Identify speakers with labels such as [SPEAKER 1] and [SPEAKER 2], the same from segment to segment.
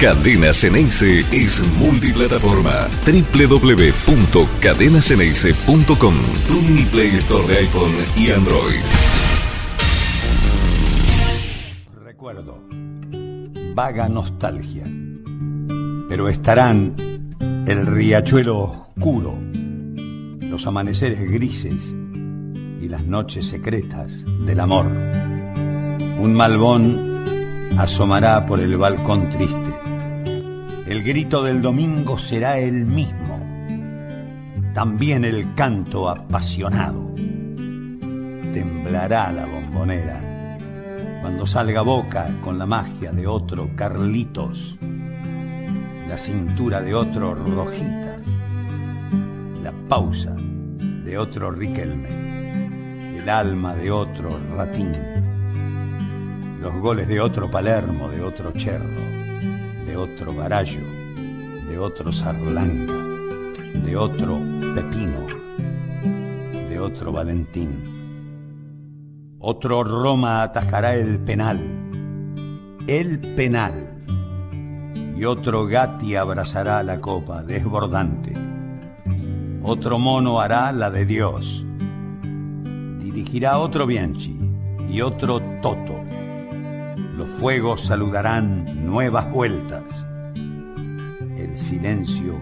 [SPEAKER 1] Cadena Ceneice es multiplataforma. www.cadenaceneice.com Tu mini Play Store de iPhone y Android.
[SPEAKER 2] Recuerdo. Vaga nostalgia. Pero estarán el riachuelo oscuro, los amaneceres grises y las noches secretas del amor. Un malbón asomará por el balcón triste. El grito del domingo será el mismo, también el canto apasionado. Temblará la bombonera cuando salga Boca con la magia de otro Carlitos, la cintura de otro Rojitas, la pausa de otro Riquelme, el alma de otro Ratín, los goles de otro Palermo, de otro Cherro, de otro Barallo, de otro Sarlanga, de otro Pepino, de otro Valentín. Otro Roma atajará el penal, el penal, y otro Gatti abrazará la copa desbordante. Otro mono hará la de Dios. Dirigirá otro Bianchi y otro Toto. Los fuegos saludarán nuevas vueltas. El silencio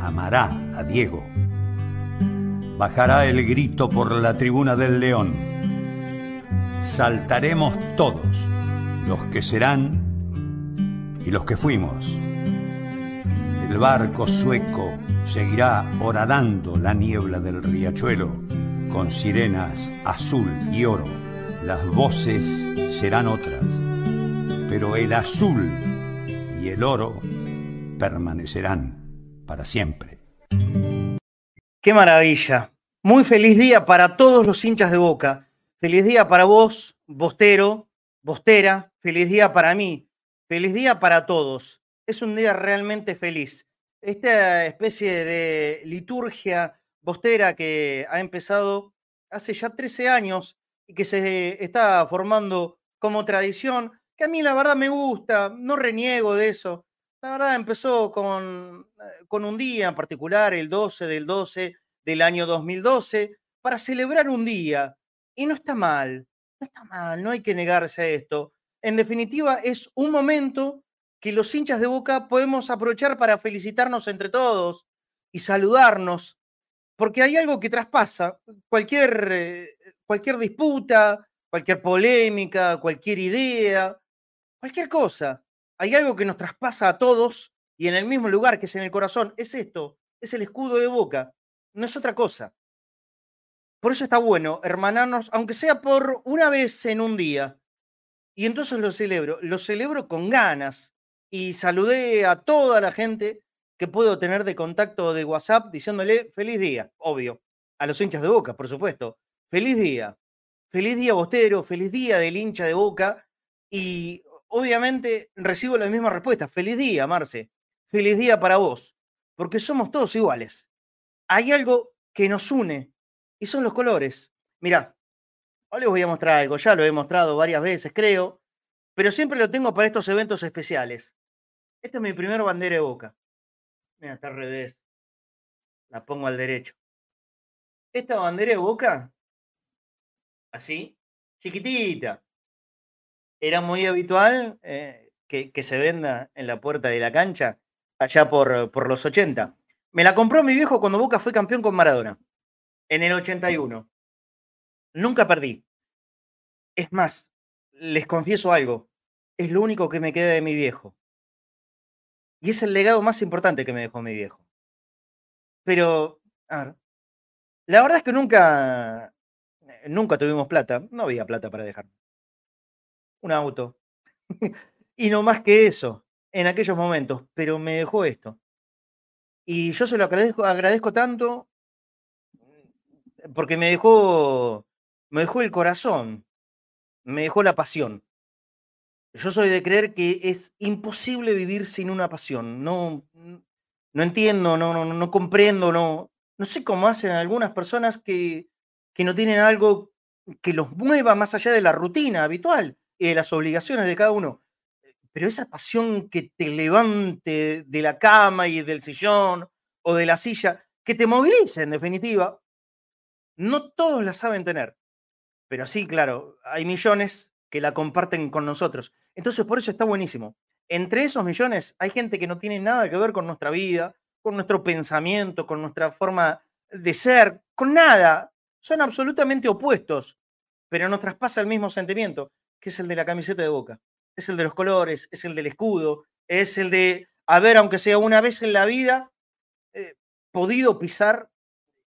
[SPEAKER 2] amará a Diego. Bajará el grito por la tribuna del León saltaremos todos, los que serán y los que fuimos. El barco sueco seguirá horadando la niebla del riachuelo con sirenas azul y oro. Las voces serán otras, pero el azul y el oro permanecerán para siempre.
[SPEAKER 3] Qué maravilla. Muy feliz día para todos los hinchas de Boca Feliz día para vos, Bostero, Bostera. Feliz día para mí. Feliz día para todos. Es un día realmente feliz. Esta especie de liturgia bostera que ha empezado hace ya 13 años y que se está formando como tradición, que a mí la verdad me gusta, no reniego de eso. La verdad empezó con, eh, con un día en particular, el 12 del 12 del año 2012, para celebrar un día, y no está mal, no está mal, no hay que negarse a esto. En definitiva, es un momento que los hinchas de Boca podemos aprovechar para felicitarnos entre todos y saludarnos, porque hay algo que traspasa cualquier, eh, cualquier disputa, cualquier polémica, cualquier idea, cualquier cosa. Hay algo que nos traspasa a todos y en el mismo lugar, que es en el corazón. Es esto, es el escudo de Boca, no es otra cosa. Por eso está bueno hermanarnos, aunque sea por una vez en un día. Y entonces lo celebro, lo celebro con ganas. Y saludé a toda la gente que puedo tener de contacto de WhatsApp diciéndole feliz día, obvio. A los hinchas de boca, por supuesto. Feliz día. Feliz día Bostero, feliz día del hincha de boca. Y obviamente recibo la misma respuesta. Feliz día, Marce. Feliz día para vos. Porque somos todos iguales. Hay algo que nos une y son los colores. Mirá, hoy les voy a mostrar algo, ya lo he mostrado varias veces, creo, pero siempre lo tengo para estos eventos especiales. Esta es mi primer bandera de boca. Mira, está al revés. La pongo al derecho. Esta bandera de boca, así, chiquitita. Era muy habitual eh, que, se venda en la puerta de la cancha allá por, por los 80. Me la compró mi viejo cuando Boca fue campeón con Maradona en el 81. Nunca perdí. Es más, les confieso algo. Es lo único que me queda de mi viejo. Y es el legado más importante que me dejó mi viejo. Pero, a ver, la verdad es que nunca, nunca tuvimos plata. No había plata para dejar. Un auto. y no más que eso, en aquellos momentos. Pero me dejó esto. Y yo se lo agradezco, agradezco tanto porque me dejó, me dejó el corazón, me dejó la pasión. Yo soy de creer que es imposible vivir sin una pasión. No, no entiendo, no, no, no comprendo, no, no sé cómo hacen algunas personas que, que no tienen algo que los mueva más allá de la rutina habitual y las obligaciones de cada uno. pero esa pasión que te levante de la cama y del sillón o de la silla, que te movilice en definitiva, no todos la saben tener. Pero sí, claro, hay millones que la comparten con nosotros. Entonces, por eso está buenísimo. Entre esos millones hay gente que no tiene nada que ver con nuestra vida, con nuestro pensamiento, con nuestra forma de ser, con nada. Son absolutamente opuestos, pero nos traspasa el mismo sentimiento, que es el de la camiseta de boca es el de los colores, es el del escudo, es el de haber, aunque sea una vez en la vida, eh, podido pisar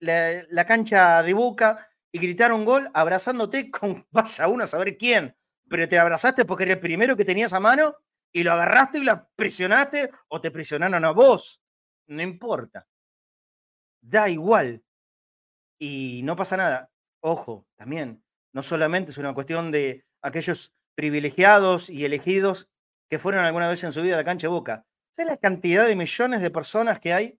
[SPEAKER 3] la, cancha de boca y gritar un gol abrazándote con, vaya uno a saber quién, pero te abrazaste porque era el primero que tenías a mano y lo agarraste y lo presionaste o te presionaron a vos. No importa. Da igual. Y no pasa nada. Ojo, también, no solamente es una cuestión de aquellos privilegiados y elegidos que fueron alguna vez en su vida a la cancha de Boca. ¿Sabes la cantidad de millones de personas que hay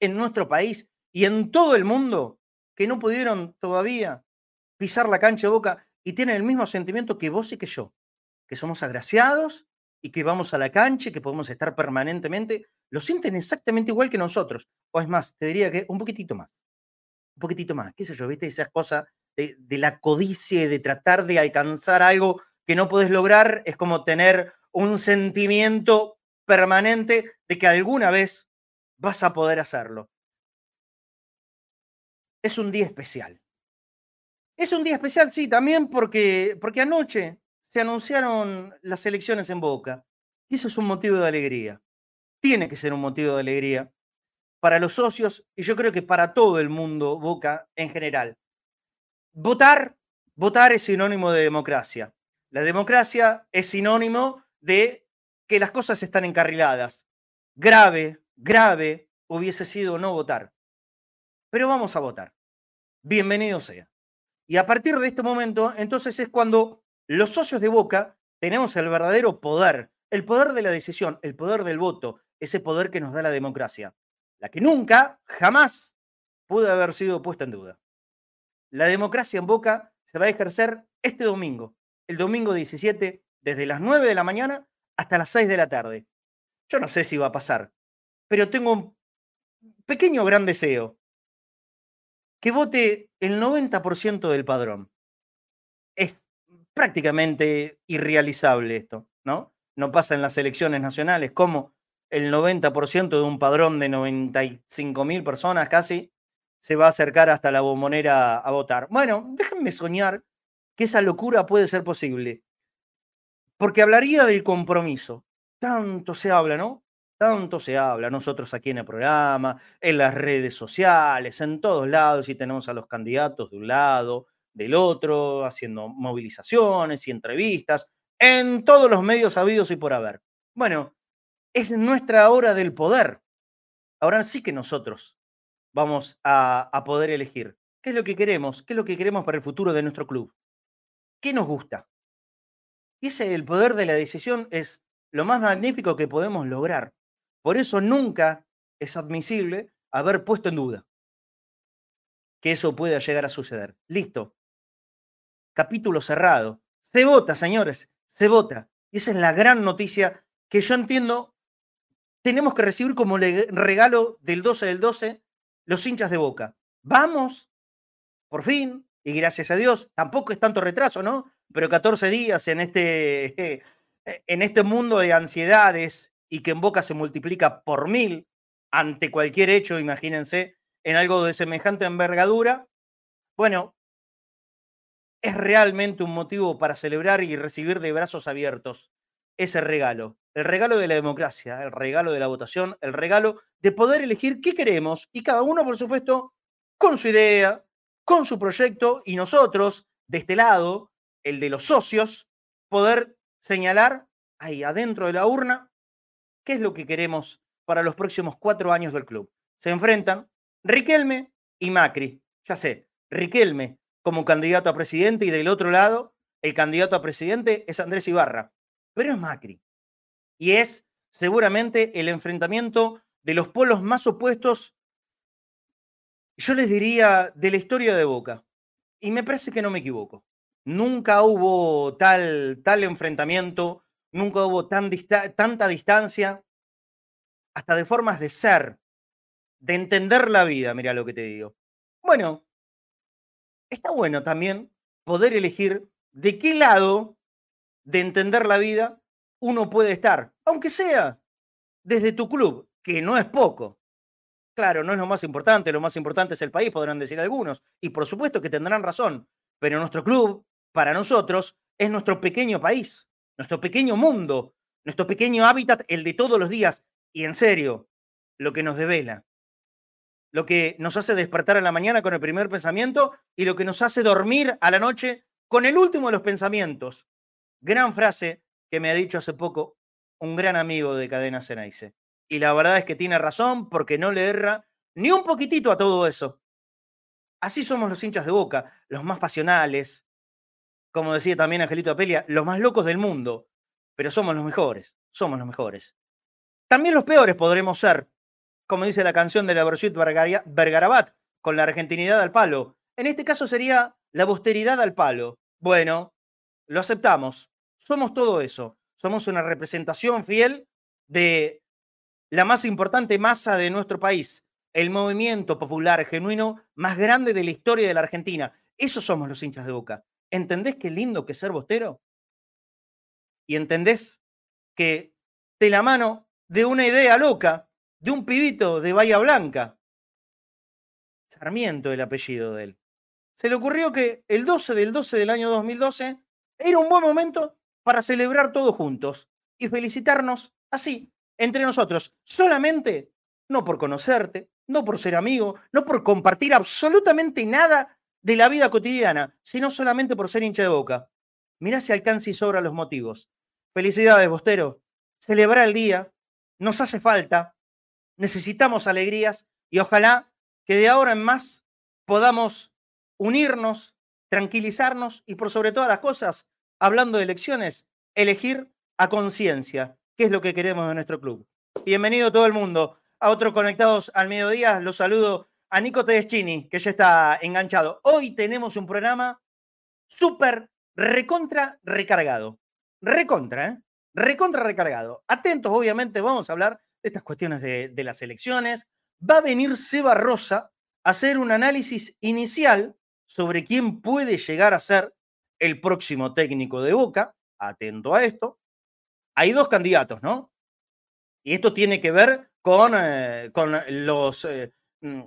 [SPEAKER 3] en nuestro país y en todo el mundo que no pudieron todavía pisar la cancha de Boca y tienen el mismo sentimiento que vos y que yo? Que somos agraciados y que vamos a la cancha que podemos estar permanentemente. Lo sienten exactamente igual que nosotros. O es más, te diría que un poquitito más. Un poquitito más. ¿Qué sé yo? ¿Viste esas cosas de, la codicia y de tratar de alcanzar algo que no puedes lograr, es como tener un sentimiento permanente de que alguna vez vas a poder hacerlo. Es un día especial. Es un día especial, sí, también porque, porque anoche se anunciaron las elecciones en Boca. Y eso es un motivo de alegría. Tiene que ser un motivo de alegría para los socios y yo creo que para todo el mundo Boca en general. Votar, votar es sinónimo de democracia. La democracia es sinónimo de que las cosas están encarriladas. Grave, grave hubiese sido no votar. Pero vamos a votar. Bienvenido sea. Y a partir de este momento, entonces es cuando los socios de Boca tenemos el verdadero poder, el poder de la decisión, el poder del voto, ese poder que nos da la democracia, la que nunca, jamás pudo haber sido puesta en duda. La democracia en Boca se va a ejercer este domingo, el domingo 17, desde las 9 de la mañana hasta las 6 de la tarde. Yo no sé si va a pasar, pero tengo un pequeño gran deseo. Que vote el 90% del padrón. Es prácticamente irrealizable esto, ¿no? No pasa en las elecciones nacionales como el 90% de un padrón de 95 mil personas casi se va a acercar hasta la bombonera a votar. Bueno, déjenme soñar que esa locura puede ser posible. Porque hablaría del compromiso. Tanto se habla, ¿no? Tanto se habla, nosotros aquí en el programa, en las redes sociales, en todos lados, y tenemos a los candidatos de un lado, del otro, haciendo movilizaciones y entrevistas, en todos los medios habidos y por haber. Bueno, es nuestra hora del poder. Ahora sí que nosotros vamos a, poder elegir qué es lo que queremos, qué es lo que queremos para el futuro de nuestro club. ¿Qué nos gusta? Y ese, el poder de la decisión es lo más magnífico que podemos lograr. Por eso nunca es admisible haber puesto en duda que eso pueda llegar a suceder. Listo. Capítulo cerrado. Se vota, señores, se vota. Y esa es la gran noticia que yo entiendo tenemos que recibir como regalo del 12 del 12 los hinchas de boca. Vamos, por fin, y gracias a Dios, tampoco es tanto retraso, ¿no? Pero 14 días en este, en este mundo de ansiedades y que en Boca se multiplica por mil ante cualquier hecho, imagínense, en algo de semejante envergadura, bueno, es realmente un motivo para celebrar y recibir de brazos abiertos ese regalo, el regalo de la democracia, el regalo de la votación, el regalo de poder elegir qué queremos y cada uno, por supuesto, con su idea, con su proyecto y nosotros, de este lado, el de los socios, poder señalar ahí adentro de la urna qué es lo que queremos para los próximos cuatro años del club. Se enfrentan Riquelme y Macri. Ya sé, Riquelme como candidato a presidente y del otro lado, el candidato a presidente es Andrés Ibarra, pero es Macri. Y es seguramente el enfrentamiento de los polos más opuestos yo les diría de la historia de Boca. Y me parece que no me equivoco. Nunca hubo tal, tal enfrentamiento nunca hubo tan tanta distancia, hasta de formas de ser, de entender la vida, mira lo que te digo. Bueno, está bueno también poder elegir de qué lado de entender la vida uno puede estar, aunque sea desde tu club, que no es poco. Claro, no es lo más importante, lo más importante es el país, podrán decir algunos, y por supuesto que tendrán razón, pero nuestro club, para nosotros, es nuestro pequeño país, nuestro pequeño mundo, nuestro pequeño hábitat, el de todos los días, y en serio, lo que nos devela, lo que nos hace despertar a la mañana con el primer pensamiento y lo que nos hace dormir a la noche con el último de los pensamientos. Gran frase que me ha dicho hace poco un gran amigo de Cadena Cenaice. Y la verdad es que tiene razón porque no le erra ni un poquitito a todo eso. Así somos los hinchas de boca, los más pasionales, como decía también Angelito Apelia, los más locos del mundo. Pero somos los mejores, somos los mejores. También los peores podremos ser, como dice la canción de la Bersuit Bergarabat, con la argentinidad al palo. En este caso sería la austeridad al palo. Bueno, lo aceptamos. Somos todo eso. Somos una representación fiel de la más importante masa de nuestro país, el movimiento popular genuino más grande de la historia de la Argentina. Esos somos los hinchas de boca. ¿Entendés qué lindo que es ser bostero? Y entendés que de la mano de una idea loca, de un pibito de Bahía Blanca, Sarmiento el apellido de él, se le ocurrió que el 12 del 12 del año 2012 era un buen momento para celebrar todos juntos y felicitarnos así, entre nosotros, solamente, no por conocerte, no por ser amigo, no por compartir absolutamente nada de la vida cotidiana, sino solamente por ser hincha de boca. Mirá si alcanza y sobra los motivos. Felicidades, Bostero. Celebra el día. Nos hace falta. Necesitamos alegrías y ojalá que de ahora en más podamos unirnos, tranquilizarnos y por sobre todas las cosas, hablando de elecciones, elegir a conciencia, que es lo que queremos de nuestro club. Bienvenido todo el mundo a otros Conectados al Mediodía. Los saludo a Nico Tedeschini, que ya está enganchado. Hoy tenemos un programa súper recontra recargado. Recontra, ¿eh? Recontra recargado. Atentos, obviamente, vamos a hablar de estas cuestiones de, de las elecciones. Va a venir Seba Rosa a hacer un análisis inicial sobre quién puede llegar a ser el próximo técnico de Boca. Atento a esto. Hay dos candidatos, ¿no? Y esto tiene que ver con, eh, con los, eh, mm,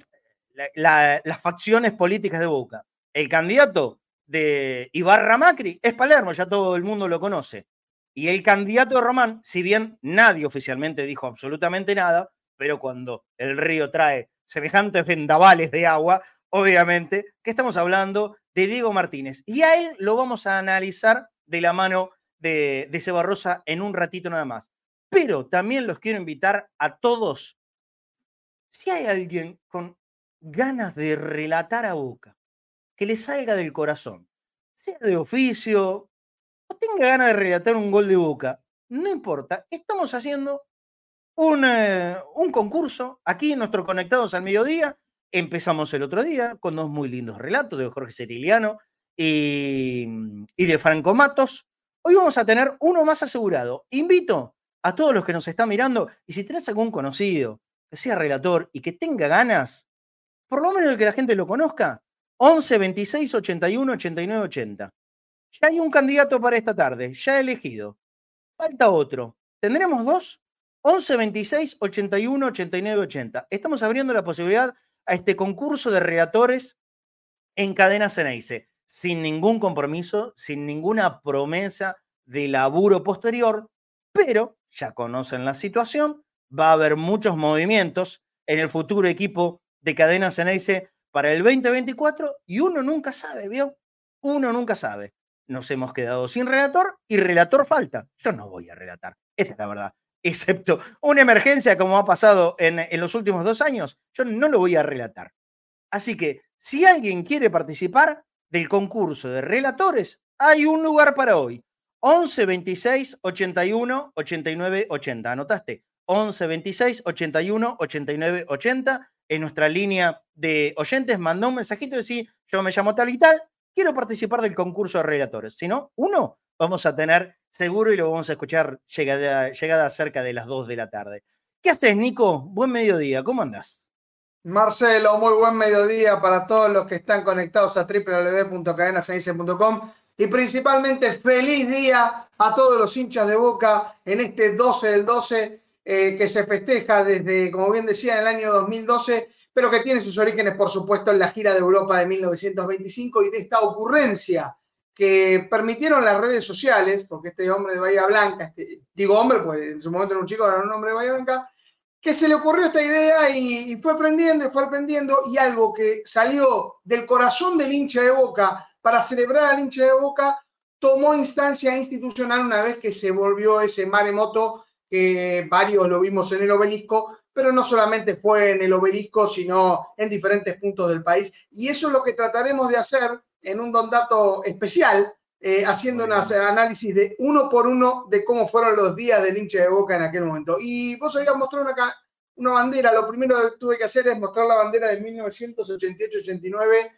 [SPEAKER 3] las facciones políticas de Boca. El candidato de Ibarra Macri es Palermo, ya todo el mundo lo conoce. Y el candidato de Román, si bien nadie oficialmente dijo absolutamente nada, pero cuando el río trae semejantes vendavales de agua, obviamente, que estamos hablando de Diego Martínez. Y a él lo vamos a analizar de la mano de, de Cebarrosa en un ratito nada más. Pero también los quiero invitar a todos. Si hay alguien con ganas de relatar a boca, que le salga del corazón, sea de oficio o tenga ganas de relatar un gol de boca, no importa, estamos haciendo un, eh, un concurso aquí en nuestro Conectados al Mediodía Empezamos el otro día con dos muy lindos relatos de Jorge Ceriliano y, y de Franco Matos. Hoy vamos a tener uno más asegurado. Invito a todos los que nos están mirando y si tenés algún conocido que sea relator y que tenga ganas, por lo menos que la gente lo conozca, 11 26 81 89 80. Ya hay un candidato para esta tarde, ya elegido. Falta otro. ¿Tendremos dos? 11 26 81 89 80. Estamos abriendo la posibilidad a este concurso de relatores en cadena Ceneice, sin ningún compromiso, sin ninguna promesa de laburo posterior, pero ya conocen la situación, va a haber muchos movimientos en el futuro equipo de cadena Ceneice para el 2024 y uno nunca sabe, ¿vio? Uno nunca sabe. Nos hemos quedado sin relator y relator falta. Yo no voy a relatar, esta es la verdad excepto una emergencia como ha pasado en, los últimos dos años, yo no lo voy a relatar. Así que si alguien quiere participar del concurso de relatores, hay un lugar para hoy. 11 26 81 89 80. ¿Anotaste? 11 26 81 89 80. En nuestra línea de oyentes, mandó un mensajito y decía, yo me llamo tal y tal, quiero participar del concurso de relatores. Si no, uno vamos a tener seguro y lo vamos a escuchar llegada, llegada cerca de las 2 de la tarde. ¿Qué haces, Nico? Buen mediodía, ¿cómo andás?
[SPEAKER 4] Marcelo, muy buen mediodía para todos los que están conectados a www.cadenasanice.com y principalmente feliz día a todos los hinchas de Boca en este 12 del 12 eh, que se festeja desde, como bien decía, en el año 2012, pero que tiene sus orígenes, por supuesto, en la gira de Europa de 1925 y de esta ocurrencia que permitieron las redes sociales, porque este hombre de Bahía Blanca, este, digo hombre, pues en su momento era un chico, era un hombre de Bahía Blanca, que se le ocurrió esta idea y, fue aprendiendo y fue aprendiendo y algo que salió del corazón del hincha de Boca para celebrar al hincha de Boca tomó instancia institucional una vez que se volvió ese maremoto que varios lo vimos en el obelisco, pero no solamente fue en el obelisco, sino en diferentes puntos del país. Y eso es lo que trataremos de hacer en un don dato especial, eh, haciendo un análisis de uno por uno de cómo fueron los días del hincha de Boca en aquel momento. Y vos habías mostrado una, una bandera, lo primero que tuve que hacer es mostrar la bandera de 1988-89,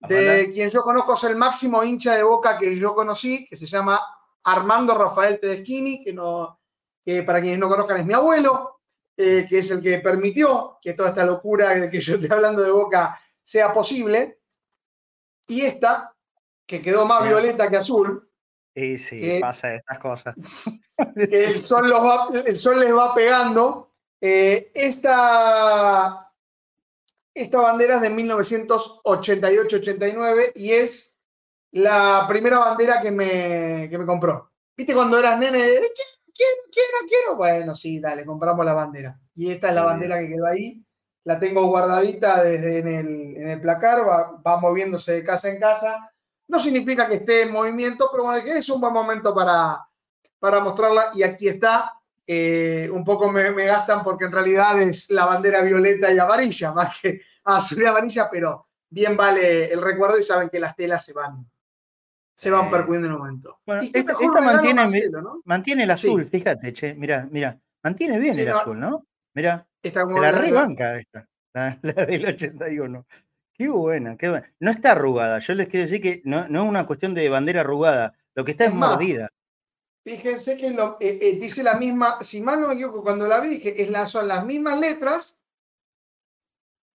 [SPEAKER 4] de quien yo conozco es el máximo hincha de Boca que yo conocí, que se llama Armando Rafael Tedeschini, que, no, que para quienes no conozcan es mi abuelo, eh, que es el que permitió que toda esta locura de que yo estoy hablando de Boca sea posible. Y esta, que quedó más violeta que azul.
[SPEAKER 3] Sí, sí, pasa estas cosas.
[SPEAKER 4] el, sol el sol les va pegando. Eh, esta, esta bandera es de 1988-89 y es la primera bandera que me, que me compró. ¿Viste cuando eras nene? ¿Quiero, quiero, quiero, quiero? Bueno, sí, dale, compramos la bandera. Y esta es la bandera que quedó ahí la tengo guardadita desde en el, en el placar, va, moviéndose de casa en casa. No significa que esté en movimiento, pero bueno, es un buen momento para, para mostrarla. Y aquí está. Eh, un poco me, gastan porque en realidad es la bandera violeta y amarilla, más que azul y amarilla, pero bien vale el recuerdo y saben que las telas se van, se van percutiendo en un momento.
[SPEAKER 3] Bueno, esta, mantiene, mantiene el azul, fíjate, che, mira, mira, mantiene bien el azul, ¿no? Mira la rebanca esta, la, del 81. Qué buena, qué buena. No está arrugada. Yo les quiero decir que no, es una cuestión de bandera arrugada. Lo que está es, mordida.
[SPEAKER 4] Fíjense que lo, eh, eh, dice la misma, si mal no me equivoco, cuando la vi dije que son las mismas letras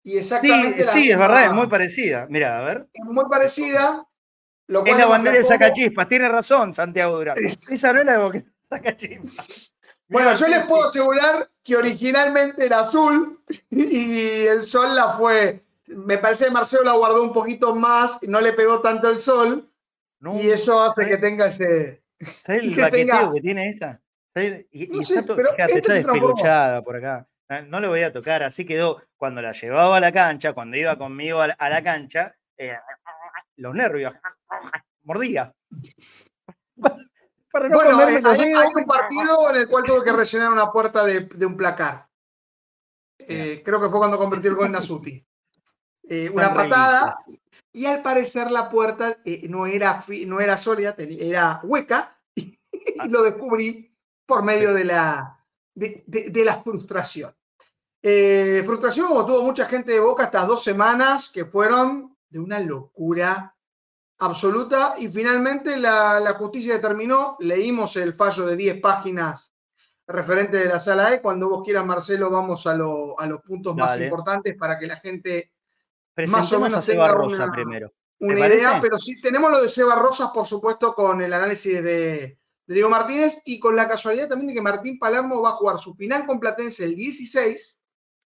[SPEAKER 4] y exactamente.
[SPEAKER 3] Sí, sí es verdad, es muy parecida. Mira, a ver.
[SPEAKER 4] Es muy parecida.
[SPEAKER 3] Lo es la bandera de Sacachispas, tiene razón Santiago Durán. Esa no es la de Sacachispas.
[SPEAKER 4] Bueno, yo les puedo asegurar que originalmente era azul y el sol la fue. Me parece que Marcelo la guardó un poquito más, no le pegó tanto el sol y eso hace que tenga ese.
[SPEAKER 3] ¿Sabes el baqueteo que tiene esta? Y, está, fíjate, está despiluchada por acá. Ah, no le voy a tocar, así quedó. Cuando la llevaba a la cancha, cuando iba conmigo a la, cancha, eh, los nervios, mordía
[SPEAKER 4] bueno, hay, un partido en el cual tuve que rellenar una puerta de, un placar. Eh, creo que fue cuando convirtió el gol Nasuti. Eh, una patada. Y al parecer la puerta eh, no, era, no era sólida, era hueca. Y, lo descubrí por medio de la, de, de la frustración. frustración como tuvo mucha gente de Boca estas dos semanas que fueron de una locura absoluta y finalmente la, justicia determinó, leímos el fallo de 10 páginas referente de la sala E, cuando vos quieras Marcelo vamos a, los puntos más importantes para que la gente
[SPEAKER 3] más o menos a Seba Rosa primero.
[SPEAKER 4] Una idea, pero sí tenemos lo de Seba Rosas, por supuesto, con el análisis de, Diego Martínez y con la casualidad también de que Martín Palermo va a jugar su final con Platense el 16,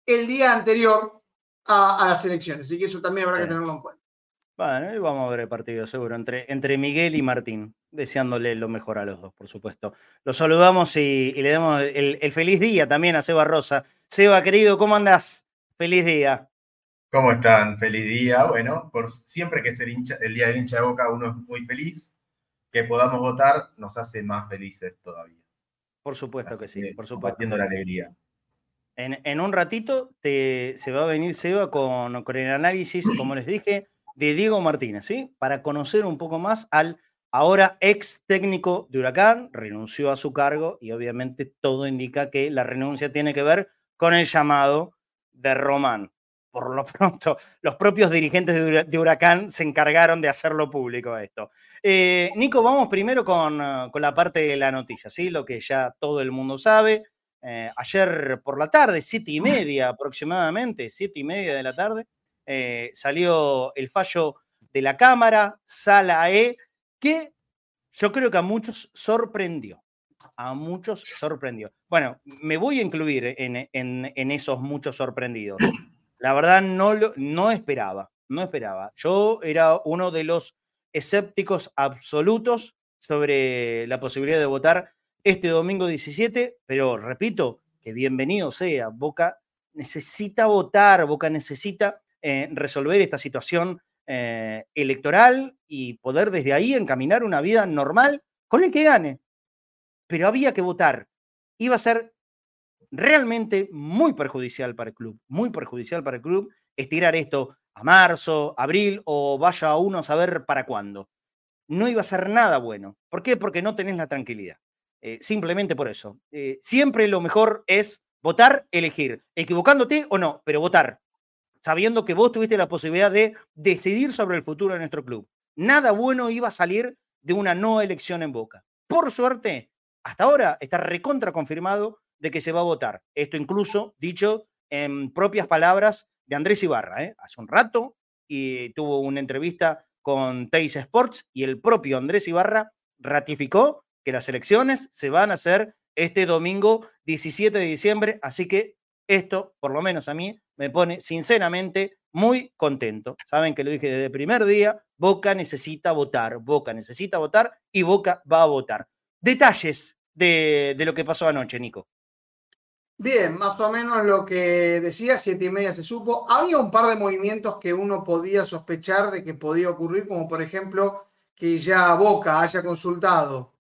[SPEAKER 4] el día anterior a, las elecciones. Así que eso también habrá que tenerlo en cuenta.
[SPEAKER 3] Bueno, y vamos a ver el partido seguro entre, entre Miguel y Martín, deseándole lo mejor a los dos, por supuesto. Los saludamos y, le damos el, feliz día también a Seba Rosa. Seba, querido, ¿cómo andás? Feliz día.
[SPEAKER 5] ¿Cómo están? Feliz día. Bueno, por siempre que es el, el día del hincha de boca, uno es muy feliz. Que podamos votar nos hace más felices todavía.
[SPEAKER 3] Por supuesto que sí, por supuesto.
[SPEAKER 5] la alegría.
[SPEAKER 3] En, en, un ratito te, se va a venir Seba con, con el análisis, como les dije, de Diego Martínez, ¿sí? Para conocer un poco más al ahora ex técnico de Huracán, renunció a su cargo y obviamente todo indica que la renuncia tiene que ver con el llamado de Román. Por lo pronto, los propios dirigentes de Huracán se encargaron de hacerlo público esto. Eh, Nico, vamos primero con, uh, con, la parte de la noticia, ¿sí? Lo que ya todo el mundo sabe. Eh, ayer por la tarde, siete y media aproximadamente, siete y media de la tarde, eh, salió el fallo de la Cámara, Sala E, que yo creo que a muchos sorprendió. A muchos sorprendió. Bueno, me voy a incluir en, esos muchos sorprendidos. La verdad no, lo, no esperaba, no esperaba. Yo era uno de los escépticos absolutos sobre la posibilidad de votar este domingo 17, pero repito, que bienvenido sea, Boca necesita votar, Boca necesita eh, resolver esta situación eh, electoral y poder desde ahí encaminar una vida normal con el que gane. Pero había que votar. Iba a ser realmente muy perjudicial para el club, muy perjudicial para el club estirar esto a marzo, abril o vaya a uno a saber para cuándo. No iba a ser nada bueno. ¿Por qué? Porque no tenés la tranquilidad. Eh, simplemente por eso. Eh, siempre lo mejor es votar, elegir, equivocándote o no, pero votar, sabiendo que vos tuviste la posibilidad de decidir sobre el futuro de nuestro club. Nada bueno iba a salir de una no elección en Boca. Por suerte, hasta ahora está recontra confirmado de que se va a votar. Esto incluso dicho en propias palabras de Andrés Ibarra. ¿eh? Hace un rato y tuvo una entrevista con Teis Sports y el propio Andrés Ibarra ratificó que las elecciones se van a hacer este domingo 17 de diciembre, así que esto, por lo menos a mí, me pone sinceramente muy contento. Saben que lo dije desde el primer día, Boca necesita votar, Boca necesita votar y Boca va a votar. Detalles de, lo que pasó anoche, Nico.
[SPEAKER 4] Bien, más o menos lo que decía, siete y media se supo. Había un par de movimientos que uno podía sospechar de que podía ocurrir, como por ejemplo que ya Boca haya consultado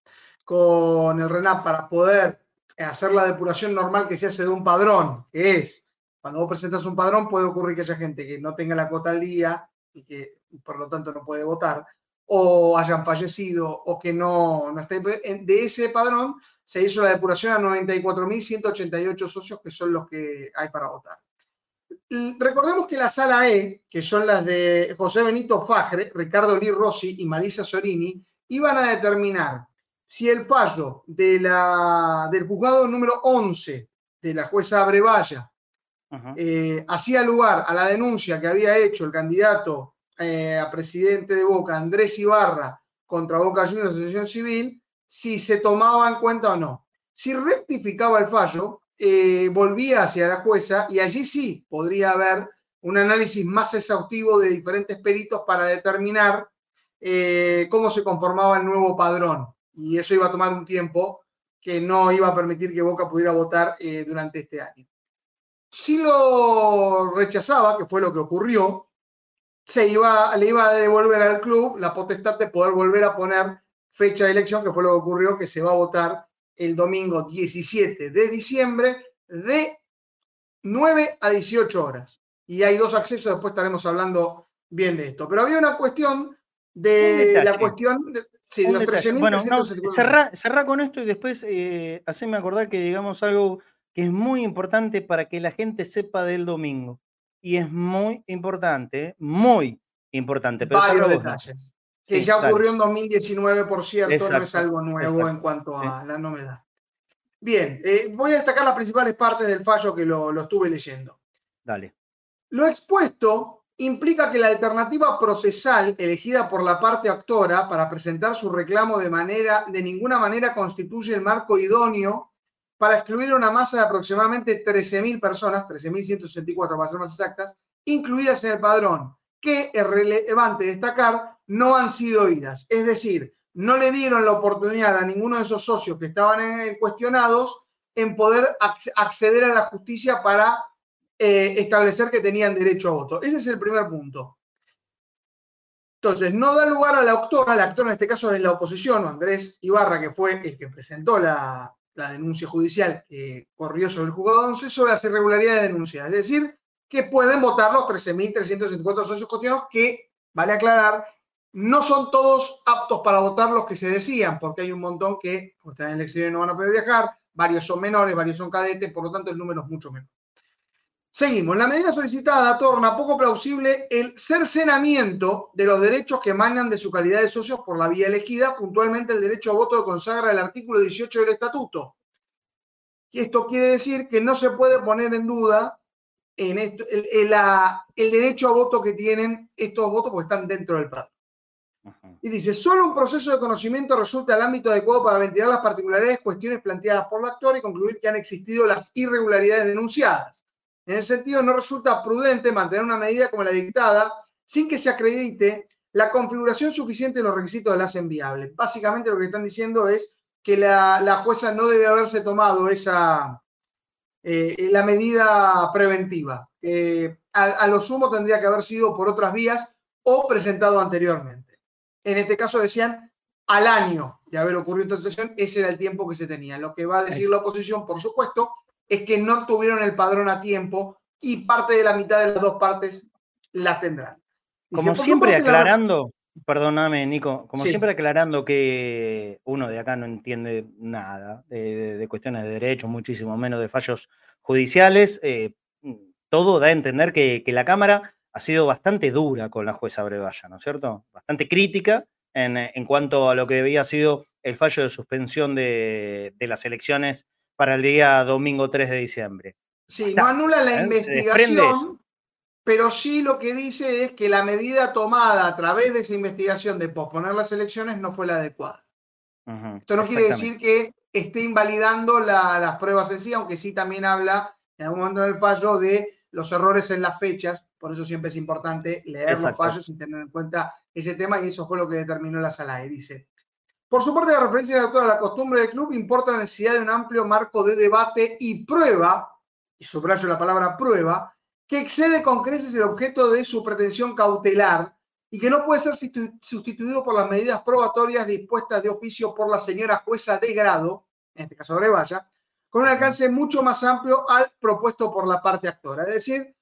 [SPEAKER 4] con el RENAP para poder hacer la depuración normal que se hace de un padrón, que es, cuando vos presentas un padrón puede ocurrir que haya gente que no tenga la cuota al día y que por lo tanto no puede votar, o hayan fallecido, o que no, no esté de ese padrón, se hizo la depuración a 94.188 socios, que son los que hay para votar. Recordemos que la sala E, que son las de José Benito Fajre, Ricardo Lee Rossi y Marisa Sorini, iban a determinar si el fallo de la, del juzgado número 11 de la jueza Abrevaya eh, hacía lugar a la denuncia que había hecho el candidato eh, a presidente de Boca, Andrés Ibarra, contra Boca Juniors Asociación Civil, si se tomaba en cuenta o no. Si rectificaba el fallo, eh, volvía hacia la jueza y allí sí podría haber un análisis más exhaustivo de diferentes peritos para determinar cómo se conformaba el nuevo padrón y eso iba a tomar un tiempo que no iba a permitir que Boca pudiera votar durante este año. Si lo rechazaba, que fue lo que ocurrió, se iba, le iba a devolver al club la potestad de poder volver a poner fecha de elección, que fue lo que ocurrió, que se va a votar el domingo 17 de diciembre de 9 a 18 horas. Y hay dos accesos, después estaremos hablando bien de esto. Pero había una cuestión de la cuestión de, Sí,
[SPEAKER 3] bueno, no, cerrá, con esto y después eh, haceme acordar que digamos algo que es muy importante para que la gente sepa del domingo. Y es muy importante, muy importante.
[SPEAKER 4] Pero Varios detalles. Que ya ocurrió en 2019, por cierto, no es algo nuevo en cuanto a la novedad. Bien, eh, voy a destacar las principales partes del fallo que lo, lo estuve leyendo.
[SPEAKER 3] Dale.
[SPEAKER 4] Lo expuesto implica que la alternativa procesal elegida por la parte actora para presentar su reclamo de, manera, de ninguna manera constituye el marco idóneo para excluir una masa de aproximadamente 13.000 personas, 13.164 para ser más exactas, incluidas en el padrón, que es relevante destacar, no han sido oídas. Es decir, no le dieron la oportunidad a ninguno de esos socios que estaban cuestionados en poder acceder a la justicia para eh, establecer que tenían derecho a voto. Ese es el primer punto. Entonces, no da lugar a la autora, la actora en este caso es la oposición, Andrés Ibarra, que fue el que presentó la, denuncia judicial que corrió sobre el juzgado 11 sobre las irregularidades de denuncia. Es decir, que pueden votar los 13.374 socios cotidianos que, vale aclarar, no son todos aptos para votar los que se decían, porque hay un montón que están en el exterior y no van a poder viajar, varios son menores, varios son cadetes, por lo tanto el número es mucho menor. Seguimos. La medida solicitada torna poco plausible el cercenamiento de los derechos que emanan de su calidad de socios por la vía elegida, puntualmente el derecho a voto que consagra el artículo 18 del Estatuto. Y esto quiere decir que no se puede poner en duda en esto, el, el derecho a voto que tienen estos votos porque están dentro del padrón. Y dice, solo un proceso de conocimiento resulta el ámbito adecuado para ventilar las particularidades cuestiones planteadas por la actor y concluir que han existido las irregularidades denunciadas. En ese sentido, no resulta prudente mantener una medida como la dictada sin que se acredite la configuración suficiente de los requisitos de las enviables. Básicamente lo que están diciendo es que la, jueza no debe haberse tomado esa, eh, la medida preventiva. a, a lo sumo tendría que haber sido por otras vías o presentado anteriormente en este caso decían al año de haber ocurrido esta situación, ese era el tiempo que se tenía. Lo que va a decir la oposición, por supuesto, es que no tuvieron el padrón a tiempo y parte de la mitad de las dos partes la tendrán.
[SPEAKER 3] como siempre aclarando, perdóname Nico, como siempre aclarando que uno de acá no entiende nada de, cuestiones de derecho, muchísimo menos de fallos judiciales, eh, todo da a entender que, que la Cámara ha sido bastante dura con la jueza Brevalla, ¿no es cierto? Bastante crítica en, en cuanto a lo que había sido el fallo de suspensión de, de, las elecciones para el día domingo 3 de diciembre.
[SPEAKER 4] Sí, no anula la ¿eh? investigación, pero sí lo que dice es que la medida tomada a través de esa investigación de posponer las elecciones no fue la adecuada. Esto no quiere decir que esté invalidando la, las pruebas en sí, aunque sí también habla en algún momento del fallo de los errores en las fechas, por eso siempre es importante leer los fallos y tener en cuenta ese tema, y eso fue lo que determinó la sala. Y dice, por su parte, la referencia de a la costumbre del club importa la necesidad de un amplio marco de debate y prueba, y subrayo la palabra prueba, que excede con creces el objeto de su pretensión cautelar y que no puede ser sustituido por las medidas probatorias dispuestas de oficio por la señora jueza de grado, en este caso Brevalla, con un alcance mucho más amplio al propuesto por la parte actora. Es decir,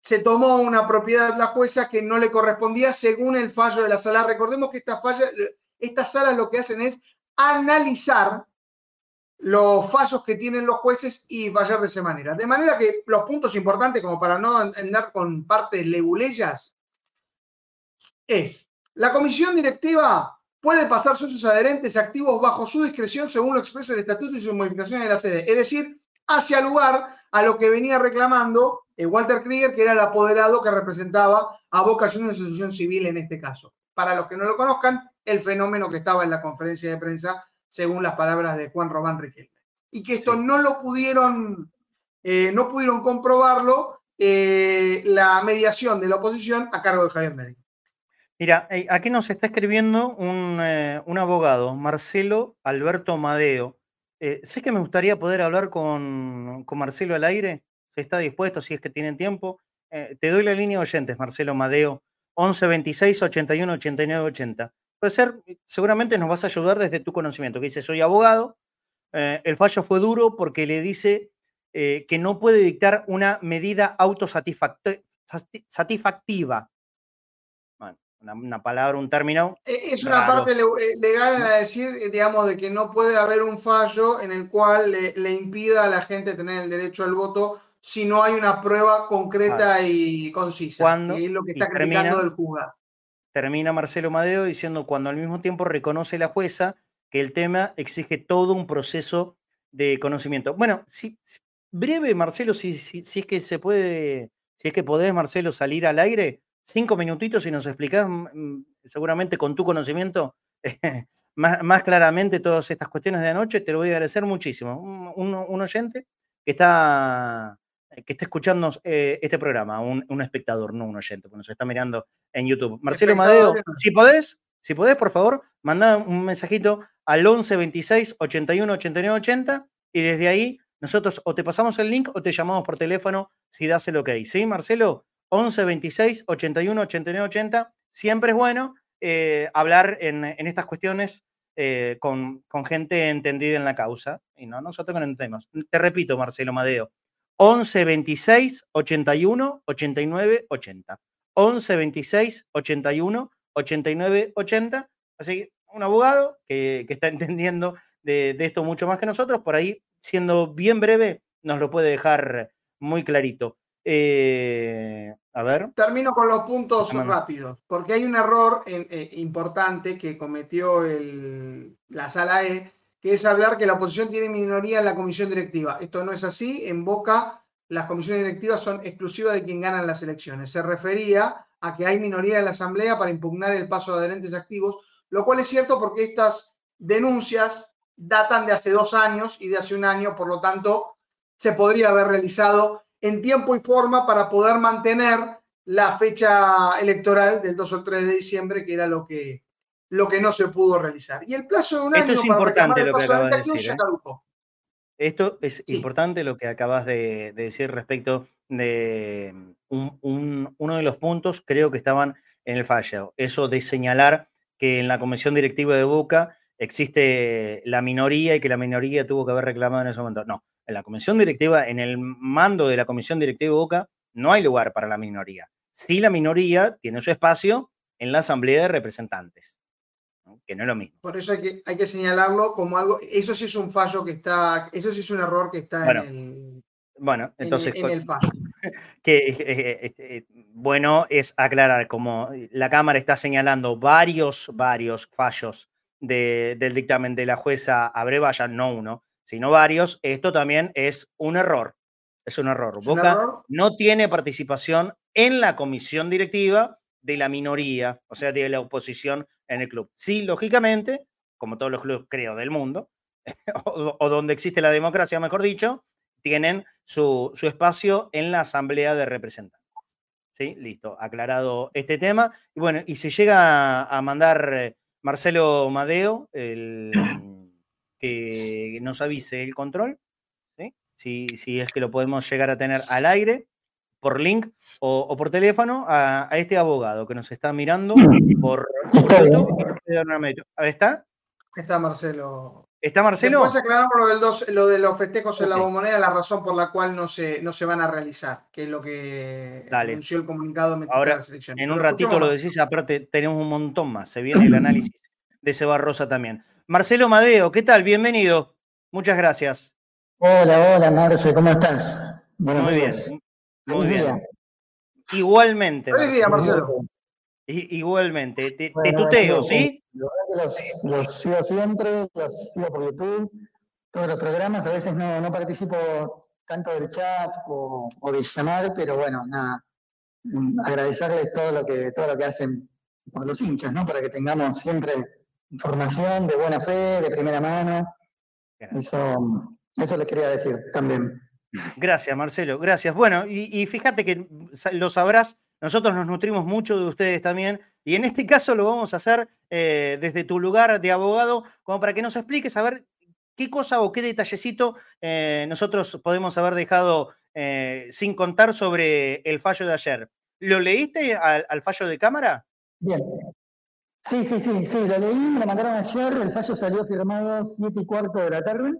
[SPEAKER 4] se tomó una propiedad la jueza que no le correspondía según el fallo de la sala. Recordemos que estas, estas salas lo que hacen es analizar los fallos que tienen los jueces y fallar de esa manera. De manera que los puntos importantes, como para no andar con partes leguleyas, es la comisión directiva puede pasar socios adherentes activos bajo su discreción según lo expresa el estatuto y sus modificaciones de la sede. Es decir, hacia lugar a lo que venía reclamando eh, Walter Krieger, que era el apoderado que representaba a Boca Juniors Asociación Civil en este caso. Para los que no lo conozcan, el fenómeno que estaba en la conferencia de prensa, según las palabras de Juan Román Riquelme. Y que esto no lo pudieron, eh, no pudieron comprobarlo eh, la mediación de la oposición a cargo de Javier Medina.
[SPEAKER 3] Mira, eh, aquí nos está escribiendo eh, un, abogado, Marcelo Alberto Madeo. Eh, sé que me gustaría poder hablar con, Marcelo al aire, si está dispuesto, si es que tienen tiempo. te doy la línea de oyentes, Marcelo Madeo, 11 26 81 89 80. Puede ser, seguramente nos vas a ayudar desde tu conocimiento, que dice, soy abogado, el fallo fue duro porque le dice que no puede dictar una medida autosatisfactiva una, palabra, un término.
[SPEAKER 4] Eh, es una parte eh, legal a decir, eh, digamos, de que no puede haber un fallo en el cual le, impida a la gente tener el derecho al voto si no hay una prueba concreta y concisa.
[SPEAKER 3] Cuando,
[SPEAKER 4] es lo que está criticando del juzgado.
[SPEAKER 3] Termina Marcelo Madeo diciendo cuando al mismo tiempo reconoce la jueza que el tema exige todo un proceso de conocimiento. Bueno, si, breve, Marcelo, si, si, si es que se puede, si es que podés, Marcelo, salir al aire, cinco minutitos y nos explicás, mm, mm, seguramente con tu conocimiento, más, claramente todas estas cuestiones de anoche, te lo voy a agradecer muchísimo. Un, oyente que está, que está escuchando eh, este programa, un, espectador, no un oyente, porque nos está mirando en YouTube. Marcelo Madeo, si podés, si podés, por favor, manda un mensajito al 11 26 81 89 80 y desde ahí nosotros o te pasamos el link o te llamamos por teléfono si das el ok. ¿Sí, Marcelo? 11 26 81 89 80. Siempre es bueno eh, hablar en, estas cuestiones eh, con, gente entendida en la causa. Y no, nosotros no entendemos. Te repito, Marcelo Madeo. 11 26 81 89 80. 11 26 81 89 80. Así que un abogado que, está entendiendo de, de, esto mucho más que nosotros, por ahí, siendo bien breve, nos lo puede dejar muy clarito. Eh, a ver.
[SPEAKER 4] Termino con los puntos rápidos, porque hay un error eh, importante que cometió la sala E, que es hablar que la oposición tiene minoría en la comisión directiva. Esto no es así. En Boca, las comisiones directivas son exclusivas de quien gana las elecciones. Se refería a que hay minoría en la asamblea para impugnar el paso de adherentes activos, lo cual es cierto porque estas denuncias datan de hace dos años y de hace un año, por lo tanto, se podría haber realizado en tiempo y forma para poder mantener la fecha electoral del 2 o 3 de diciembre, que era lo que, lo que no se pudo realizar. Y el plazo de un
[SPEAKER 3] Esto
[SPEAKER 4] año
[SPEAKER 3] es importante lo que acabas de
[SPEAKER 4] decir.
[SPEAKER 3] ¿eh? Esto es importante lo que acabas de, decir respecto de un, uno de los puntos, creo que estaban en el fallo, eso de señalar que en la comisión directiva de Boca existe la minoría y que la minoría tuvo que haber reclamado en ese momento. No, en la comisión directiva, en el mando de la comisión directiva de Boca, no hay lugar para la minoría. Sí, la minoría tiene su espacio en la asamblea de representantes, que no es lo mismo.
[SPEAKER 4] Por eso hay que, hay que señalarlo como algo, eso sí es un fallo que está, eso sí es un error que está en el...
[SPEAKER 3] Bueno, entonces...
[SPEAKER 4] En, el fallo.
[SPEAKER 3] Que este, bueno es aclarar, como la Cámara está señalando varios, varios fallos del dictamen de la jueza Abrevaya, no uno, sino varios, esto también es un error. Es un error. Boca no tiene participación en la comisión directiva de la minoría, o sea, de la oposición en el club. Sí, lógicamente, como todos los clubes, creo, del mundo, o, donde existe la democracia, mejor dicho, tienen su, espacio en la Asamblea de Representantes. ¿Sí? Listo, aclarado este tema. Y bueno, y se llega a mandar Marcelo Madeo, el que nos avise el control, si, si, es que lo podemos llegar a tener al aire, por link o, por teléfono, a, este abogado que nos está mirando por,
[SPEAKER 4] YouTube.
[SPEAKER 3] ¿Está?
[SPEAKER 4] Está Marcelo.
[SPEAKER 3] ¿Está Marcelo?
[SPEAKER 4] Después aclaramos lo, del lo de los festejos en la bombonera, la razón por la cual no se, no se van a realizar, que es lo que anunció el comunicado
[SPEAKER 3] de Ahora, la selección. En un ratito lo decís, aparte tenemos un montón más. Se viene el análisis de Cebarrosa también. Marcelo Madeo, ¿qué tal? Bienvenido. Muchas gracias.
[SPEAKER 6] Hola, hola, Marce, ¿cómo estás?
[SPEAKER 3] muy bien. Muy bien. Igualmente.
[SPEAKER 4] Feliz día, Marcelo.
[SPEAKER 3] igualmente. Te, tuteo, ¿sí?
[SPEAKER 6] Los, sigo siempre, los sigo por YouTube, todos los programas. A veces no, no participo tanto del chat o, o, de llamar, pero bueno, nada. Mm, agradecerles todo lo que, todo lo que hacen por los hinchas, ¿no? Para que tengamos siempre información de buena fe, de primera mano. Eso, eso les quería decir también.
[SPEAKER 3] Gracias, Marcelo, gracias. Bueno, y, fíjate que lo sabrás, nosotros nos nutrimos mucho de ustedes también, y en este caso lo vamos a hacer eh, desde tu lugar de abogado, como para que nos expliques a ver qué cosa o qué detallecito eh, nosotros podemos haber dejado eh, sin contar sobre el fallo de ayer. ¿Lo leíste al fallo de cámara?
[SPEAKER 6] Bien, Sí, sí, sí, sí, lo leí, lo mandaron ayer, el fallo salió firmado 7 y cuarto de la tarde.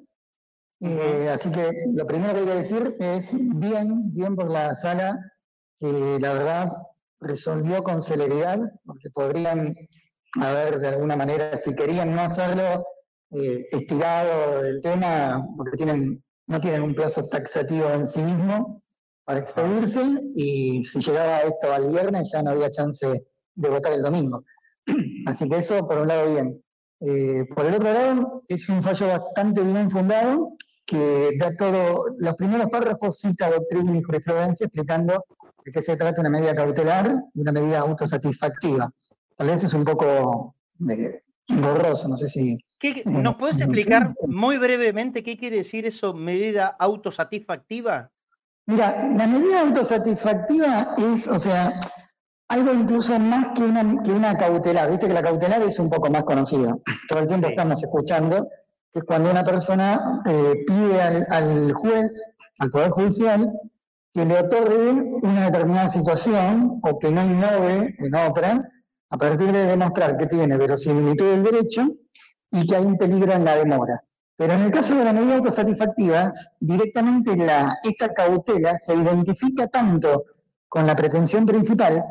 [SPEAKER 6] Eh, así que lo primero que hay que decir es bien, bien por la sala, que la verdad resolvió con celeridad, porque podrían haber de alguna manera, si querían no hacerlo, eh, estirado el tema, porque tienen, no tienen un plazo taxativo en sí mismo para expedirse, y si llegaba esto al viernes ya no había chance de votar el domingo. Así que eso por un lado bien. Eh, por el otro lado, es un fallo bastante bien fundado, que da todo, los primeros párrafos cita doctrina y jurisprudencia explicando de qué se trata una medida cautelar y una medida autosatisfactiva. Tal vez es un poco eh, borroso, no sé si...
[SPEAKER 3] Eh, ¿Nos puedes explicar muy brevemente qué quiere decir eso, medida autosatisfactiva?
[SPEAKER 6] Mira, la medida autosatisfactiva es, o sea, algo incluso más que una, que una cautelar. Viste que la cautelar es un poco más conocida. Todo el tiempo estamos escuchando que es cuando una persona eh, pide al, juez, al Poder Judicial, que le otorgue una determinada situación o que no innove en otra, a partir de demostrar que tiene verosimilitud del derecho y que hay un peligro en la demora. Pero en el caso de la medida autosatisfactiva, directamente esta cautela se identifica tanto con la pretensión principal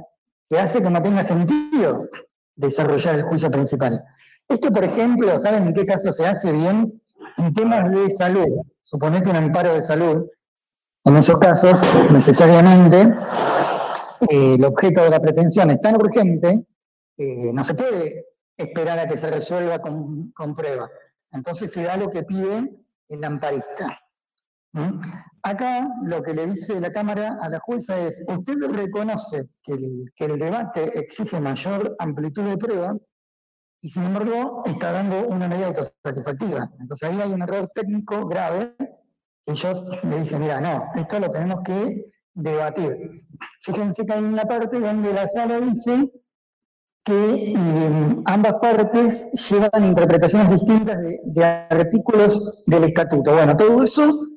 [SPEAKER 6] que hace que no tenga sentido desarrollar el juicio principal. Esto, por ejemplo, ¿saben en qué caso se hace bien? En temas de salud. Suponete un amparo de salud. en esos casos, necesariamente, eh, el objeto de la pretensión es tan urgente, que no se puede esperar a que se resuelva con, con prueba. Entonces se da lo que pide el amparista. Acá lo que le dice la Cámara a la jueza es, usted reconoce que el, debate exige mayor amplitud de prueba y sin embargo está dando una medida autosatisfactiva. Entonces ahí hay un error técnico grave. Ellos le dicen, mira, no, esto lo tenemos que debatir. Fíjense que hay una parte donde la sala dice que em, ambas partes llevan interpretaciones distintas de, artículos del estatuto. Bueno, todo eso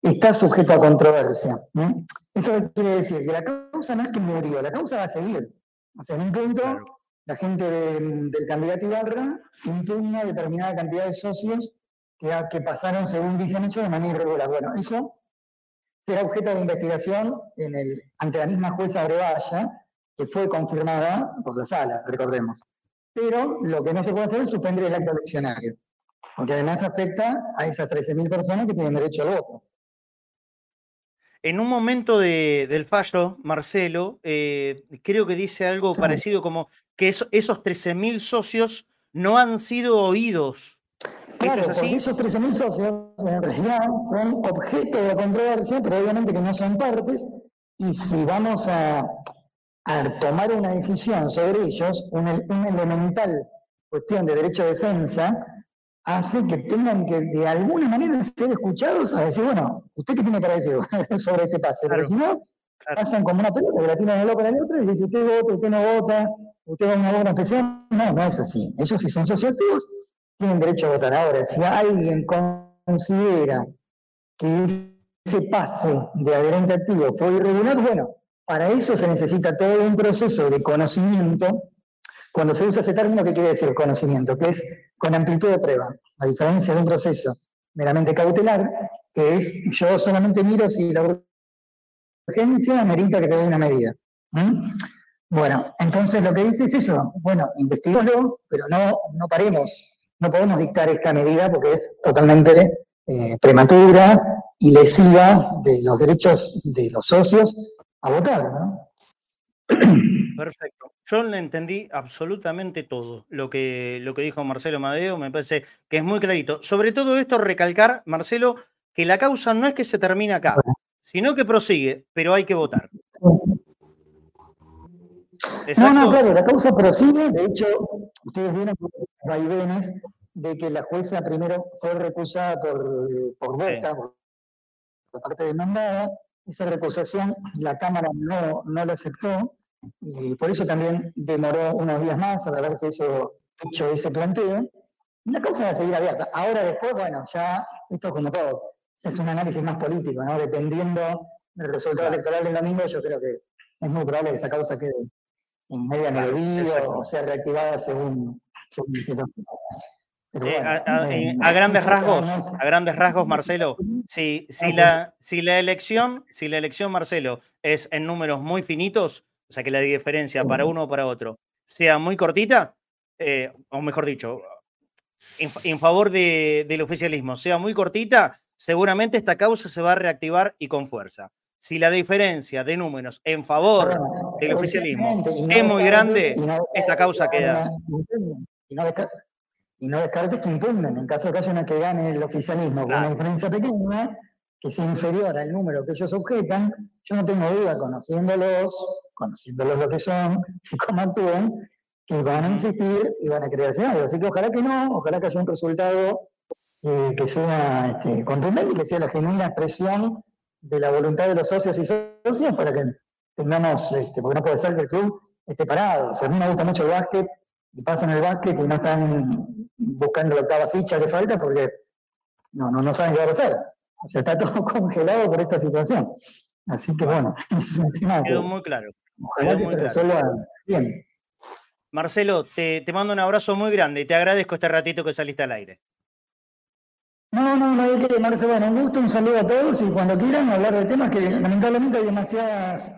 [SPEAKER 6] está sujeto a controversia. Eso quiere decir que la causa no es que murió, la causa va a seguir. O sea, en un punto, la gente del candidato Ibarra impugna determinada cantidad de socios que, que pasaron, según dicen ellos, de manera irregular. Bueno, eso será objeto de investigación en el, ante la misma jueza Brevalla, que fue confirmada por la sala, recordemos. Pero lo que no se puede hacer es suspender el acto eleccionario, porque además afecta a esas 13.000 personas que tienen derecho al voto.
[SPEAKER 3] En un momento del fallo, Marcelo, eh, creo que dice algo parecido como que esos 13.000 socios no han sido oídos.
[SPEAKER 6] Claro, es así? esos 13.000 socios en realidad son objeto de controversia, pero obviamente que no son partes, y si vamos a, a tomar una decisión sobre ellos, una, elemental cuestión de derecho de defensa hace que tengan que de alguna manera ser escuchados a decir, bueno, ¿usted qué tiene para decir sobre este pase? Porque si no, pasan como una pelota que la tiran de loco para el otro y dice, usted vota, usted no vota, usted va a una obra especial. No, no es así. Ellos si son socioactivos tienen derecho a votar. Ahora, si alguien considera que ese pase de adherente activo fue irregular, bueno, para eso se necesita todo un proceso de conocimiento. Cuando se usa ese término, ¿qué quiere decir conocimiento? Que es con amplitud de prueba, a diferencia de un proceso meramente cautelar, que es yo solamente miro si la urgencia amerita que te dé una medida. Bueno, entonces lo que dice es eso, bueno, investiguémoslo, pero no, no paremos, no podemos dictar esta medida porque es totalmente eh, prematura y lesiva de los derechos de los socios a votar, ¿no?
[SPEAKER 3] Perfecto. Yo le entendí absolutamente todo lo que, lo que dijo Marcelo Madeo, me parece que es muy clarito. Sobre todo esto, recalcar, Marcelo, que la causa no es que se termine acá, sino que prosigue, pero hay que votar.
[SPEAKER 6] No, no, claro, la causa prosigue, de hecho, ustedes vieron los vaivenes de que la jueza primero fue recusada por, por por parte demandada, esa recusación la Cámara no, no la aceptó y por eso también demoró unos días más al haberse hecho, hecho ese planteo. Y la causa va a seguir abierta. Ahora después, bueno, ya esto es como todo, es un análisis más político, ¿no? Dependiendo del resultado electoral del domingo, yo creo que es muy probable que esa causa quede en media claro, o sea reactivada según, según
[SPEAKER 3] eh, a, grandes rasgos, a grandes rasgos, Marcelo, si, si, la, si, la elección, si la elección, Marcelo, es en números muy finitos, o sea que la diferencia para uno o para otro sea muy cortita, eh, o mejor dicho, en, favor del oficialismo sea muy cortita, seguramente esta causa se va a reactivar y con fuerza. Si la diferencia de números en favor del oficialismo es muy grande, esta causa queda
[SPEAKER 6] y no descartes que impugnen. En caso de que haya una que gane el oficialismo con una diferencia pequeña, que sea inferior al número que ellos objetan, yo no tengo duda, conociéndolos, conociéndolos lo que son y cómo actúan, que van a insistir y van a crearse algo. Así que ojalá que no, ojalá que haya un resultado eh, que sea este, contundente y que sea la genuina expresión de la voluntad de los socios y socias para que tengamos, este, porque no puede ser que el club esté parado. O sea, a mí me gusta mucho el básquet y pasan el básquet y no están buscando la octava ficha que falta porque no, no, no saben qué va a hacer. O sea, está todo congelado por esta situación. Así que bueno,
[SPEAKER 3] es un tema Quedó muy claro.
[SPEAKER 6] Ojalá que se resuelva bien.
[SPEAKER 3] Marcelo, te, te, mando un abrazo muy grande y te agradezco este ratito que saliste al aire.
[SPEAKER 6] No, no, no hay que Marcelo. Bueno, un gusto, un saludo a todos y cuando quieran hablar de temas que lamentablemente hay demasiadas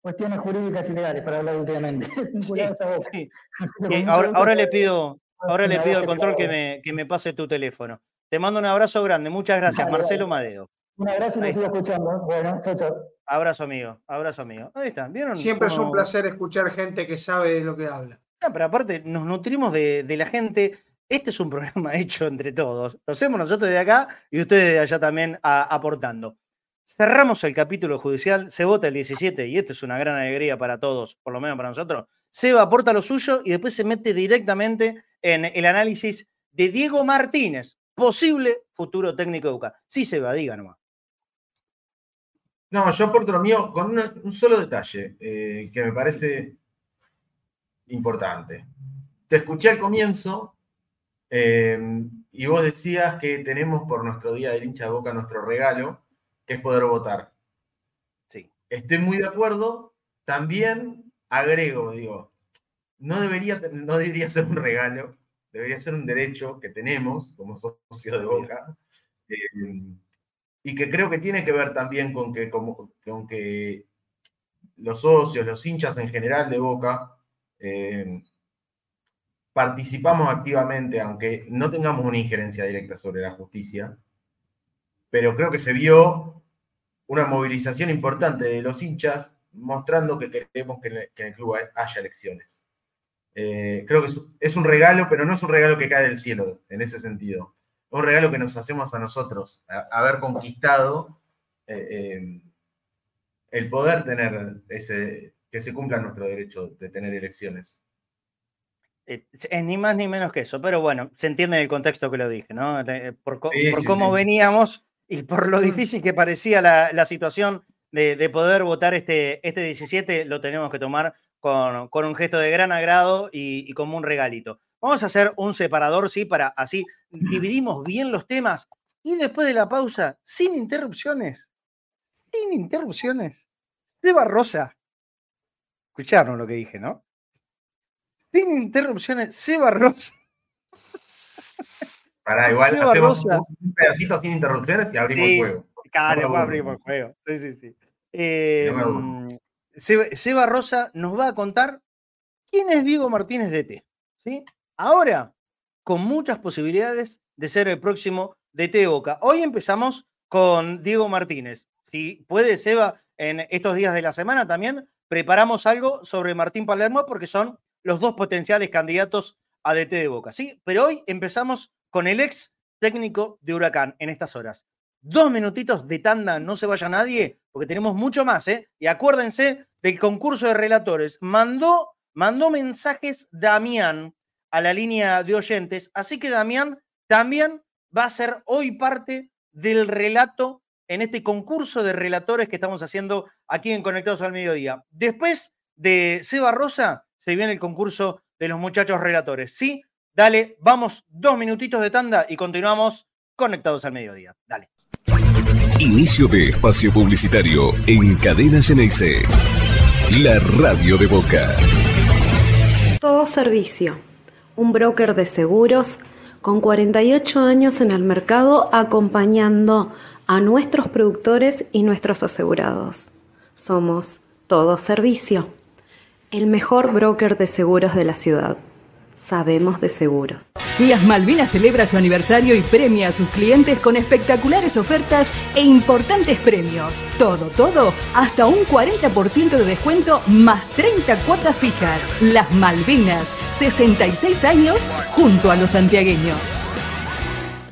[SPEAKER 6] cuestiones jurídicas y legales para hablar últimamente.
[SPEAKER 3] ahora, le pido, ahora le pido al control que me, que me pase tu teléfono. Te mando un abrazo grande. Muchas gracias, Marcelo Madeo.
[SPEAKER 6] Un abrazo y lo sigo escuchando. Bueno, chao, chao.
[SPEAKER 3] Abrazo amigo, abrazo amigo. Ahí está, ¿vieron?
[SPEAKER 4] Siempre es un placer escuchar gente que sabe de lo que habla.
[SPEAKER 3] Ah, pero aparte nos nutrimos de, de la gente. Este es un programa hecho entre todos. Lo hacemos nosotros de acá y ustedes de allá también aportando. Cerramos el capítulo judicial, se vota el 17 y esto es una gran alegría para todos, por lo menos para nosotros. Seba aporta lo suyo y después se mete directamente en el análisis de Diego Martínez, posible futuro técnico de UCA. Sí, Seba, diga nomás.
[SPEAKER 5] No, yo aporto lo mío con un solo detalle eh, que me parece importante. Te escuché al comienzo eh, y vos decías que tenemos por nuestro día del hincha de boca nuestro regalo, que es poder votar.
[SPEAKER 3] Sí.
[SPEAKER 5] Estoy muy de acuerdo. También agrego, digo, no debería, no debería ser un regalo, debería ser un derecho que tenemos como socio de Boca. eh, y que creo que tiene que ver también con que, como- con que los socios, los hinchas en general de Boca, eh, participamos activamente, aunque no tengamos una injerencia directa sobre la justicia, pero creo que se vio una movilización importante de los hinchas mostrando que queremos que en el, club haya elecciones. Eh, creo que es, un regalo, pero no es un regalo que cae del cielo en ese sentido. Es un regalo que nos hacemos a nosotros, haber conquistado eh, eh, el poder tener ese, que se cumpla nuestro derecho de tener elecciones.
[SPEAKER 3] Eh, Es ni más ni menos que eso, pero bueno, se entiende en el contexto que lo dije, ¿no? Eh, Por, co-
[SPEAKER 5] Sí,
[SPEAKER 3] por
[SPEAKER 5] sí,
[SPEAKER 3] cómo
[SPEAKER 5] sí.
[SPEAKER 3] veníamos y por lo difícil que parecía la, la situación de, de poder votar este, este 17, lo tenemos que tomar con, con un gesto de gran agrado y, y como un regalito. Vamos a hacer un separador, sí, para así dividimos bien los temas y después de la pausa, sin interrupciones, sin interrupciones, Seba Rosa. Escucharon lo que dije, ¿no? Sin interrupciones, Seba Rosa.
[SPEAKER 5] Para igual
[SPEAKER 3] Seba
[SPEAKER 5] hacemos
[SPEAKER 3] Rosa.
[SPEAKER 5] un, pedacito sin interrupciones y abrimos
[SPEAKER 3] Sí.
[SPEAKER 5] el juego.
[SPEAKER 3] Claro,
[SPEAKER 5] No
[SPEAKER 3] abrimos el juego. Sí, sí, sí. Eh,
[SPEAKER 5] No
[SPEAKER 3] mm, Seba, Seba Rosa nos va a contar quién es Diego Martínez DT. ¿sí? Ahora, con muchas posibilidades de ser el próximo DT de Boca. Hoy empezamos con Diego Martínez. Si puede, Seba, en estos días de la semana también preparamos algo sobre Martín Palermo porque son los dos potenciales candidatos a DT de Boca. ¿sí? Pero hoy empezamos con el ex técnico de Huracán en estas horas. Dos minutitos de tanda, no se vaya nadie, porque tenemos mucho más, ¿eh? Y acuérdense del concurso de relatores. Mandó, mandó mensajes Damián a la línea de oyentes, así que Damián también va a ser hoy parte del relato en este concurso de relatores que estamos haciendo aquí en Conectados al Mediodía. Después de Seba Rosa, se viene el concurso de los muchachos relatores. Sí, dale, vamos dos minutitos de tanda y continuamos Conectados al Mediodía. Dale.
[SPEAKER 1] Inicio de espacio publicitario en Cadena Ceneice. La radio de Boca.
[SPEAKER 7] Todo Servicio, un broker de seguros con 48 años en el mercado acompañando a nuestros productores y nuestros asegurados. Somos Todo Servicio, el mejor broker de seguros de la ciudad. Sabemos de seguros.
[SPEAKER 8] Las Malvinas celebra su aniversario y premia a sus clientes con espectaculares ofertas e importantes premios. Todo, todo, hasta un 40% de descuento más 30 cuotas fijas. Las Malvinas, 66 años junto a los santiagueños.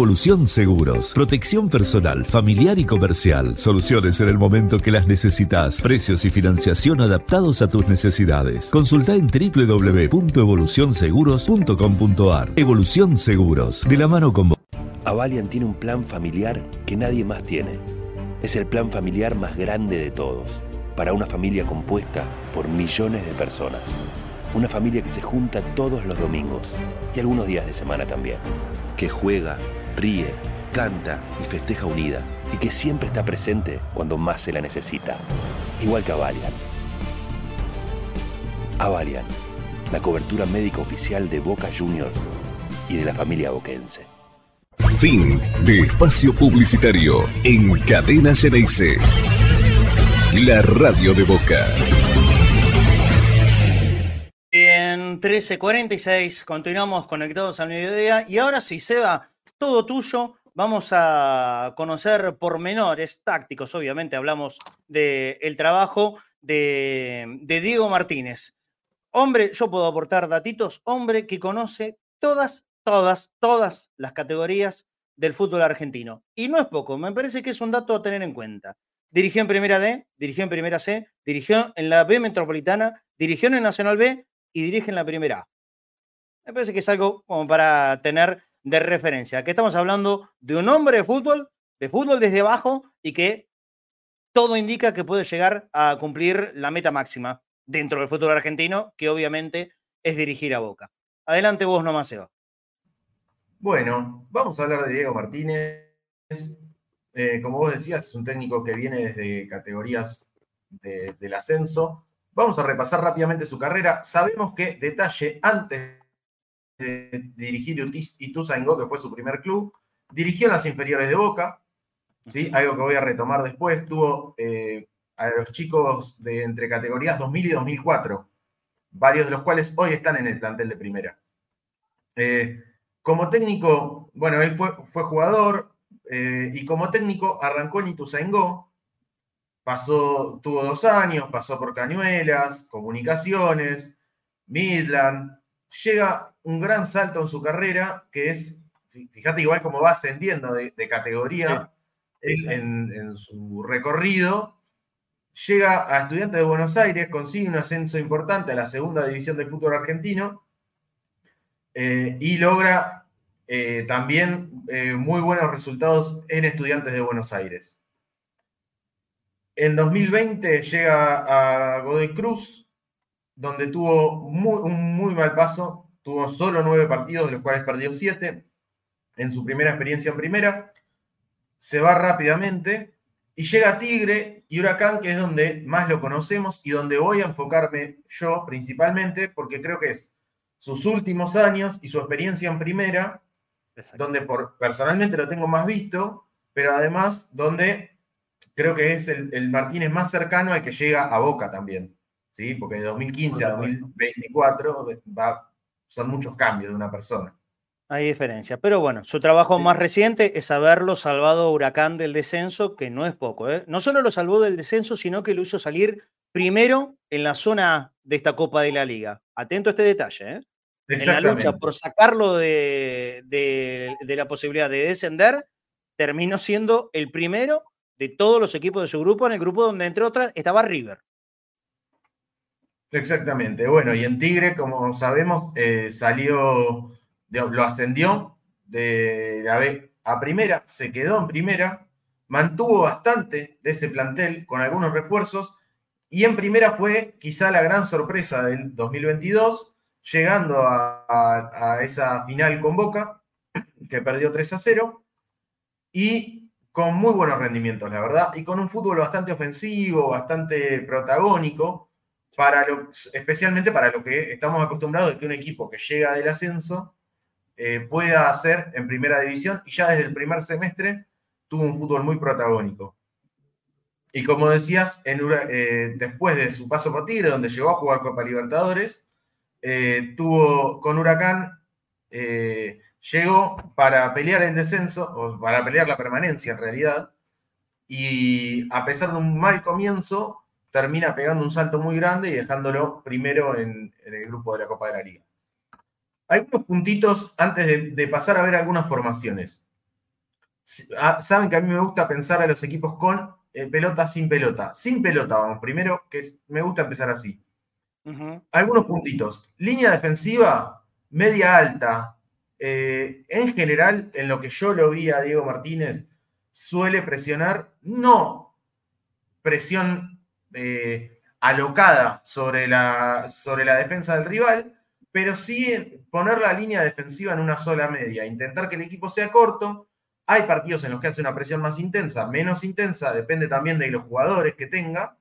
[SPEAKER 9] Evolución Seguros, protección personal, familiar y comercial, soluciones en el momento que las necesitas, precios y financiación adaptados a tus necesidades. Consulta en www.evolucionseguros.com.ar. Evolución Seguros, de la mano con vos.
[SPEAKER 10] Avalian tiene un plan familiar que nadie más tiene. es el plan familiar más grande de todos, para una familia compuesta por millones de personas. Una familia que se junta todos los domingos y algunos días de semana también. Que juega, ríe, canta y festeja unida y que siempre está presente cuando más se la necesita. Igual que Avalian. Avalian, la cobertura médica oficial de Boca Juniors y de la familia boquense.
[SPEAKER 1] Fin de espacio publicitario en Cadena Ceneice. La radio de Boca.
[SPEAKER 3] En 13.46 continuamos conectados al mediodía y ahora sí, Seba, todo tuyo. Vamos a conocer pormenores tácticos, obviamente hablamos del trabajo de, de Diego Martínez. Hombre, yo puedo aportar datitos, hombre que conoce todas, todas, todas las categorías del fútbol argentino. Y no es poco, me parece que es un dato a tener en cuenta. Dirigió en Primera D, dirigió en Primera C, dirigió en la B Metropolitana, dirigió en el Nacional B y dirige en la Primera A. Me parece que es algo como para tener de referencia. Que estamos hablando de un hombre de fútbol, de fútbol desde abajo y que todo indica que puede llegar a cumplir la meta máxima dentro del fútbol argentino, que obviamente es dirigir a Boca. Adelante vos nomás, Eva.
[SPEAKER 5] Bueno, vamos a hablar de Diego Martínez. Eh, como vos decías, es un técnico que viene desde categorías del ascenso. Vamos a repasar rápidamente su carrera. Sabemos que, detalle, antes de dirigir Ituzaingó, que fue su primer club, dirigió en las inferiores de Boca, ¿sí? algo que voy a retomar después. Tuvo eh, a los chicos de entre categorías 2000 y 2004, varios de los cuales hoy están en el plantel de primera. Eh, como técnico, bueno, él fue, fue jugador eh, y como técnico arrancó en Ituzaingó, pasó, tuvo dos años, pasó por Cañuelas, Comunicaciones, Midland, llega un gran salto en su carrera que es, fíjate igual cómo va ascendiendo de, categoría en, en, su recorrido, llega a Estudiantes de Buenos Aires, consigue un ascenso importante a la segunda división del fútbol argentino eh, y logra eh, también eh, muy buenos resultados en Estudiantes de Buenos Aires. En 2020 llega a Godoy Cruz, donde tuvo un muy mal paso, tuvo solo nueve partidos, de los cuales perdió siete en su primera experiencia en primera, se va rápidamente y llega Tigre y Huracán, que es donde más lo conocemos y donde voy a enfocarme yo principalmente, porque creo que es sus últimos años y su experiencia en primera, donde por, personalmente lo tengo más visto, pero además donde creo que es el, Martínez más cercano al que llega a Boca también, ¿sí? porque de 2015 a 2024 va, son muchos cambios de una persona.
[SPEAKER 3] Hay diferencia. Pero bueno, su trabajo más reciente es haberlo salvado a Huracán del descenso, que no es poco. ¿eh? No solo lo salvó del descenso, sino que lo hizo salir primero en la zona de esta Copa de la Liga. Atento a este detalle. ¿eh? En la lucha por sacarlo de, de, la posibilidad de descender, terminó siendo el primero de todos los equipos de su grupo, en el grupo donde, entre otras, estaba River.
[SPEAKER 5] Exactamente. Bueno, y en Tigre, como sabemos, eh, salió lo ascendió de la B a primera, se quedó en primera, mantuvo bastante de ese plantel con algunos refuerzos y en primera fue quizá la gran sorpresa del 2022, llegando a, esa final con Boca, que perdió 3 a 0, y con muy buenos rendimientos, la verdad, y con un fútbol bastante ofensivo, bastante protagónico, especialmente para lo que estamos acostumbrados de que un equipo que llega del ascenso eh, pueda hacer en primera división y ya desde el primer semestre tuvo un fútbol muy protagónico. Y como decías, eh, después de su paso por Tigre, donde llegó a jugar Copa Libertadores, eh, tuvo con Huracán, llegó para pelear el descenso, o para pelear la permanencia en realidad, y a pesar de un mal comienzo, termina pegando un salto muy grande y dejándolo primero en el grupo de la Copa de la Liga algunos puntitos antes de, pasar a ver algunas formaciones. Ah, saben que a mí me gusta pensar a los equipos con eh, pelota sin pelota. Sin pelota, vamos, primero, que me gusta empezar así. Algunos puntitos. Línea defensiva, media alta. Eh, en general, en lo que yo lo vi a Diego Martínez, suele presionar, no presión eh, alocada sobre la, sobre la defensa del rival, pero sí poner la línea defensiva en una sola media, intentar que el equipo sea corto. Hay partidos en los que hace una presión más intensa, menos intensa, depende también de los jugadores que tenga,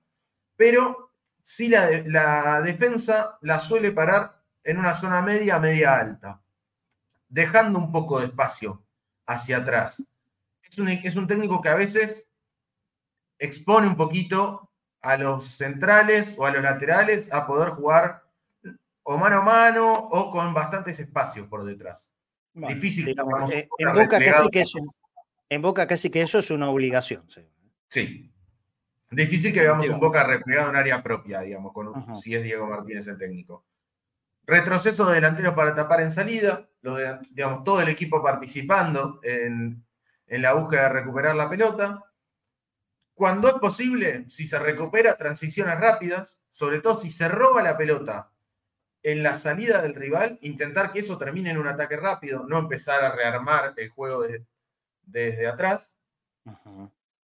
[SPEAKER 5] pero sí la, defensa la suele parar en una zona media, media alta, dejando un poco de espacio hacia atrás. Es un, es un técnico que a veces expone un poquito a los centrales o a los laterales a poder jugar o mano a mano o con bastantes espacios por detrás. Difícil.
[SPEAKER 3] Digamos, eh, en, Boca casi que eso, en Boca casi que eso es una obligación. Sí.
[SPEAKER 5] sí. Difícil que veamos un Boca replegado en área propia, digamos, con, si es Diego Martínez el técnico. Retroceso de delanteros para tapar en salida, digamos, todo el equipo participando en, en la búsqueda de recuperar la pelota. Cuando es posible, si se recupera, transiciones rápidas, sobre todo si se roba la pelota en la salida del rival, intentar que eso termine en un ataque rápido, no empezar a rearmar el juego desde atrás.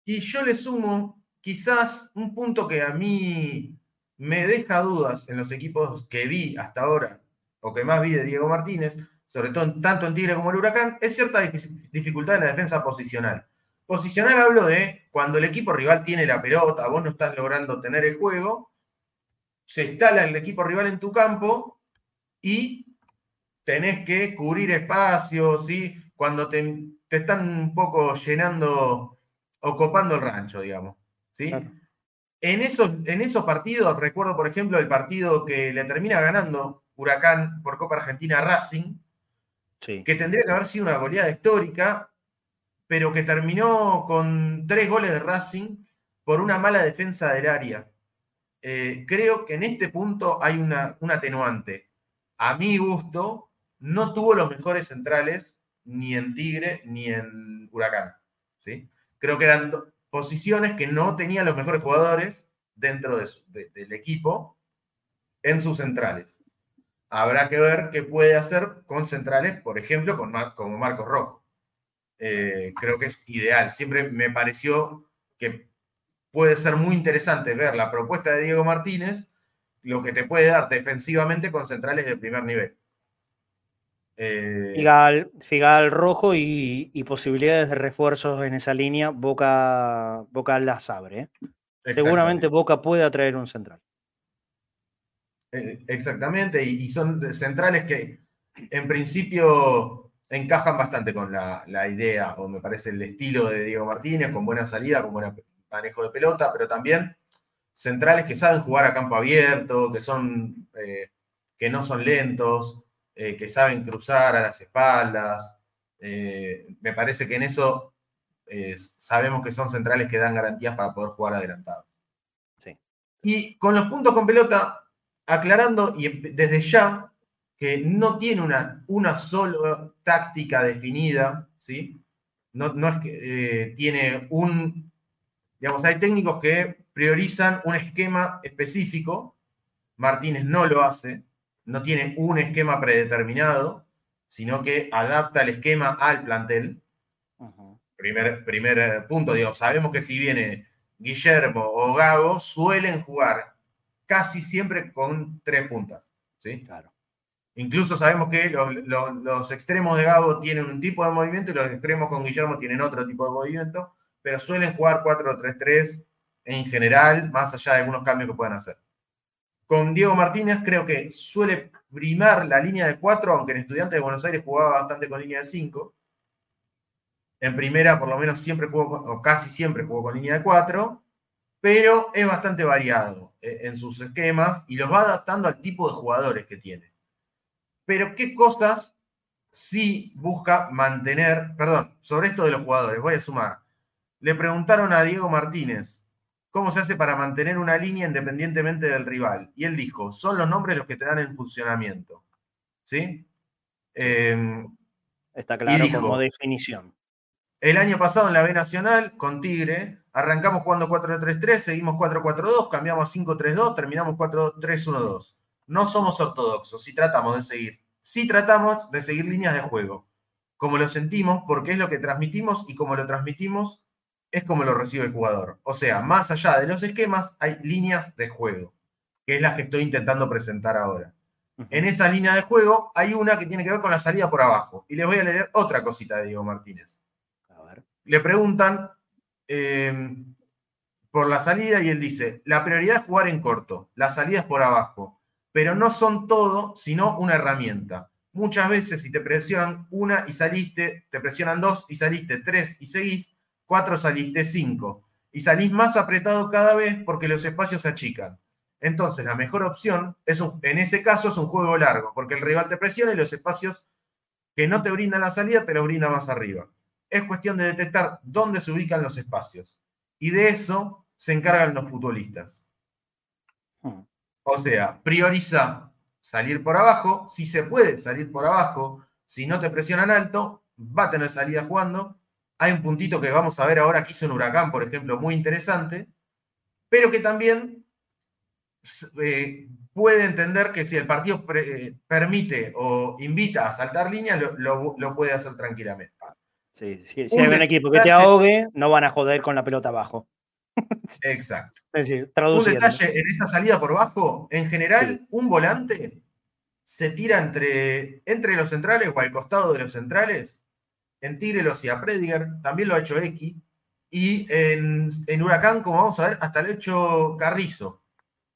[SPEAKER 5] Y yo le sumo quizás un punto que a mí me deja dudas en los equipos que vi hasta ahora, o que más vi de Diego Martínez, sobre todo tanto en Tigre como en Huracán, es cierta dificultad en la defensa posicional. Posicional hablo de cuando el equipo rival tiene la pelota, vos no estás logrando tener el juego, se instala el equipo rival en tu campo y tenés que cubrir espacios, y cuando te, están un poco llenando o copando el rancho, digamos. ¿sí? En, esos, en esos partidos, recuerdo por ejemplo el partido que le termina ganando Huracán por Copa Argentina Racing, que tendría que haber sido una goleada histórica, pero que terminó con tres goles de Racing por una mala defensa del área. Eh, creo que en este punto hay una, un atenuante. A mi gusto, no tuvo los mejores centrales ni en Tigre ni en Huracán. ¿sí? Creo que eran posiciones que no tenían los mejores jugadores dentro del equipo en sus centrales. Habrá que ver qué puede hacer con centrales, por ejemplo, con como Marcos Rojo. Eh, creo que es ideal. Siempre me pareció que puede ser muy interesante ver la propuesta de Diego Martínez, lo que te puede dar defensivamente con centrales de primer nivel.
[SPEAKER 3] Eh, Figal, rojo y, posibilidades de refuerzos en esa línea, Boca, Boca las abre. ¿eh? Seguramente Boca puede atraer un central.
[SPEAKER 5] Exactamente, y, son centrales que en principio encajan bastante con la, idea, o me parece el estilo de Diego Martínez, con buena salida, con buen manejo de pelota, pero también centrales que saben jugar a campo abierto, que son que no son lentos, eh, que saben cruzar a las espaldas. Eh, me parece que en eso eh, sabemos que son centrales que dan garantías para poder jugar adelantado. Y con los puntos con pelota, aclarando y desde ya que no tiene una, una sola táctica definida, ¿sí? No, no es que tiene un, digamos, hay técnicos que priorizan un esquema específico, Martínez no lo hace, no tiene un esquema predeterminado, sino que adapta el esquema al plantel. primer, primer eh, punto, digo, sabemos que si viene Guillermo o Gago, suelen jugar casi siempre con tres puntas. ¿sí?
[SPEAKER 3] Claro.
[SPEAKER 5] Incluso sabemos que los, extremos de Gago tienen un tipo de movimiento y los extremos con Guillermo tienen otro tipo de movimiento, pero suelen jugar 4-3-3 en general, más allá de algunos cambios que puedan hacer. Con Diego Martínez creo que suele primar la línea de 4, aunque en Estudiantes de Buenos Aires jugaba bastante con línea de 5. En primera, por lo menos, siempre jugó, o casi siempre jugó con línea de 4, pero es bastante variado eh, en sus esquemas y los va adaptando al tipo de jugadores que tiene. Pero, ¿qué cosas sí busca mantener? Perdón, sobre esto de los jugadores, voy a sumar. Le preguntaron a Diego Martínez ¿Cómo se hace para mantener una línea independientemente del rival? Y él dijo, son los nombres los que te dan el funcionamiento. ¿Sí?
[SPEAKER 3] Em, Está claro como definición.
[SPEAKER 5] El año pasado en la B Nacional, con Tigre, arrancamos jugando 4-3-3, seguimos 4-4-2, cambiamos a 5-3-2, terminamos 4-3-1-2. No somos ortodoxos, si tratamos de seguir. Sí tratamos de seguir líneas de juego, como lo sentimos, porque es lo que transmitimos y como lo transmitimos es como lo recibe el jugador. O sea, más allá de los esquemas, hay líneas de juego, que es las que estoy intentando presentar ahora. En esa línea de juego hay una que tiene que ver con la salida por abajo. Y les voy a leer otra cosita de Diego Martínez. Le preguntan eh, por la salida y él dice, la prioridad es jugar en corto, la salida es por abajo, pero no son todo, sino una herramienta. Muchas veces si te presionan una y saliste, te presionan dos y saliste, tres y seguís, cuatro saliste, cinco. Y salís más apretado cada vez porque los espacios se achican. Entonces, la mejor opción es en ese caso es un juego largo, porque el rival te presiona y los espacios que no te brindan la salida te los brinda más arriba. Es cuestión de detectar dónde se ubican los espacios. Y de eso se encargan los futbolistas. O sea, prioriza salir por abajo, si se puede salir por abajo, si no te presionan alto, va a tener salida jugando. Hay un puntito que vamos a ver ahora que hizo un huracán, por ejemplo, muy interesante, pero que también eh, puede entender que si el partido eh, permite o invita a saltar línea, lo, puede hacer tranquilamente.
[SPEAKER 3] Sí, si hay un equipo que te ahogue, no van a joder con la pelota abajo.
[SPEAKER 5] Exacto. Es decir, un detalle en esa salida por bajo, en general, un volante se tira entre, entre los centrales o al costado de los centrales. En Tigre lo hacía Prediger, también lo ha hecho X. Y en, en Huracán, como vamos a ver, hasta lo ha hecho Carrizo.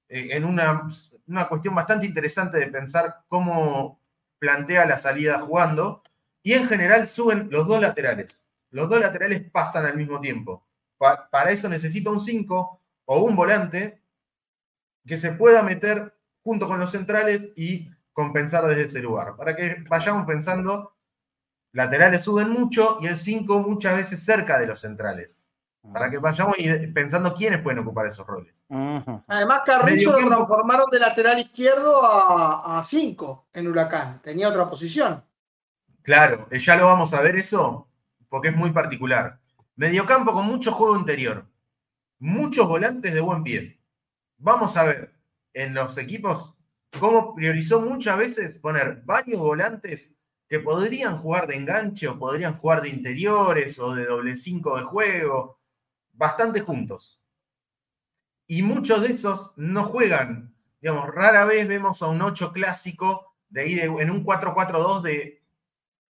[SPEAKER 5] Eh, en una, una cuestión bastante interesante de pensar cómo plantea la salida jugando. Y en general suben los dos laterales. Los dos laterales pasan al mismo tiempo. Para eso necesita un 5 o un volante que se pueda meter junto con los centrales y compensar desde ese lugar. Para que vayamos pensando, laterales suben mucho y el 5 muchas veces cerca de los centrales. Para que vayamos pensando quiénes pueden ocupar esos roles.
[SPEAKER 4] Además, Carrizo lo transformaron de lateral izquierdo a 5 en Huracán. Tenía otra posición.
[SPEAKER 5] Claro, eh, ya lo vamos a ver eso, porque es muy particular. Mediocampo con mucho juego interior. Muchos volantes de buen pie. Vamos a ver en los equipos cómo priorizó muchas veces poner varios volantes que podrían jugar de enganche o podrían jugar de interiores o de doble cinco de juego bastante juntos. Y muchos de esos no juegan. Digamos, rara vez vemos a un 8 clásico de ir en un 4-4-2 de,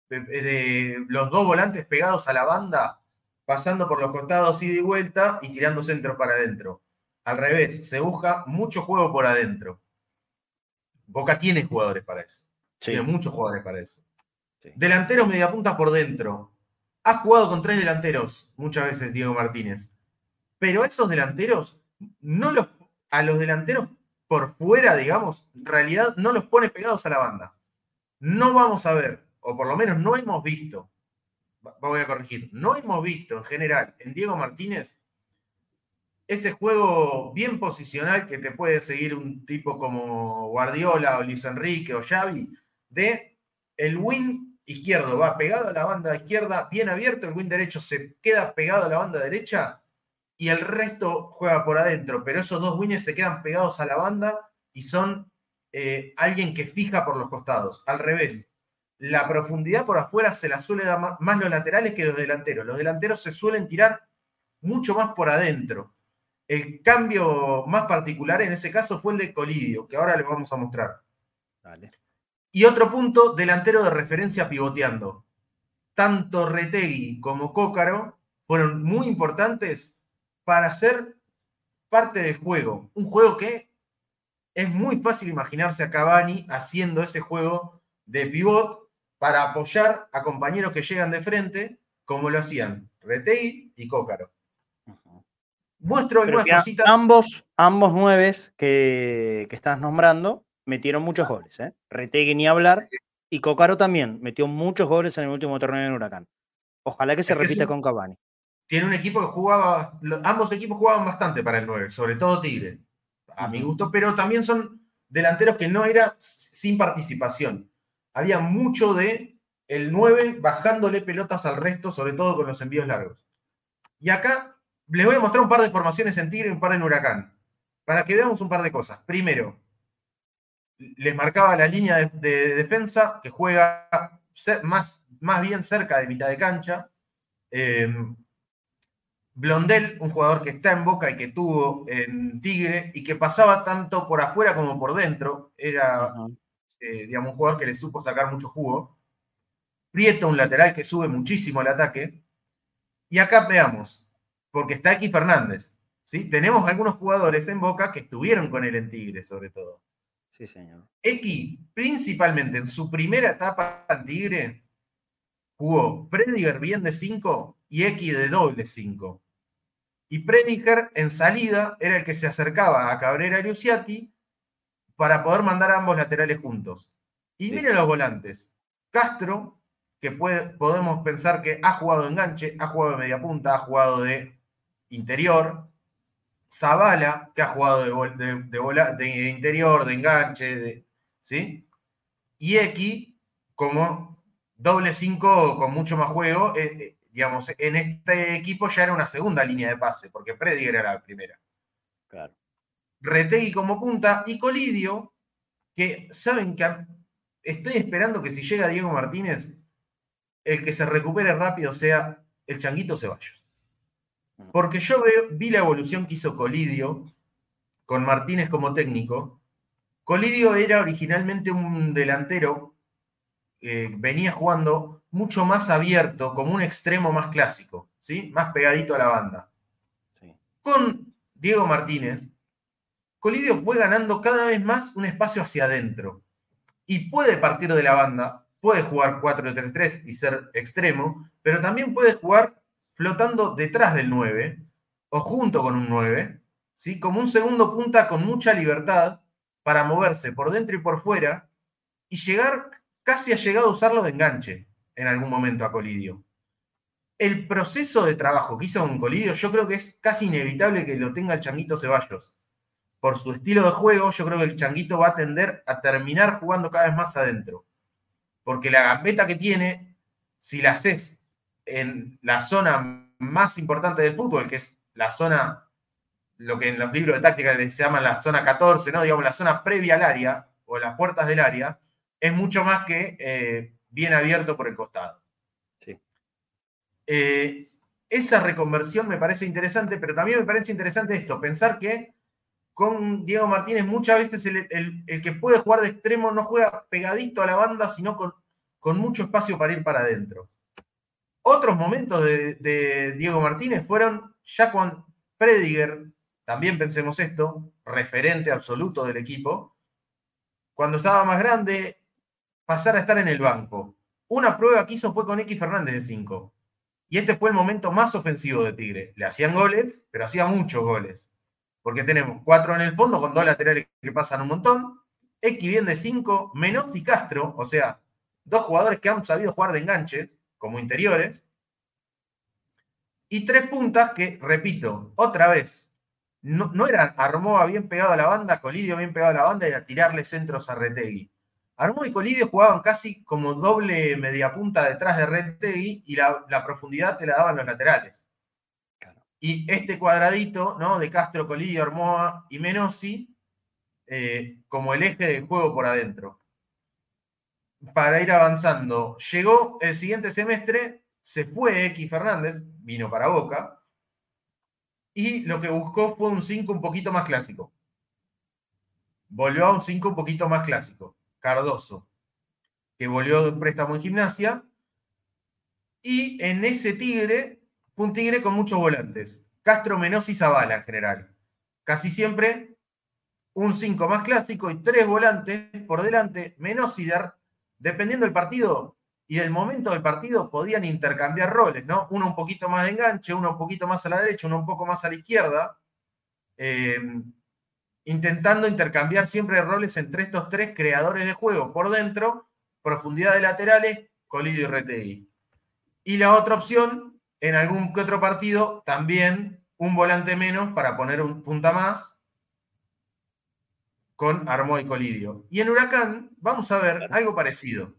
[SPEAKER 5] de, los dos volantes pegados a la banda, pasando por los costados y de vuelta y tirando centros para adentro. Al revés, se busca mucho juego por adentro. Boca tiene jugadores para eso. Tiene muchos jugadores para eso. Delanteros mediapuntas por dentro. Ha jugado con tres delanteros muchas veces Diego Martínez pero esos delanteros, no los, a los delanteros por fuera, digamos, en realidad no los pone pegados a la banda. No vamos a ver, o por lo menos no hemos visto, voy a corregir, no hemos visto en general en Diego Martínez ese juego bien posicional que te puede seguir un tipo como Guardiola o Luis Enrique o Xavi, de el win izquierdo va pegado a la banda izquierda, bien abierto, el win derecho se queda pegado a la banda derecha y el resto juega por adentro, pero esos dos wins se quedan pegados a la banda y son eh, alguien que fija por los costados. Al revés, la profundidad por afuera se la suele dar más, los laterales que los delanteros. Los delanteros se suelen tirar mucho más por adentro. El cambio más particular en ese caso fue el de Colidio, que ahora les vamos a mostrar. Y otro punto, delantero de referencia pivoteando. Tanto Retegui como Cócaro fueron muy importantes para ser parte del juego. Un juego que es muy fácil imaginarse a Cavani haciendo ese juego de pivot para apoyar a compañeros que llegan de frente, como lo hacían Retei y Cócaro.
[SPEAKER 3] Muestro algunas cositas. Ambos, ambos nueves que, que, estás nombrando metieron muchos goles. ¿eh? Retegui ni hablar. Y Cócaro también metió muchos goles en el último torneo en Huracán. Ojalá que se repita con Cavani
[SPEAKER 5] tiene un equipo que jugaba, ambos equipos jugaban bastante para el 9, sobre todo Tigre, a mi gusto, pero también son delanteros que no era sin participación. Había mucho de el 9 bajándole pelotas al resto, sobre todo con los envíos largos. Y acá les voy a mostrar un par de formaciones en Tigre y un par en Huracán, para que veamos un par de cosas. Primero, les marcaba la línea de, defensa que juega más, más bien cerca de mitad de cancha. Eh, Blondel, un jugador que está en Boca y que tuvo en Tigre y que pasaba tanto por afuera como por dentro. Era, eh, digamos, un jugador que le supo sacar mucho jugo. Prieto, un lateral que sube muchísimo el ataque. Y acá veamos, porque está aquí Fernández. ¿sí? Tenemos algunos jugadores en Boca que estuvieron con él en Tigre, sobre todo.
[SPEAKER 3] Sí, señor.
[SPEAKER 5] X, principalmente en su primera etapa en Tigre, jugó Prediger bien de 5 y X de doble 5. Y Prediger en salida era el que se acercaba a Cabrera y Luciati para poder mandar a ambos laterales juntos. Y miren los volantes. Castro, que podemos pensar que ha jugado de enganche, ha jugado de media punta, ha jugado de interior. Zavala, que ha jugado de, de, interior, de enganche, ¿sí? Y X, como doble 5 con mucho más juego, eh, eh, digamos, en este equipo ya era una segunda línea de pase, porque Prediger era la primera.
[SPEAKER 3] Claro.
[SPEAKER 5] Retegui como punta y Colidio, que saben que estoy esperando que si llega Diego Martínez, el que se recupere rápido sea el Changuito Ceballos. Porque yo vi la evolución que hizo Colidio con Martínez como técnico. Colidio era originalmente un delantero que venía jugando mucho más abierto, como un extremo más clásico, ¿sí? más pegadito a la banda. Con Diego Martínez, Colidio fue ganando cada vez más un espacio hacia adentro. Y puede partir de la banda, puede jugar 4-3-3 y ser extremo, pero también puede jugar flotando detrás del 9 o junto con un 9, ¿sí? como un segundo punta con mucha libertad para moverse por dentro y por fuera y llegar, casi ha llegado a usarlo de enganche en algún momento a Colidio. El proceso de trabajo que hizo con Colidio, yo creo que es casi inevitable que lo tenga el Changuito Ceballos por su estilo de juego, yo creo que el Changuito va a tender a terminar jugando cada vez más adentro. Porque la gambeta que tiene, si la haces en la zona más importante del fútbol, que es la zona, lo que en los libros de táctica se llama la zona 14, ¿no? Digamos, la zona previa al área o las puertas del área, es mucho más que eh, bien abierto por el costado.
[SPEAKER 3] Sí.
[SPEAKER 5] Eh, esa reconversión me parece interesante, pero también me parece interesante esto, pensar que con Diego Martínez muchas veces el, que puede jugar de extremo no juega pegadito a la banda, sino con, mucho espacio para ir para adentro. Otros momentos de, Diego Martínez fueron ya con Prediger, también pensemos esto, referente absoluto del equipo, cuando estaba más grande, pasar a estar en el banco. Una prueba que hizo fue con X Fernández de 5. Y este fue el momento más ofensivo de Tigre. Le hacían goles, pero hacía muchos goles porque tenemos cuatro en el fondo con dos laterales que pasan un montón, bien de 5, Menos y Castro, o sea, dos jugadores que han sabido jugar de enganches como interiores, y tres puntas que, repito, otra vez, no, no eran Armoa bien pegado a la banda, Colidio bien pegado a la banda y a tirarle centros a Retegui. Armoa y Colidio jugaban casi como doble media punta detrás de Retegui y la profundidad te la daban los laterales. Y este cuadradito, ¿no? De Castro, Colillo, Armoa y Menossi, eh, como el eje del juego por adentro. Para ir avanzando. Llegó el siguiente semestre, se fue X Fernández, vino para Boca, y lo que buscó fue un 5 un poquito más clásico. Volvió a un 5 un poquito más clásico, Cardoso, que volvió de un préstamo en gimnasia, y en ese Tigre un Tigre con muchos volantes. Castro, Menos y Zavala en general. Casi siempre un 5 más clásico y tres volantes por delante. Menos y dependiendo del partido y del momento del partido, podían intercambiar roles, ¿no? Uno un poquito más de enganche, uno un poquito más a la derecha, uno un poco más a la izquierda. Eh, intentando intercambiar siempre roles entre estos tres creadores de juego por dentro, profundidad de laterales, Colidio y Retegui. Y la otra opción en algún que otro partido también un volante menos para poner un punta más con Armo y Colidio. Y en Huracán vamos a ver algo parecido.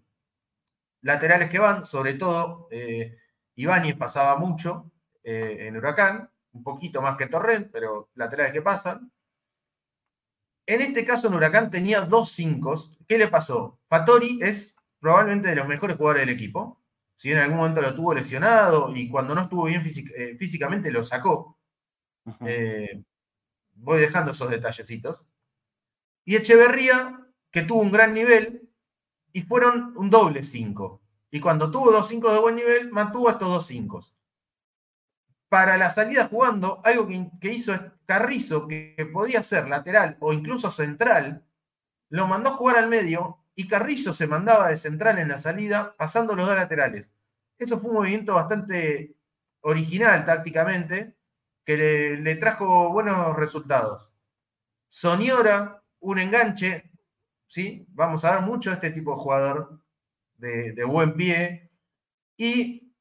[SPEAKER 5] Laterales que van, sobre todo eh, Ibáñez pasaba mucho eh, en Huracán, un poquito más que Torrent, pero laterales que pasan. En este caso en Huracán tenía dos cinco. ¿Qué le pasó? Fatori es probablemente de los mejores jugadores del equipo si en algún momento lo tuvo lesionado y cuando no estuvo bien eh, físicamente lo sacó. Eh, voy dejando esos detallecitos. Y Echeverría, que tuvo un gran nivel, y fueron un doble 5. Y cuando tuvo dos 5 de buen nivel, mantuvo estos dos 5. Para la salida jugando, algo que, hizo Carrizo, que, podía ser lateral o incluso central, lo mandó a jugar al medio y Carrizo se mandaba de central en la salida, pasando los dos laterales. Eso fue un movimiento bastante original tácticamente, que le, trajo buenos resultados. Soniora, un enganche, ¿sí? Vamos a ver mucho de este tipo de jugador de, buen pie. Y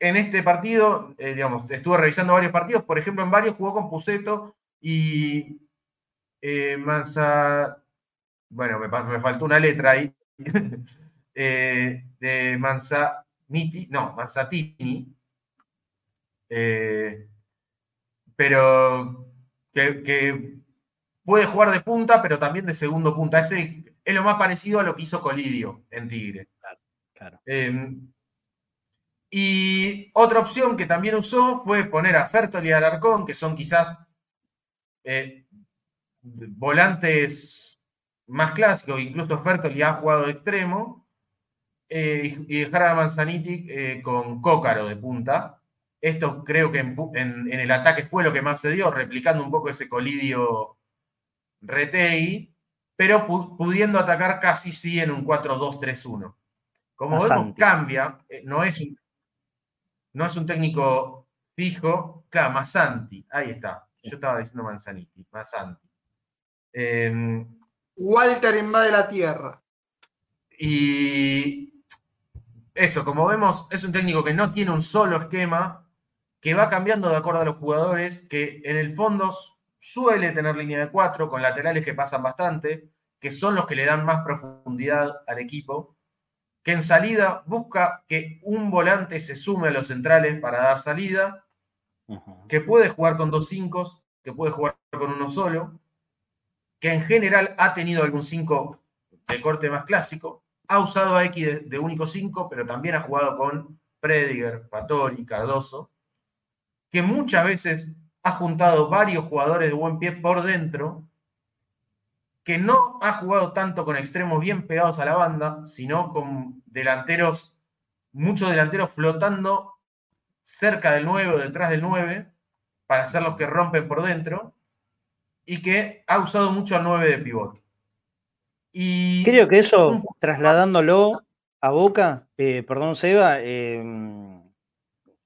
[SPEAKER 5] en este partido, eh, digamos, estuve revisando varios partidos, por ejemplo, en varios jugó con Puceto y eh, bueno, me, faltó una letra ahí, eh, de Manzaniti, no, Manzatini, pero que, puede jugar de punta, pero también de segundo punta. Es, es lo más parecido a lo que hizo Colidio en Tigre. Em, y otra opción que también usó fue poner a Fertoli y Alarcón, que son quizás eh, volantes más clásicos, incluso Fertoli ha jugado de extremo, eh, y dejar a Manzaniti eh, con Cócaro de punta. Esto creo que en, el ataque fue lo que más se dio, replicando un poco ese colidio Retei, pero pudiendo atacar casi sí en un 4-2-3-1. Como vemos, cambia, eh, no es, un, no es un técnico fijo, claro, Masanti, ahí está. Yo estaba diciendo Manzaniti, Masanti.
[SPEAKER 4] Em, Walter invade la tierra.
[SPEAKER 5] Y eso, como vemos, es un técnico que no tiene un solo esquema, que va cambiando de acuerdo a los jugadores, que en el fondo suele tener línea de cuatro, con laterales que pasan bastante, que son los que le dan más profundidad al equipo, que en salida busca que un volante se sume a los centrales para dar salida, que puede jugar con dos cinco, que puede jugar con uno solo, que en general ha tenido algún cinco de corte más clásico, ha usado a X de, único cinco, pero también ha jugado con Prediger, Patori, Cardoso, que muchas veces ha juntado varios jugadores de buen pie por dentro, que no ha jugado tanto con extremos bien pegados a la banda, sino con delanteros, muchos delanteros flotando cerca del 9 o detrás del 9, para ser los que rompen por dentro, y que ha usado mucho al 9 de pivote.
[SPEAKER 3] Y Creo que eso, trasladándolo a Boca, eh, perdón Seba, eh,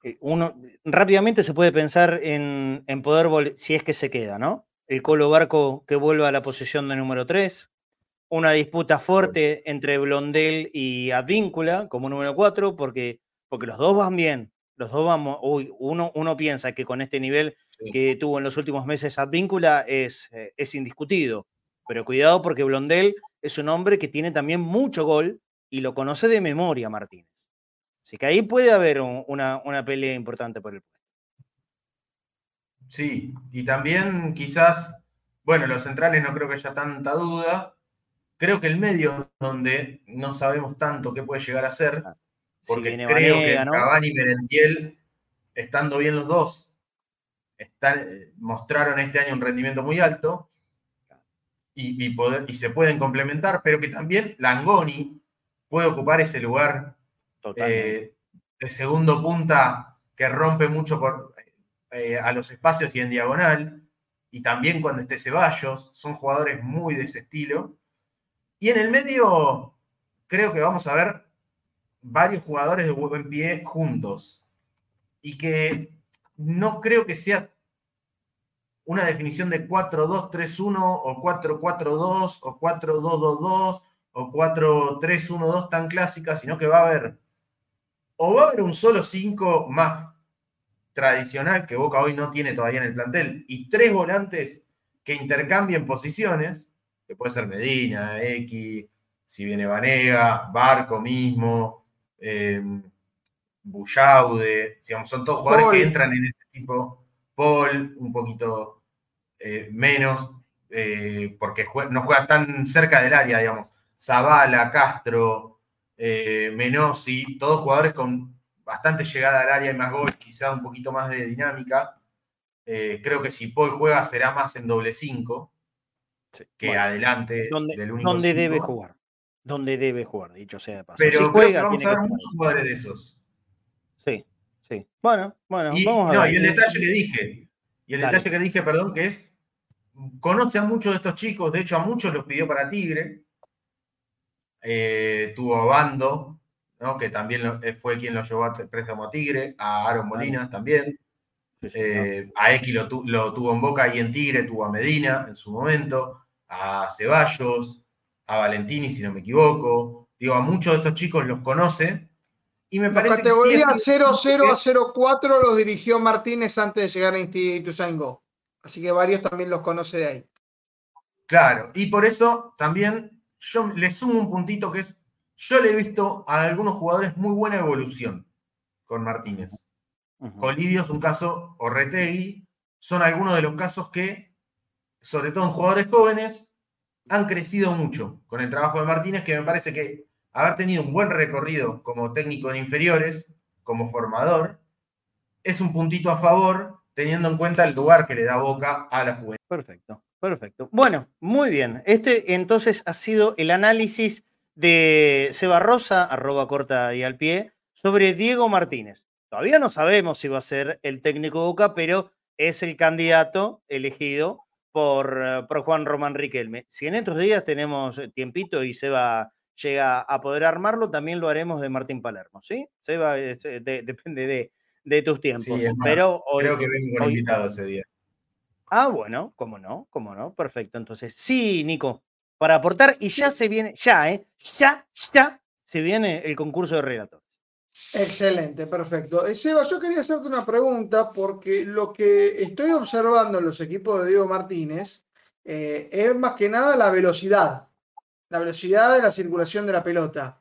[SPEAKER 3] eh, uno rápidamente se puede pensar en, poder, si es que se queda, ¿no? El Colo Barco que vuelva a la posición de número 3, una disputa fuerte entre Blondel y Advíncula como número 4, porque, porque los dos van bien, los dos vamos, uno, uno piensa que con este nivel que tuvo en los últimos meses Advíncula es, eh, es indiscutido, pero cuidado porque Blondel es un hombre que tiene también mucho gol y lo conoce de memoria Martínez. Así que ahí puede haber una, pelea importante por el puesto.
[SPEAKER 5] Sí, y también quizás, bueno, los centrales no creo que haya tanta duda. Creo que el medio, donde no sabemos tanto qué puede llegar a ser, ah, porque creo que Cavani y Merentiel, estando bien los dos, están, mostraron este año un rendimiento muy alto y, poder, y se pueden complementar, pero que también Langoni puede ocupar ese lugar eh, de segundo punta que rompe mucho por, eh, a los espacios y en diagonal, y también cuando esté Ceballos, son jugadores muy de ese estilo. Y en el medio, creo que vamos a ver varios jugadores de buen pie juntos, y que no creo que sea una definición de 4-2-3-1 o 4-4-2 o 4-2-2-2 o 4-3-1-2 tan clásica, sino que va a haber o va a haber un solo 5 más tradicional que Boca hoy no tiene todavía en el plantel y tres volantes que intercambien posiciones, que puede ser Medina, X, si viene Vanega, Barco mismo, eh, Bullaude, digamos, son todos jugadores que entran en este tipo, Paul un poquito eh, menos, eh, porque no juega tan cerca del área, digamos, Zavala, Castro, eh, Menossi, todos jugadores con bastante llegada al área y más gol, quizá un poquito más de dinámica. Eh, creo que si Paul juega será más en doble 5 que adelante
[SPEAKER 3] donde,
[SPEAKER 5] del único
[SPEAKER 3] donde debe jugar. Donde debe jugar, dicho sea de paso.
[SPEAKER 5] Pero
[SPEAKER 3] si
[SPEAKER 5] creo
[SPEAKER 3] juega,
[SPEAKER 5] que vamos
[SPEAKER 3] tiene
[SPEAKER 5] a ver muchos jugadores de esos.
[SPEAKER 3] Sí, sí. Bueno, bueno,
[SPEAKER 5] Y,
[SPEAKER 3] vamos a
[SPEAKER 5] no,
[SPEAKER 3] ver.
[SPEAKER 5] y el detalle que dije, y el
[SPEAKER 3] Dale.
[SPEAKER 5] detalle que dije, perdón, que es, conoce a muchos de estos chicos, de hecho a muchos los pidió para Tigre, Eh, tuvo a Bando, ¿no? que también lo- eh, fue quien lo llevó a préstamo a Tigre, a Aaron Molina también, eh, a X lo, tu- lo tuvo en Boca y en Tigre, tuvo a Medina en su momento, a Ceballos, a Valentini, si no me equivoco, digo, a muchos de estos chicos los conoce, y me
[SPEAKER 4] La
[SPEAKER 5] parece
[SPEAKER 4] categoría
[SPEAKER 5] que sí es
[SPEAKER 4] 00 a
[SPEAKER 5] que-
[SPEAKER 4] 04 los dirigió Martínez antes de llegar a Institution Go. Así que varios también los conoce de ahí.
[SPEAKER 5] Claro, y por eso también yo le sumo un puntito que es, yo le he visto a algunos jugadores muy buena evolución con Martínez. Colidio es un caso, o Retegui, son algunos de los casos que, sobre todo en jugadores jóvenes, han crecido mucho con el trabajo de Martínez, que me parece que haber tenido un buen recorrido como técnico en inferiores, como formador, es un puntito a favor, teniendo en cuenta el lugar que le da Boca a la juventud.
[SPEAKER 3] Perfecto, perfecto. Bueno, muy bien. Este entonces ha sido el análisis de Seba Rosa, arroba corta y al pie, sobre Diego Martínez. Todavía no sabemos si va a ser el técnico Boca, pero es el candidato elegido por, eh, por Juan Román Riquelme. Si en estos días tenemos eh, tiempito y Seba llega a poder armarlo, también lo haremos de Martín Palermo, ¿sí? Seba, es, eh, de- depende de, de tus tiempos.
[SPEAKER 5] más,
[SPEAKER 3] pero hoy,
[SPEAKER 5] Creo que vengo con
[SPEAKER 3] hoy-
[SPEAKER 5] invitado ese día.
[SPEAKER 3] Ah, bueno, cómo no, cómo no, perfecto. Entonces, sí, Nico, para aportar, y ya se viene, ya, ¿eh? Ya, ya se viene el concurso de relatores.
[SPEAKER 4] Excelente, perfecto. Eh, Seba, yo quería hacerte una pregunta porque lo que estoy observando en los equipos de Diego Martínez eh, es más que nada la velocidad, la velocidad de la circulación de la pelota.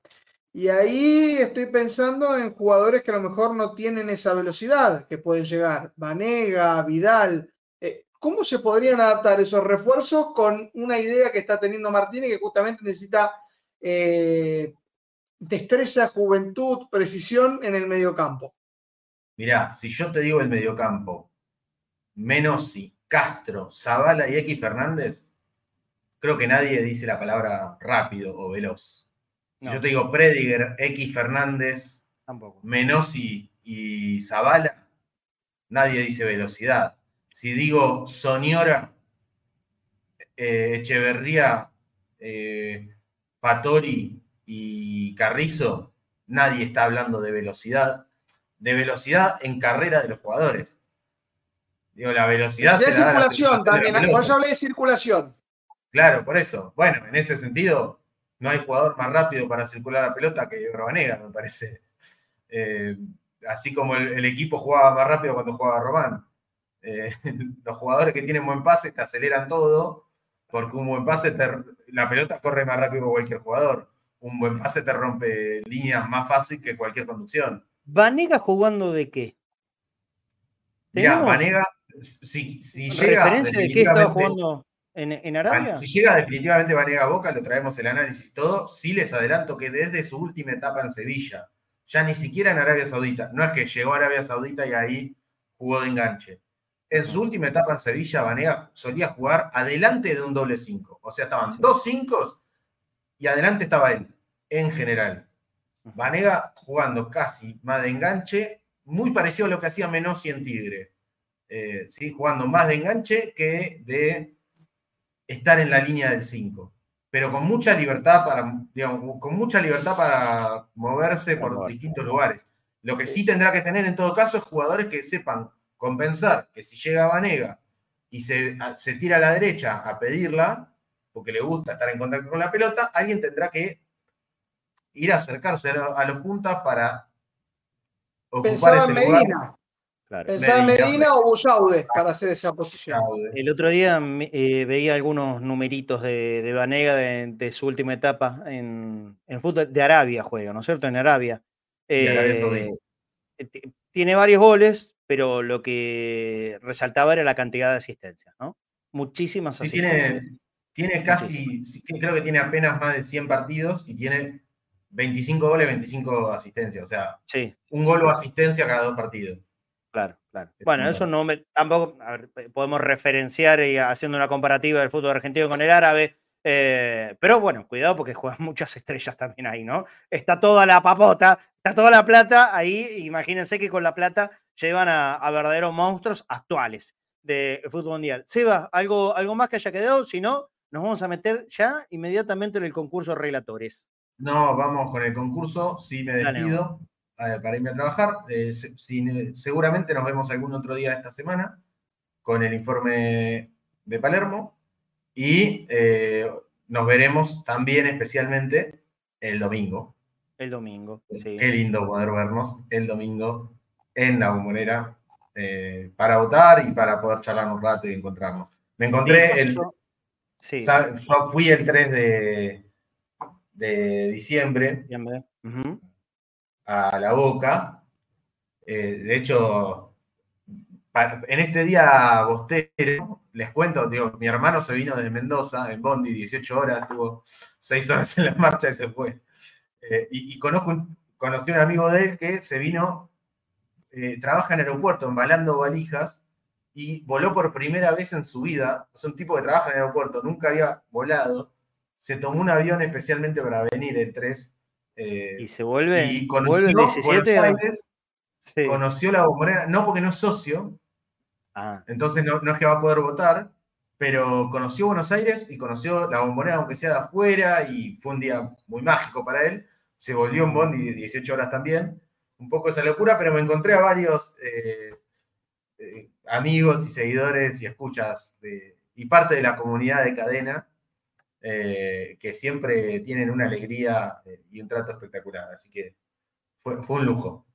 [SPEAKER 4] Y ahí estoy pensando en jugadores que a lo mejor no tienen esa velocidad que pueden llegar. Vanega, Vidal. Eh, ¿Cómo se podrían adaptar esos refuerzos con una idea que está teniendo Martínez que justamente necesita eh, destreza, juventud, precisión en el mediocampo?
[SPEAKER 5] Mirá, si yo te digo el mediocampo, Menossi, Castro, Zavala y X Fernández, creo que nadie dice la palabra rápido o veloz.
[SPEAKER 3] No.
[SPEAKER 5] yo te digo Prediger, X Fernández,
[SPEAKER 3] Tampoco.
[SPEAKER 5] Menossi y Zavala, nadie dice velocidad. Si digo Soniora, eh, Echeverría, eh, Patori y Carrizo, nadie está hablando de velocidad. De velocidad en carrera de los jugadores. Digo, la velocidad.
[SPEAKER 4] Circulación
[SPEAKER 5] circulación de la
[SPEAKER 4] también, por
[SPEAKER 5] pelota.
[SPEAKER 4] eso hablé de circulación.
[SPEAKER 5] Claro, por eso. Bueno, en ese sentido, no hay jugador más rápido para circular la pelota que Banega, me parece. Eh, así como el, el equipo jugaba más rápido cuando jugaba Román. Eh, los jugadores que tienen buen pase te aceleran todo, porque un buen pase, te- la pelota corre más rápido que cualquier jugador. Un buen pase te rompe líneas más fácil que cualquier conducción.
[SPEAKER 3] ¿Vanega jugando de qué?
[SPEAKER 5] Mirá,
[SPEAKER 3] ¿Tenemos
[SPEAKER 5] Vanega, si, si llega.
[SPEAKER 3] ¿Referencia de qué estaba jugando en, en Arabia?
[SPEAKER 5] Si llega definitivamente Vanega a Boca, lo traemos el análisis y todo. Sí les adelanto que desde su última etapa en Sevilla, ya ni siquiera en Arabia Saudita, no es que llegó a Arabia Saudita y ahí jugó de enganche. En su última etapa en Sevilla, Vanega solía jugar adelante de un doble 5. O sea, estaban dos 5 y adelante estaba él, en general. Vanega jugando casi más de enganche, muy parecido a lo que hacía Menossi en Tigre. Eh, ¿sí? Jugando más de enganche que de estar en la línea del 5. Pero con mucha libertad para, digamos, con mucha libertad para moverse por distintos lugares. Lo que sí tendrá que tener en todo caso es jugadores que sepan compensar que si llega Vanega y se, a- se tira a la derecha a pedirla, porque le gusta estar en contacto con la pelota, alguien tendrá que ir a acercarse a, lo- a los puntas para ocupar
[SPEAKER 4] Pensaba
[SPEAKER 5] ese lugar.
[SPEAKER 3] Claro.
[SPEAKER 4] Pensaba en
[SPEAKER 5] Medina,
[SPEAKER 4] Medina o Bullaude para hacer esa posición.
[SPEAKER 3] El otro día eh, veía algunos numeritos de, de Vanega de, de su última etapa en, en fútbol de Arabia juega, ¿no es cierto? En Arabia. Eh, eh, ti- tiene varios goles, pero lo que resaltaba era la cantidad de asistencias, ¿no? Muchísimas
[SPEAKER 5] Sí,
[SPEAKER 3] asistencias.
[SPEAKER 5] tiene, tiene casi, sí, creo que tiene apenas más de 100 partidos y tiene 25 goles, 25 asistencias. O sea,
[SPEAKER 3] Sí,
[SPEAKER 5] un gol o asistencia cada dos partidos.
[SPEAKER 3] Claro, claro. Bueno, eso no me, tampoco a ver, eh, podemos referenciar y haciendo una comparativa del fútbol argentino con el árabe. eh, pero bueno, cuidado porque juegan muchas estrellas también ahí, ¿no? Está toda la papota, está toda la plata ahí. Imagínense que con la plata llevan a, a verdaderos monstruos actuales del fútbol mundial. Seba, ¿algo, ¿algo más que haya quedado? Si no, nos vamos a meter ya inmediatamente en el concurso de relatores.
[SPEAKER 5] No, vamos con el concurso. Sí, me
[SPEAKER 3] Dale,
[SPEAKER 5] para irme a trabajar. Eh, se- seguramente nos vemos algún otro día esta semana con el informe de Palermo y eh, nos veremos también especialmente el domingo.
[SPEAKER 3] El domingo. Sí.
[SPEAKER 5] Qué lindo poder vernos el domingo en la bombonera eh, para votar y para poder charlar un rato y encontrarnos. Me encontré el,
[SPEAKER 3] Sí,
[SPEAKER 5] yo fui el 3 de, de diciembre.
[SPEAKER 3] Ujú.
[SPEAKER 5] A la boca. Eh, de hecho, en este día bostero, les cuento, digo, mi hermano se vino desde Mendoza, en Bondi, 18 horas, estuvo 6 horas en la marcha y se fue. Eh, y conozco un- un amigo de él que se vino, eh, trabaja en el aeropuerto embalando valijas y voló por primera vez en su vida. Es un tipo que trabaja en el aeropuerto, nunca había volado. Se tomó un avión especialmente para venir el 3. Eh,
[SPEAKER 3] Y se vuelve,
[SPEAKER 5] y
[SPEAKER 3] vuelve el
[SPEAKER 5] conoció
[SPEAKER 3] 17.
[SPEAKER 5] Buenos Aires,
[SPEAKER 3] Sí.
[SPEAKER 5] conoció la bombonera, no porque no es socio,
[SPEAKER 3] Ah,
[SPEAKER 5] entonces no, no es que va a poder votar, pero conoció Buenos Aires y conoció la bombonera, aunque sea de afuera, y fue un día muy mágico para él. Se volvió en Bondi de 18 horas también. Un poco esa locura, pero me encontré a varios eh, eh, amigos y seguidores y escuchas de- y parte de la comunidad de cadena eh, que siempre tienen una alegría eh, y un trato espectacular. Así que fue, un lujo.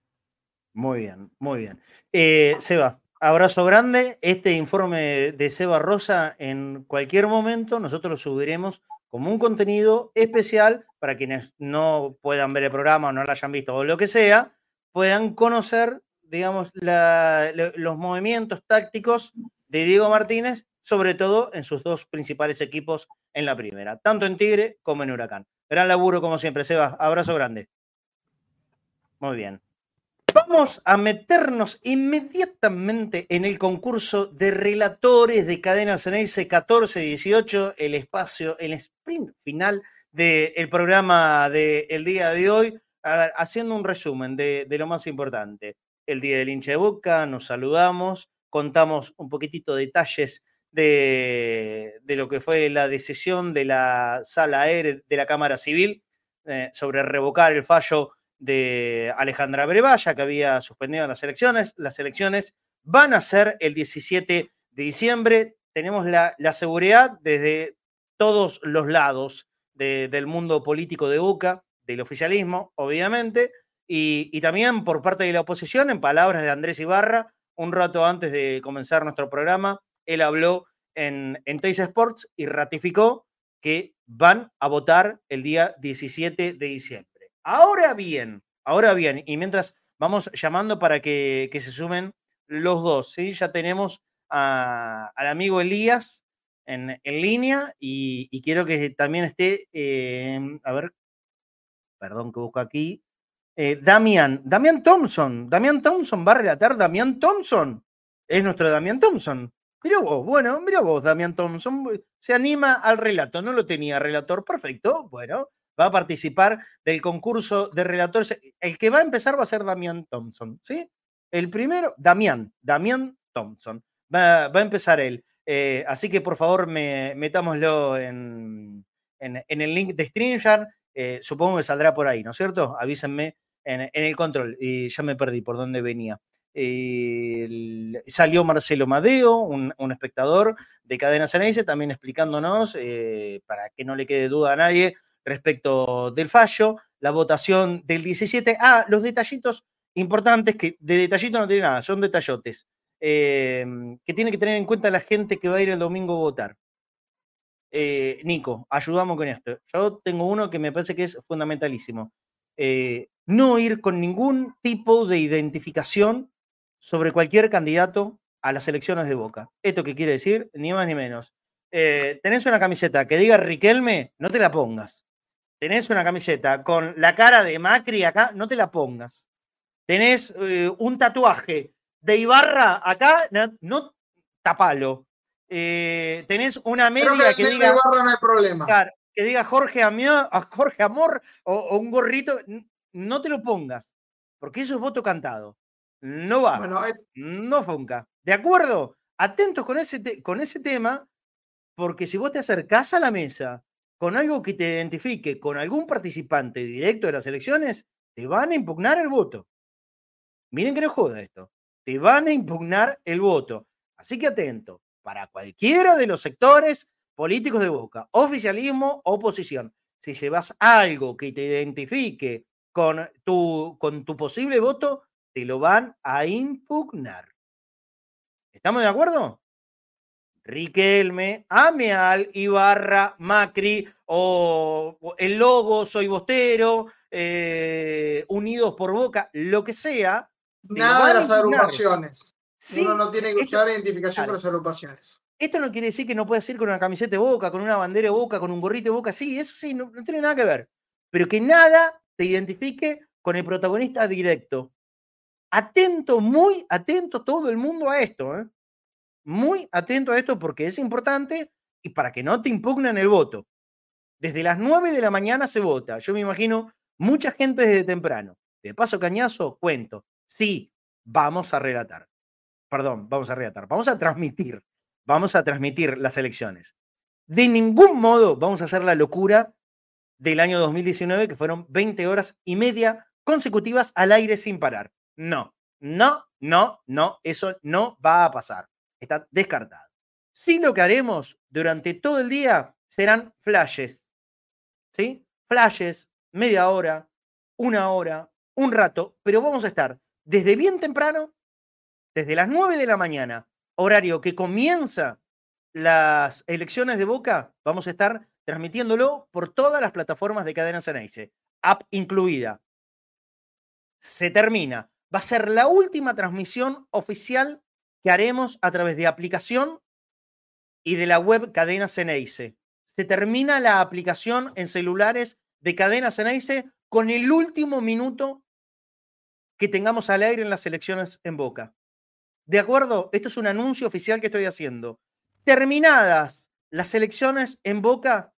[SPEAKER 3] muy bien, muy bien. Eh, Seba, abrazo grande. Este informe de Seba Rosa en cualquier momento nosotros lo subiremos como un contenido especial para quienes no puedan ver el programa o no lo hayan visto o lo que sea, puedan conocer, digamos, los movimientos tácticos de Diego Martínez, sobre todo en sus dos principales equipos en la primera, tanto en Tigre como en Huracán. Gran laburo como siempre, Seba. Abrazo grande. Muy bien. Vamos a meternos inmediatamente en el concurso de relatores de Cadena Ceneice 14-18, el espacio, el sprint final del programa del día de hoy, A ver, haciendo un resumen de, de lo más importante. El día del hincha de boca, nos saludamos, contamos un poquitito detalles de, de lo que fue la decisión de la sala aérea de la Cámara Civil eh, sobre revocar el fallo de Alejandra Brevalla, que había suspendido las elecciones. Las elecciones van a ser el 17 de diciembre. Tenemos la, la seguridad desde todos los lados de- del mundo político de Boca, del oficialismo, obviamente, y, y también por parte de la oposición, en palabras de Andrés Ibarra, un rato antes de comenzar nuestro programa, él habló en, en Sports y ratificó que van a votar el día 17 de diciembre. Ahora bien, ahora bien, y mientras vamos llamando para que, se sumen los dos, ¿sí? Ya tenemos al amigo Elías en, línea y, quiero que también esté, eh, a ver, perdón que busco aquí, eh, Damián, Damián Thompson, Damián Thompson va a relatar, Damián Thompson, es nuestro Damián Thompson. Mira vos, bueno, mira vos, Damián Thompson, se anima al relato, no lo tenía relator, perfecto, bueno, va a participar del concurso de relatores. El que va a empezar va a ser Damián Thompson, ¿sí? El primero, Damián, Damián Thompson, va, a empezar él. Eh, así que por favor, me, metámoslo en, en, en el link de StreamYard, eh, supongo que saldrá por ahí, ¿no es cierto? Avísenme en, en el control, y ya me perdí por dónde venía. Salió Marcelo Madeo, un, espectador de Cadena Ceneice, también explicándonos, eh, para que no le quede duda a nadie, respecto del fallo, la votación del 17. Ah, los detallitos importantes, que de detallito no tiene nada, son detallotes, eh, que tiene que tener en cuenta la gente que va a ir el domingo a votar. Eh, Nico, ayudamos con esto. Yo tengo uno que me parece que es fundamentalísimo. Eh, no ir con ningún tipo de identificación sobre cualquier candidato a las elecciones de Boca. ¿Esto qué quiere decir? Ni más ni menos. Eh, tenés una camiseta que diga Riquelme, no te la pongas. tenés una camiseta con la cara de Macri acá, no te la pongas. Tenés eh, un tatuaje de Ibarra acá, no, no tapalo. Eh, tenés una media
[SPEAKER 4] que
[SPEAKER 3] diga,
[SPEAKER 4] Ibarra no hay problema.
[SPEAKER 3] que diga Jorge, Amio- Jorge Amor o, o un gorrito, no te lo pongas, porque eso es voto cantado. No va.
[SPEAKER 4] Bueno, eh,
[SPEAKER 3] No funca. ¿De acuerdo? Atentos con ese, con ese tema, porque si vos te acercás a la mesa con algo que te identifique con algún participante directo de las elecciones, te van a impugnar el voto. Miren que no joda esto. Te van a impugnar el voto. Así que atento. Para cualquiera de los sectores políticos de Boca, oficialismo, oposición, si llevas algo que te identifique con tu, con tu posible voto, te lo van a impugnar. ¿Estamos de acuerdo? Riquelme, Ameal, Ibarra, Macri o, el logo Soy Bostero, eh, Unidos por Boca, lo que sea.
[SPEAKER 4] nada de las agrupaciones.
[SPEAKER 3] Sí,
[SPEAKER 4] Uno no tiene que
[SPEAKER 3] esto-
[SPEAKER 4] usar identificación
[SPEAKER 3] claro.
[SPEAKER 4] con las agrupaciones.
[SPEAKER 3] Esto no quiere decir que no puedas ir con una camiseta de boca, con una bandera de boca, con un gorrito de boca. Sí, eso sí, no, no tiene nada que ver. Pero que nada te identifique con el protagonista directo. Atento, muy atento todo el mundo a esto. ¿eh? Muy atento a esto porque es importante y para que no te impugnen el voto. Desde las 9 de la mañana se vota. Yo me imagino mucha gente desde temprano. De paso cañazo, cuento. Sí, vamos a relatar. Perdón, vamos a relatar. Vamos a transmitir vamos a transmitir las elecciones. De ningún modo vamos a hacer la locura del año 2019, que fueron 20 horas y media consecutivas al aire sin parar. No, no, no, no, eso no va a pasar. Está descartado. Sí lo que haremos durante todo el día serán flashes. ¿Sí? Flashes, media hora, una hora, un rato, pero vamos a estar desde bien temprano, desde las 9 de la mañana, horario que comienza las elecciones de Boca, vamos a estar transmitiéndolo por todas las plataformas de Cadena Ceneice, app incluida. Se termina. Va a ser la última transmisión oficial que haremos a través de aplicación y de la web Cadena Ceneice. Se termina la aplicación en celulares de Cadena Ceneice con el último minuto que tengamos al aire en las elecciones en Boca. ¿De acuerdo? Esto es un anuncio oficial que estoy haciendo. Terminadas las elecciones en Boca,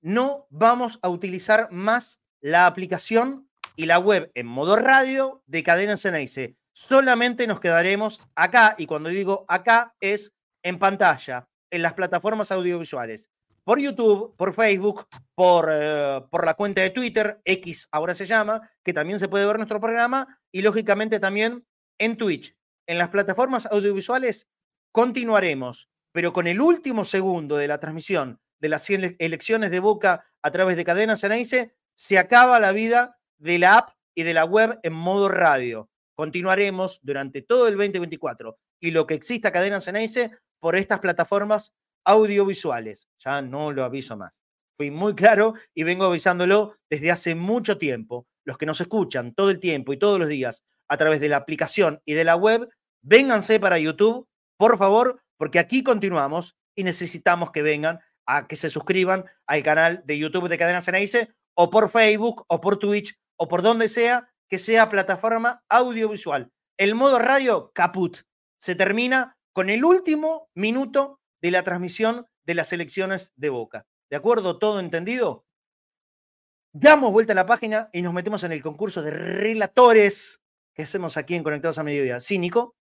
[SPEAKER 3] no vamos a utilizar más la aplicación y la web en modo radio de Cadena Ceneice. Solamente nos quedaremos acá, y cuando digo acá es en pantalla, en las plataformas audiovisuales, por YouTube, por Facebook, por, eh, por la cuenta de Twitter, X ahora se llama, que también se puede ver nuestro programa, y lógicamente también en Twitch. En las plataformas audiovisuales continuaremos, pero con el último segundo de la transmisión de las ele- elecciones de Boca a través de Cadena Ceneice, se acaba la vida de la app y de la web en modo radio. Continuaremos durante todo el 2024 y lo que exista Cadena Ceneice por estas plataformas audiovisuales. Ya no lo aviso más. Fui muy claro y vengo avisándolo desde hace mucho tiempo. Los que nos escuchan todo el tiempo y todos los días a través de la aplicación y de la web, vénganse para YouTube, por favor, porque aquí continuamos y necesitamos que vengan a que se suscriban al canal de YouTube de Cadena Ceneice o por Facebook o por Twitch o por donde sea que sea plataforma audiovisual. El modo radio, caput. Se termina con el último minuto de la transmisión de las elecciones de Boca. ¿De acuerdo? ¿Todo entendido? Damos vuelta a la página y nos metemos en el concurso de relatores que hacemos aquí en Conectados a Mediodía. ¿Sí, Nico?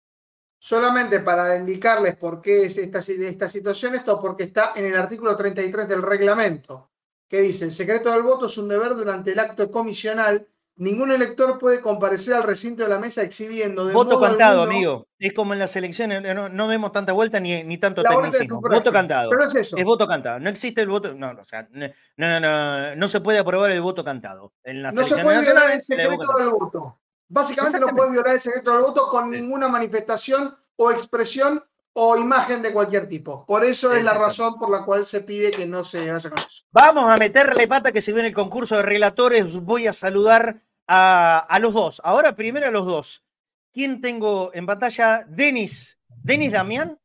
[SPEAKER 4] Solamente para indicarles por qué es esta, esta situación, esto porque está en el artículo 33 del reglamento, que dice, el secreto del voto es un deber durante el acto comisional. Ningún elector puede comparecer al recinto de la mesa exhibiendo de
[SPEAKER 3] Voto cantado,
[SPEAKER 4] alguno-
[SPEAKER 3] amigo. Es como en las elecciones, no, no demos tanta vuelta ni, ni tanto tecnicismo. Voto cantado.
[SPEAKER 4] Pero es eso.
[SPEAKER 3] Es voto cantado. No existe el voto. No, o sea, no, no, no, no se puede aprobar el voto cantado. En las
[SPEAKER 4] No se puede violar el secreto del voto. Básicamente no puede violar el secreto del voto con ninguna manifestación o expresión o imagen de cualquier tipo. Por eso es la razón por la cual se pide que no se haya con eso.
[SPEAKER 3] Vamos a meterle pata que se viene el concurso de relatores. Voy a saludar a, a los dos. Ahora primero a los dos. ¿Quién tengo en pantalla? Denis. ¿Denis Damián?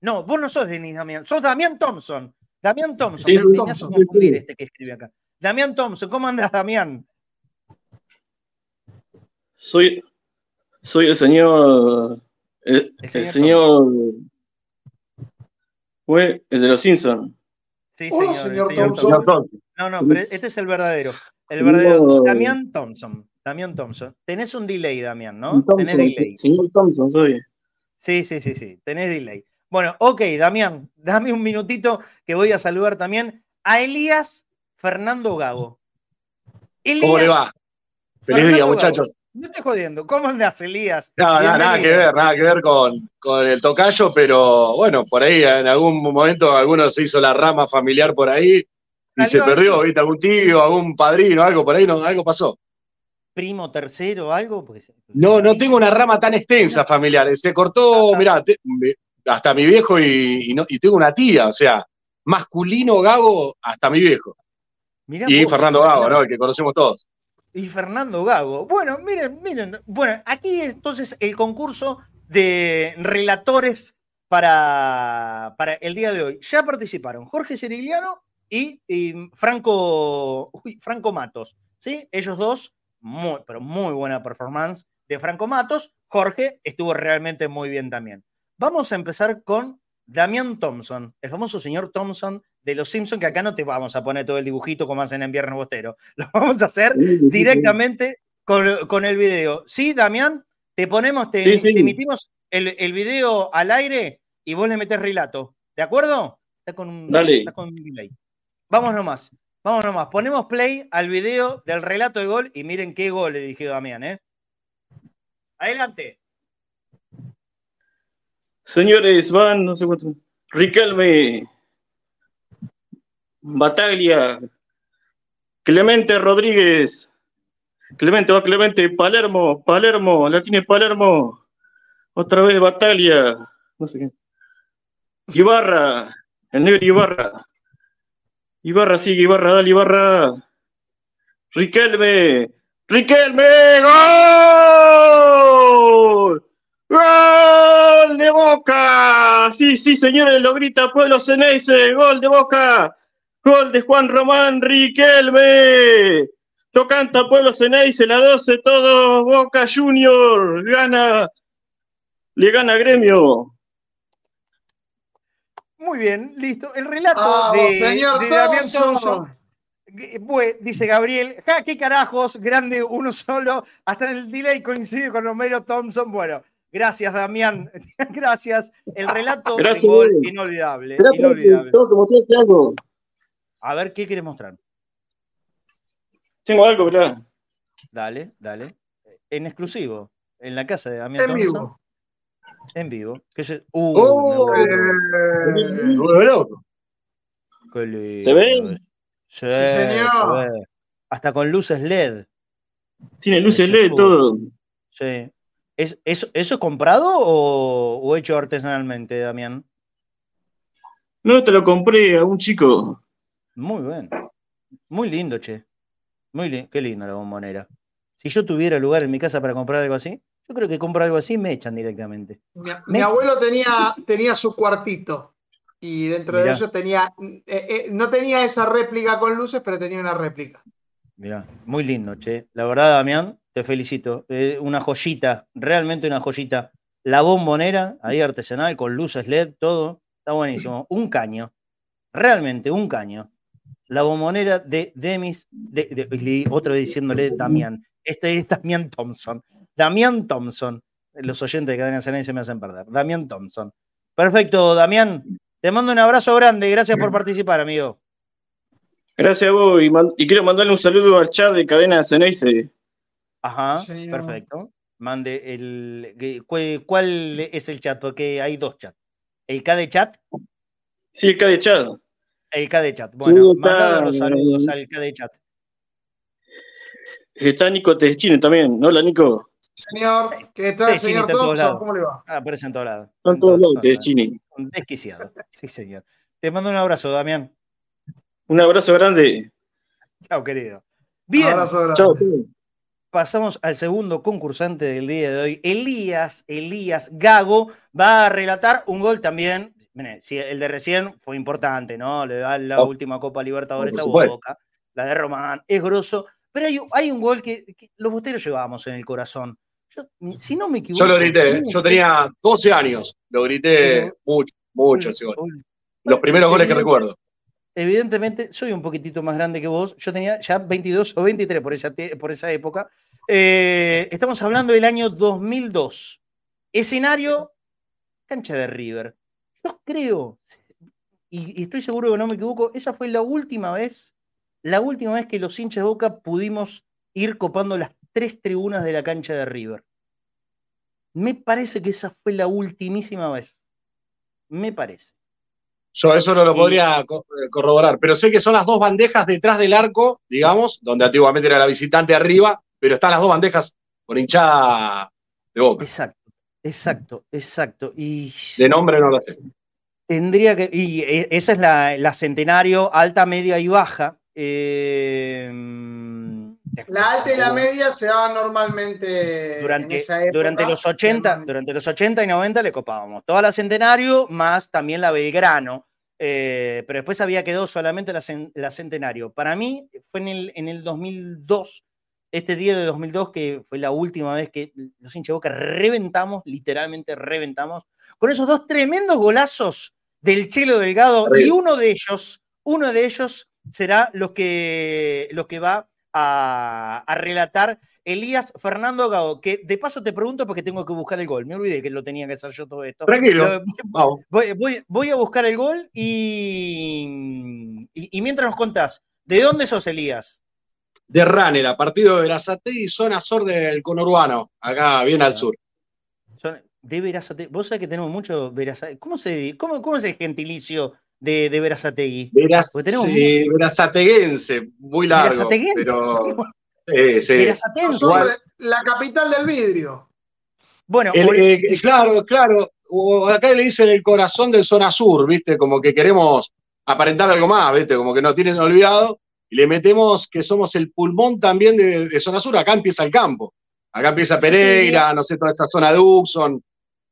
[SPEAKER 3] No, vos no sos Denis Damián. Sos Damián Thompson. Damián Thompson,
[SPEAKER 11] Sí, Thompson, sí.
[SPEAKER 3] este que escribe acá. Damián Thompson, ¿cómo andas, Damián?
[SPEAKER 11] Soy, soy el señor. El,
[SPEAKER 3] El
[SPEAKER 11] el
[SPEAKER 3] señor.
[SPEAKER 11] Fue el de los Simpsons.
[SPEAKER 3] Sí,
[SPEAKER 4] Hola,
[SPEAKER 3] señor,
[SPEAKER 4] señor
[SPEAKER 3] el señor
[SPEAKER 4] Thompson.
[SPEAKER 3] Thompson. No, no, pero este es el verdadero. El verdadero.
[SPEAKER 11] No.
[SPEAKER 3] Damián Thompson. Damián Thompson. Tenés un delay, Damián, ¿no? Tenés delay.
[SPEAKER 11] se- señor Thompson, soy.
[SPEAKER 3] Sí, sí, sí, sí. Tenés delay. Bueno, ok, Damián, dame un minutito que voy a saludar también a Elías Fernando Gago. Elías
[SPEAKER 12] ¿Cómo le va? Feliz día,
[SPEAKER 3] Fernando
[SPEAKER 12] muchachos.
[SPEAKER 3] No estoy jodiendo. ¿Cómo andás, Elías?
[SPEAKER 12] No, nada
[SPEAKER 3] Bienvenido.
[SPEAKER 12] que ver, nada que ver con, con el tocayo, pero bueno, por ahí en algún momento alguno se hizo la rama familiar por ahí y se perdió,
[SPEAKER 3] eso.
[SPEAKER 12] ¿viste? Algún tío, algún padrino, algo por ahí, no, algo pasó.
[SPEAKER 3] Primo tercero, algo. Porque se-
[SPEAKER 12] No, no tengo una rama tan extensa familiar. Se cortó, mirá, te- hasta mi viejo y, y no- y tengo una tía, o sea, masculino Gago hasta mi viejo.
[SPEAKER 3] Mirá
[SPEAKER 12] y
[SPEAKER 3] vos,
[SPEAKER 12] Fernando Gago. ¿no? El que conocemos todos.
[SPEAKER 3] Y Fernando Gago. Bueno, miren, miren. Bueno, aquí entonces el concurso de relatores para, para el día de hoy. Ya participaron Jorge Cerigliano y, Franco, Franco Matos. ¿sí? Ellos dos, muy, pero muy buena performance de Franco Matos. Jorge estuvo realmente muy bien también. Vamos a empezar con Damián Thompson, el famoso señor Thompson de los Simpsons, que acá no te vamos a poner todo el dibujito como hacen en Viernes Bostero. Lo vamos a hacer directamente con, con el video. ¿Sí, Damián? Te ponemos, te,
[SPEAKER 11] Sí, sí.
[SPEAKER 3] te emitimos el, el video al aire y vos le metés relato. ¿De acuerdo? Está con un,
[SPEAKER 11] Dale.
[SPEAKER 3] está con un delay. Vamos nomás. Vamos nomás. Ponemos play al video del relato de gol y miren qué gol eligió Damián, ¿eh? Adelante.
[SPEAKER 11] Señores, van, no sé cuánto. Riquelme. Bataglia. Clemente Rodríguez. Clemente, va Clemente. Palermo, Palermo. La tiene Palermo. Otra vez Bataglia. No sé qué. Ibarra. El negro Ibarra. Ibarra sigue, Ibarra, dale, Ibarra. Riquelme. Riquelme. ¡Gol! ¡Gol de Boca! Sí, sí, señores, lo grita Pueblo Ceneice. ¡Gol de Boca! ¡Gol de Juan Román Riquelme! Lo canta Pueblo Ceneice, la 12, todo Boca Junior. Gana, le gana Gremio.
[SPEAKER 3] Muy bien, listo. El relato de,
[SPEAKER 4] señor
[SPEAKER 3] de Damián
[SPEAKER 4] Thompson.
[SPEAKER 3] Dice Gabriel, ja, qué carajos, grande uno solo, hasta en el delay coincide con Romero Thompson. Bueno, gracias Damián, gracias. El relato
[SPEAKER 11] Gracias,
[SPEAKER 3] del gol inolvidable,
[SPEAKER 11] espera,
[SPEAKER 3] inolvidable. A ver, ¿qué quieres mostrar?
[SPEAKER 11] Tengo algo, mirá.
[SPEAKER 3] Dale, dale. En exclusivo, en la casa de Damián
[SPEAKER 4] En
[SPEAKER 3] Thompson.
[SPEAKER 4] vivo.
[SPEAKER 3] En vivo. Que se- Uh,
[SPEAKER 12] ¡Oh! loco.
[SPEAKER 3] qué lindo
[SPEAKER 11] ¿Se ve?
[SPEAKER 3] Sí,
[SPEAKER 4] señor.
[SPEAKER 3] se ve. Hasta con luces LED.
[SPEAKER 11] Tiene luces
[SPEAKER 3] Eso
[SPEAKER 11] LED, todo.
[SPEAKER 3] Sí. ¿Es, eso, ¿Eso es comprado o, o hecho artesanalmente, Damián?
[SPEAKER 11] No, te lo compré a un chico.
[SPEAKER 3] Muy bien. Muy lindo, che. Muy li- Qué lindo la bombonera. Si yo tuviera lugar en mi casa para comprar algo así, yo creo que compro algo así y me echan directamente.
[SPEAKER 4] Mi, abuelo tenía, tenía su cuartito y dentro de ellos tenía, eh, eh, no tenía esa réplica con luces, pero tenía una réplica.
[SPEAKER 3] Mirá, muy lindo, che. La verdad, Damián, te felicito. Eh, una joyita, realmente una joyita. La bombonera, ahí artesanal, con luces LED, todo. Está buenísimo. Un caño. Realmente, un caño. La bombonera de Demis, de, de- otro vez diciéndole Damián. Este es Damián Thompson. Damián Thompson. Los oyentes de Cadena Cenay se me hacen perder. Damián Thompson. Perfecto, Damián. Te mando un abrazo grande. Gracias por participar, amigo.
[SPEAKER 11] Gracias a vos. Y, man- y quiero mandarle un saludo al chat de Cadena Ceneice.
[SPEAKER 3] Ajá, perfecto. Mande el. ¿Cuál es el chat? Porque hay dos chats. ¿El K de chat?
[SPEAKER 11] Sí, el K de chat.
[SPEAKER 3] El K de chat. Bueno,
[SPEAKER 11] está-
[SPEAKER 3] mandale los saludos al K de chat.
[SPEAKER 11] Está Nico Teschino también. Hola, Nico.
[SPEAKER 4] Señor, ¿qué tal,
[SPEAKER 3] Teschini
[SPEAKER 4] señor
[SPEAKER 3] está en todos
[SPEAKER 4] Thompson?
[SPEAKER 3] lados.
[SPEAKER 4] ¿Cómo le va?
[SPEAKER 3] Ah, aparece en todos lados.
[SPEAKER 11] Están
[SPEAKER 3] En
[SPEAKER 11] todos lados.
[SPEAKER 3] Un desquiciado. Sí, señor. Te mando un abrazo, Damián.
[SPEAKER 11] Un abrazo grande.
[SPEAKER 3] Chao, querido. Bien,
[SPEAKER 4] Abrazo grande.
[SPEAKER 11] Chao.
[SPEAKER 3] pasamos al segundo concursante del día de hoy. Elías, Elías Gago va a relatar un gol también mire, el de recién fue importante, ¿no? Le da la
[SPEAKER 12] Oh.
[SPEAKER 3] última Copa Libertadores a. Boca, la de Román, es grosso, pero hay, hay un gol que, que los bosteros llevábamos en el corazón. Yo, si no me equivoco.
[SPEAKER 12] Yo lo grité, yo tenía 12 años, lo grité
[SPEAKER 3] Pero-
[SPEAKER 12] mucho, mucho ese gol. Los primeros goles que recuerdo.
[SPEAKER 3] Evidentemente, soy un poquitito más grande que vos. Yo tenía ya 22 o 23 por esa, por esa época. Eh, estamos hablando del año 2002. Escenario, cancha de River. Yo creo, y, y estoy seguro que no me equivoco, esa fue la última vez, la última vez que los hinchas de Boca pudimos ir copando las tres tribunas de la cancha de River. Me parece que esa fue la ultimísima vez. Me parece.
[SPEAKER 12] Yo eso no lo podría eh, corroborar, pero sé que son las dos bandejas detrás del arco, digamos, donde antiguamente era la visitante arriba, pero están las dos bandejas con hinchada de boca.
[SPEAKER 3] Exacto, exacto, exacto. Y
[SPEAKER 12] De nombre no lo sé.
[SPEAKER 3] Tendría que. Y e- esa es la, la centenario, alta, media y baja. Eh,
[SPEAKER 4] La alta y la media se daban normalmente en
[SPEAKER 3] durante,
[SPEAKER 4] esa época.
[SPEAKER 3] durante los 80, durante los 80 y 90 le copábamos toda la centenario más también la Belgrano. eh, pero después había quedado solamente la, la centenario. Para mí fue en el, en el 2002, este día de 2002, que fue la última vez que los hinchas de Boca reventamos, literalmente reventamos, con esos dos tremendos golazos del Chelo Delgado y uno de ellos, uno de ellos será los que, los que va a, a relatar Elías Fernando Gago, que de paso te pregunto porque tengo que buscar el gol. Me olvidé que lo tenía que hacer yo todo esto.
[SPEAKER 12] Tranquilo,
[SPEAKER 3] voy- voy a buscar el gol y, y, y mientras nos contás, ¿de dónde sos Elías?
[SPEAKER 12] De Ranera, partido de Verazate y zona sur del conurbano, acá bien al sur.
[SPEAKER 3] De Verazate- Vos sabés que tenemos mucho Verazate. ¿Cómo, se, cómo, cómo es el gentilicio de, de Verazategui?
[SPEAKER 12] Veraz, sí, verazateguense, muy largo.
[SPEAKER 3] Verazateguense.
[SPEAKER 12] Pero, sí,
[SPEAKER 4] La capital del vidrio.
[SPEAKER 3] Bueno,
[SPEAKER 12] El- eh, claro, claro. Acá le dicen el corazón del zona sur, ¿viste? Como que queremos aparentar algo más, ¿viste? Como que nos tienen olvidado. Y le metemos que somos el pulmón también de, de zona sur. Acá empieza el campo. Acá empieza Pereira, no sé, toda esta zona de Uxon.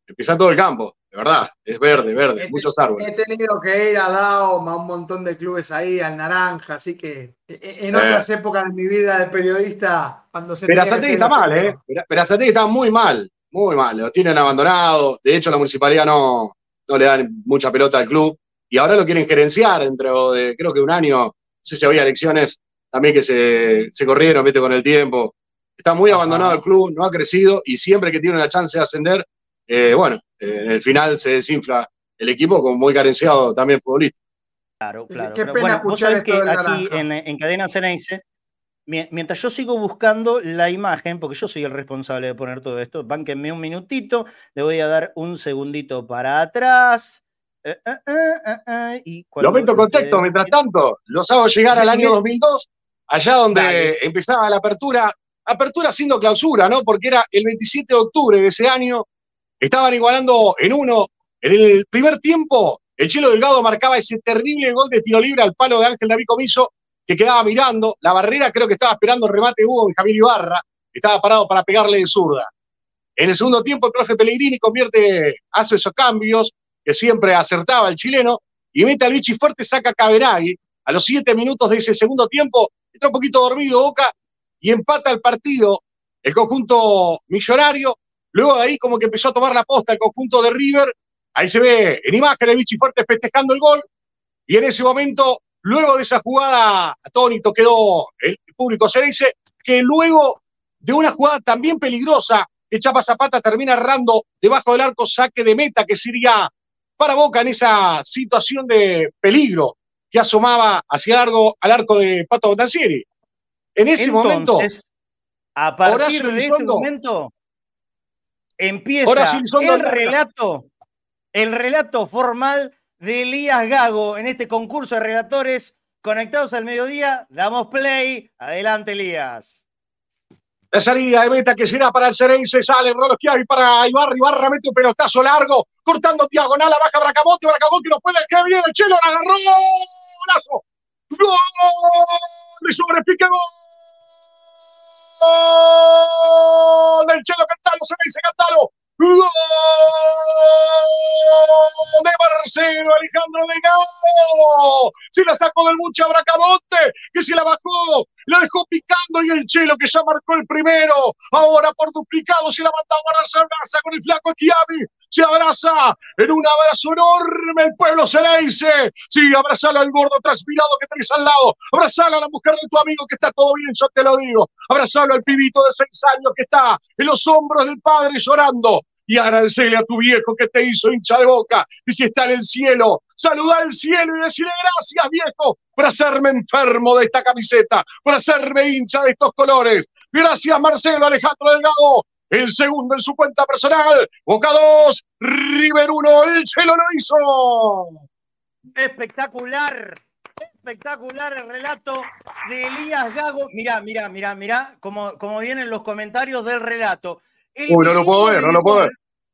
[SPEAKER 12] Empieza todo el campo, de verdad. Es verde, verde, muchos árboles.
[SPEAKER 4] He tenido que ir a Daoma, a un montón de clubes ahí, al Naranja, así que eh, en
[SPEAKER 12] Eh.
[SPEAKER 4] otras épocas de mi vida de periodista, cuando se hacer
[SPEAKER 12] está mal, ¿eh? Verazategui está muy mal, muy mal. Lo tienen abandonado. De hecho, la municipalidad no, no le dan mucha pelota al club. Y ahora lo quieren gerenciar dentro de, creo que un año. No sé si había elecciones también que se, se corrieron, viste, con el tiempo. Está muy abandonado el club, no ha crecido. Y siempre que tiene una chance de ascender, eh, bueno, eh, en el final se desinfla el equipo, como muy carenciado también futbolista.
[SPEAKER 3] Claro, claro.
[SPEAKER 4] Qué
[SPEAKER 3] pero
[SPEAKER 4] pena
[SPEAKER 3] bueno, vos
[SPEAKER 4] escuchar
[SPEAKER 3] sabés que aquí en, en Cadena Ceneice, mi- mientras yo sigo buscando la imagen, porque yo soy el responsable de poner todo esto, bánquenme un minutito, le voy a dar un segundito para atrás. Eh, eh, eh, y
[SPEAKER 12] Lo meto en contexto, mientras tanto, los hago llegar al año
[SPEAKER 3] bien.
[SPEAKER 12] 2002, allá donde
[SPEAKER 3] Dale.
[SPEAKER 12] empezaba la apertura, apertura siendo clausura, ¿no? Porque era el 27 de octubre de ese año, estaban igualando en uno, en el primer tiempo, el Chelo Delgado marcaba ese terrible gol de tiro libre al palo de Ángel David Comiso, que quedaba mirando, la barrera creo que estaba esperando el remate de Hugo Benjamín Ibarra, estaba parado para pegarle de zurda. En el segundo tiempo, el profe Pellegrini convierte, hace esos cambios, que siempre acertaba el chileno, y mete al bichi fuerte, saca a. A los siete minutos de ese segundo tiempo, entra un poquito dormido Boca y empata el partido el conjunto millonario. Luego de ahí, como que empezó a tomar la posta el conjunto de River. Ahí se ve en imagen el bichi fuerte festejando el gol. Y en ese momento, luego de esa jugada, atónito quedó el público Cereise, que luego de una jugada también peligrosa, que Chapa Zapata termina errando debajo del arco, saque de meta, que sería para Boca en esa situación de peligro que asomaba hacia largo al arco de Pato Botancieri. En ese momento,
[SPEAKER 3] Entonces, a partir de este momento, empieza el relato, el relato formal de Elías Gago en este concurso de relatores conectados al mediodía. Damos play. Adelante, Elías.
[SPEAKER 12] La salida de meta que será para el Cerense, sale Rolosquiavi para Ibarra, Ibarra mete un pelotazo largo, cortando diagonal, baja Bracamonte, Bracamonte no puede, que viene el Chelo, la agarró, golazo, gol, de sobrepique, gol, gol del Chelo Cantalo, Cerense Cantalo, gol de Marcelo Alejandro Delgado. Se la sacó del mucho Bracamonte, que se la bajó, la dejó picando y el Chelo que ya marcó el primero. Ahora por duplicado se la manda a se abraza con el flaco Chiavi. Se abraza en un abrazo enorme el pueblo se le dice. Sí, abrazalo al gordo transpirado que tenés al lado. Abrazalo a la mujer de tu amigo que está todo bien, yo te lo digo. Abrazalo al pibito de seis años que está en los hombros del padre llorando y agradecerle a tu viejo que te hizo hincha de boca. Y si está en el cielo, saluda al cielo y decirle gracias, viejo, por hacerme enfermo de esta camiseta, por hacerme hincha de estos colores. Gracias, Marcelo Alejandro Delgado. El segundo en su cuenta personal. Boca 2, River 1. El cielo lo hizo.
[SPEAKER 3] Espectacular. Espectacular el relato de Elías Gago. Mirá, mirá, mirá, mirá cómo, cómo vienen los comentarios del relato.
[SPEAKER 12] Uy, no lo puedo ver, no lo puedo ver.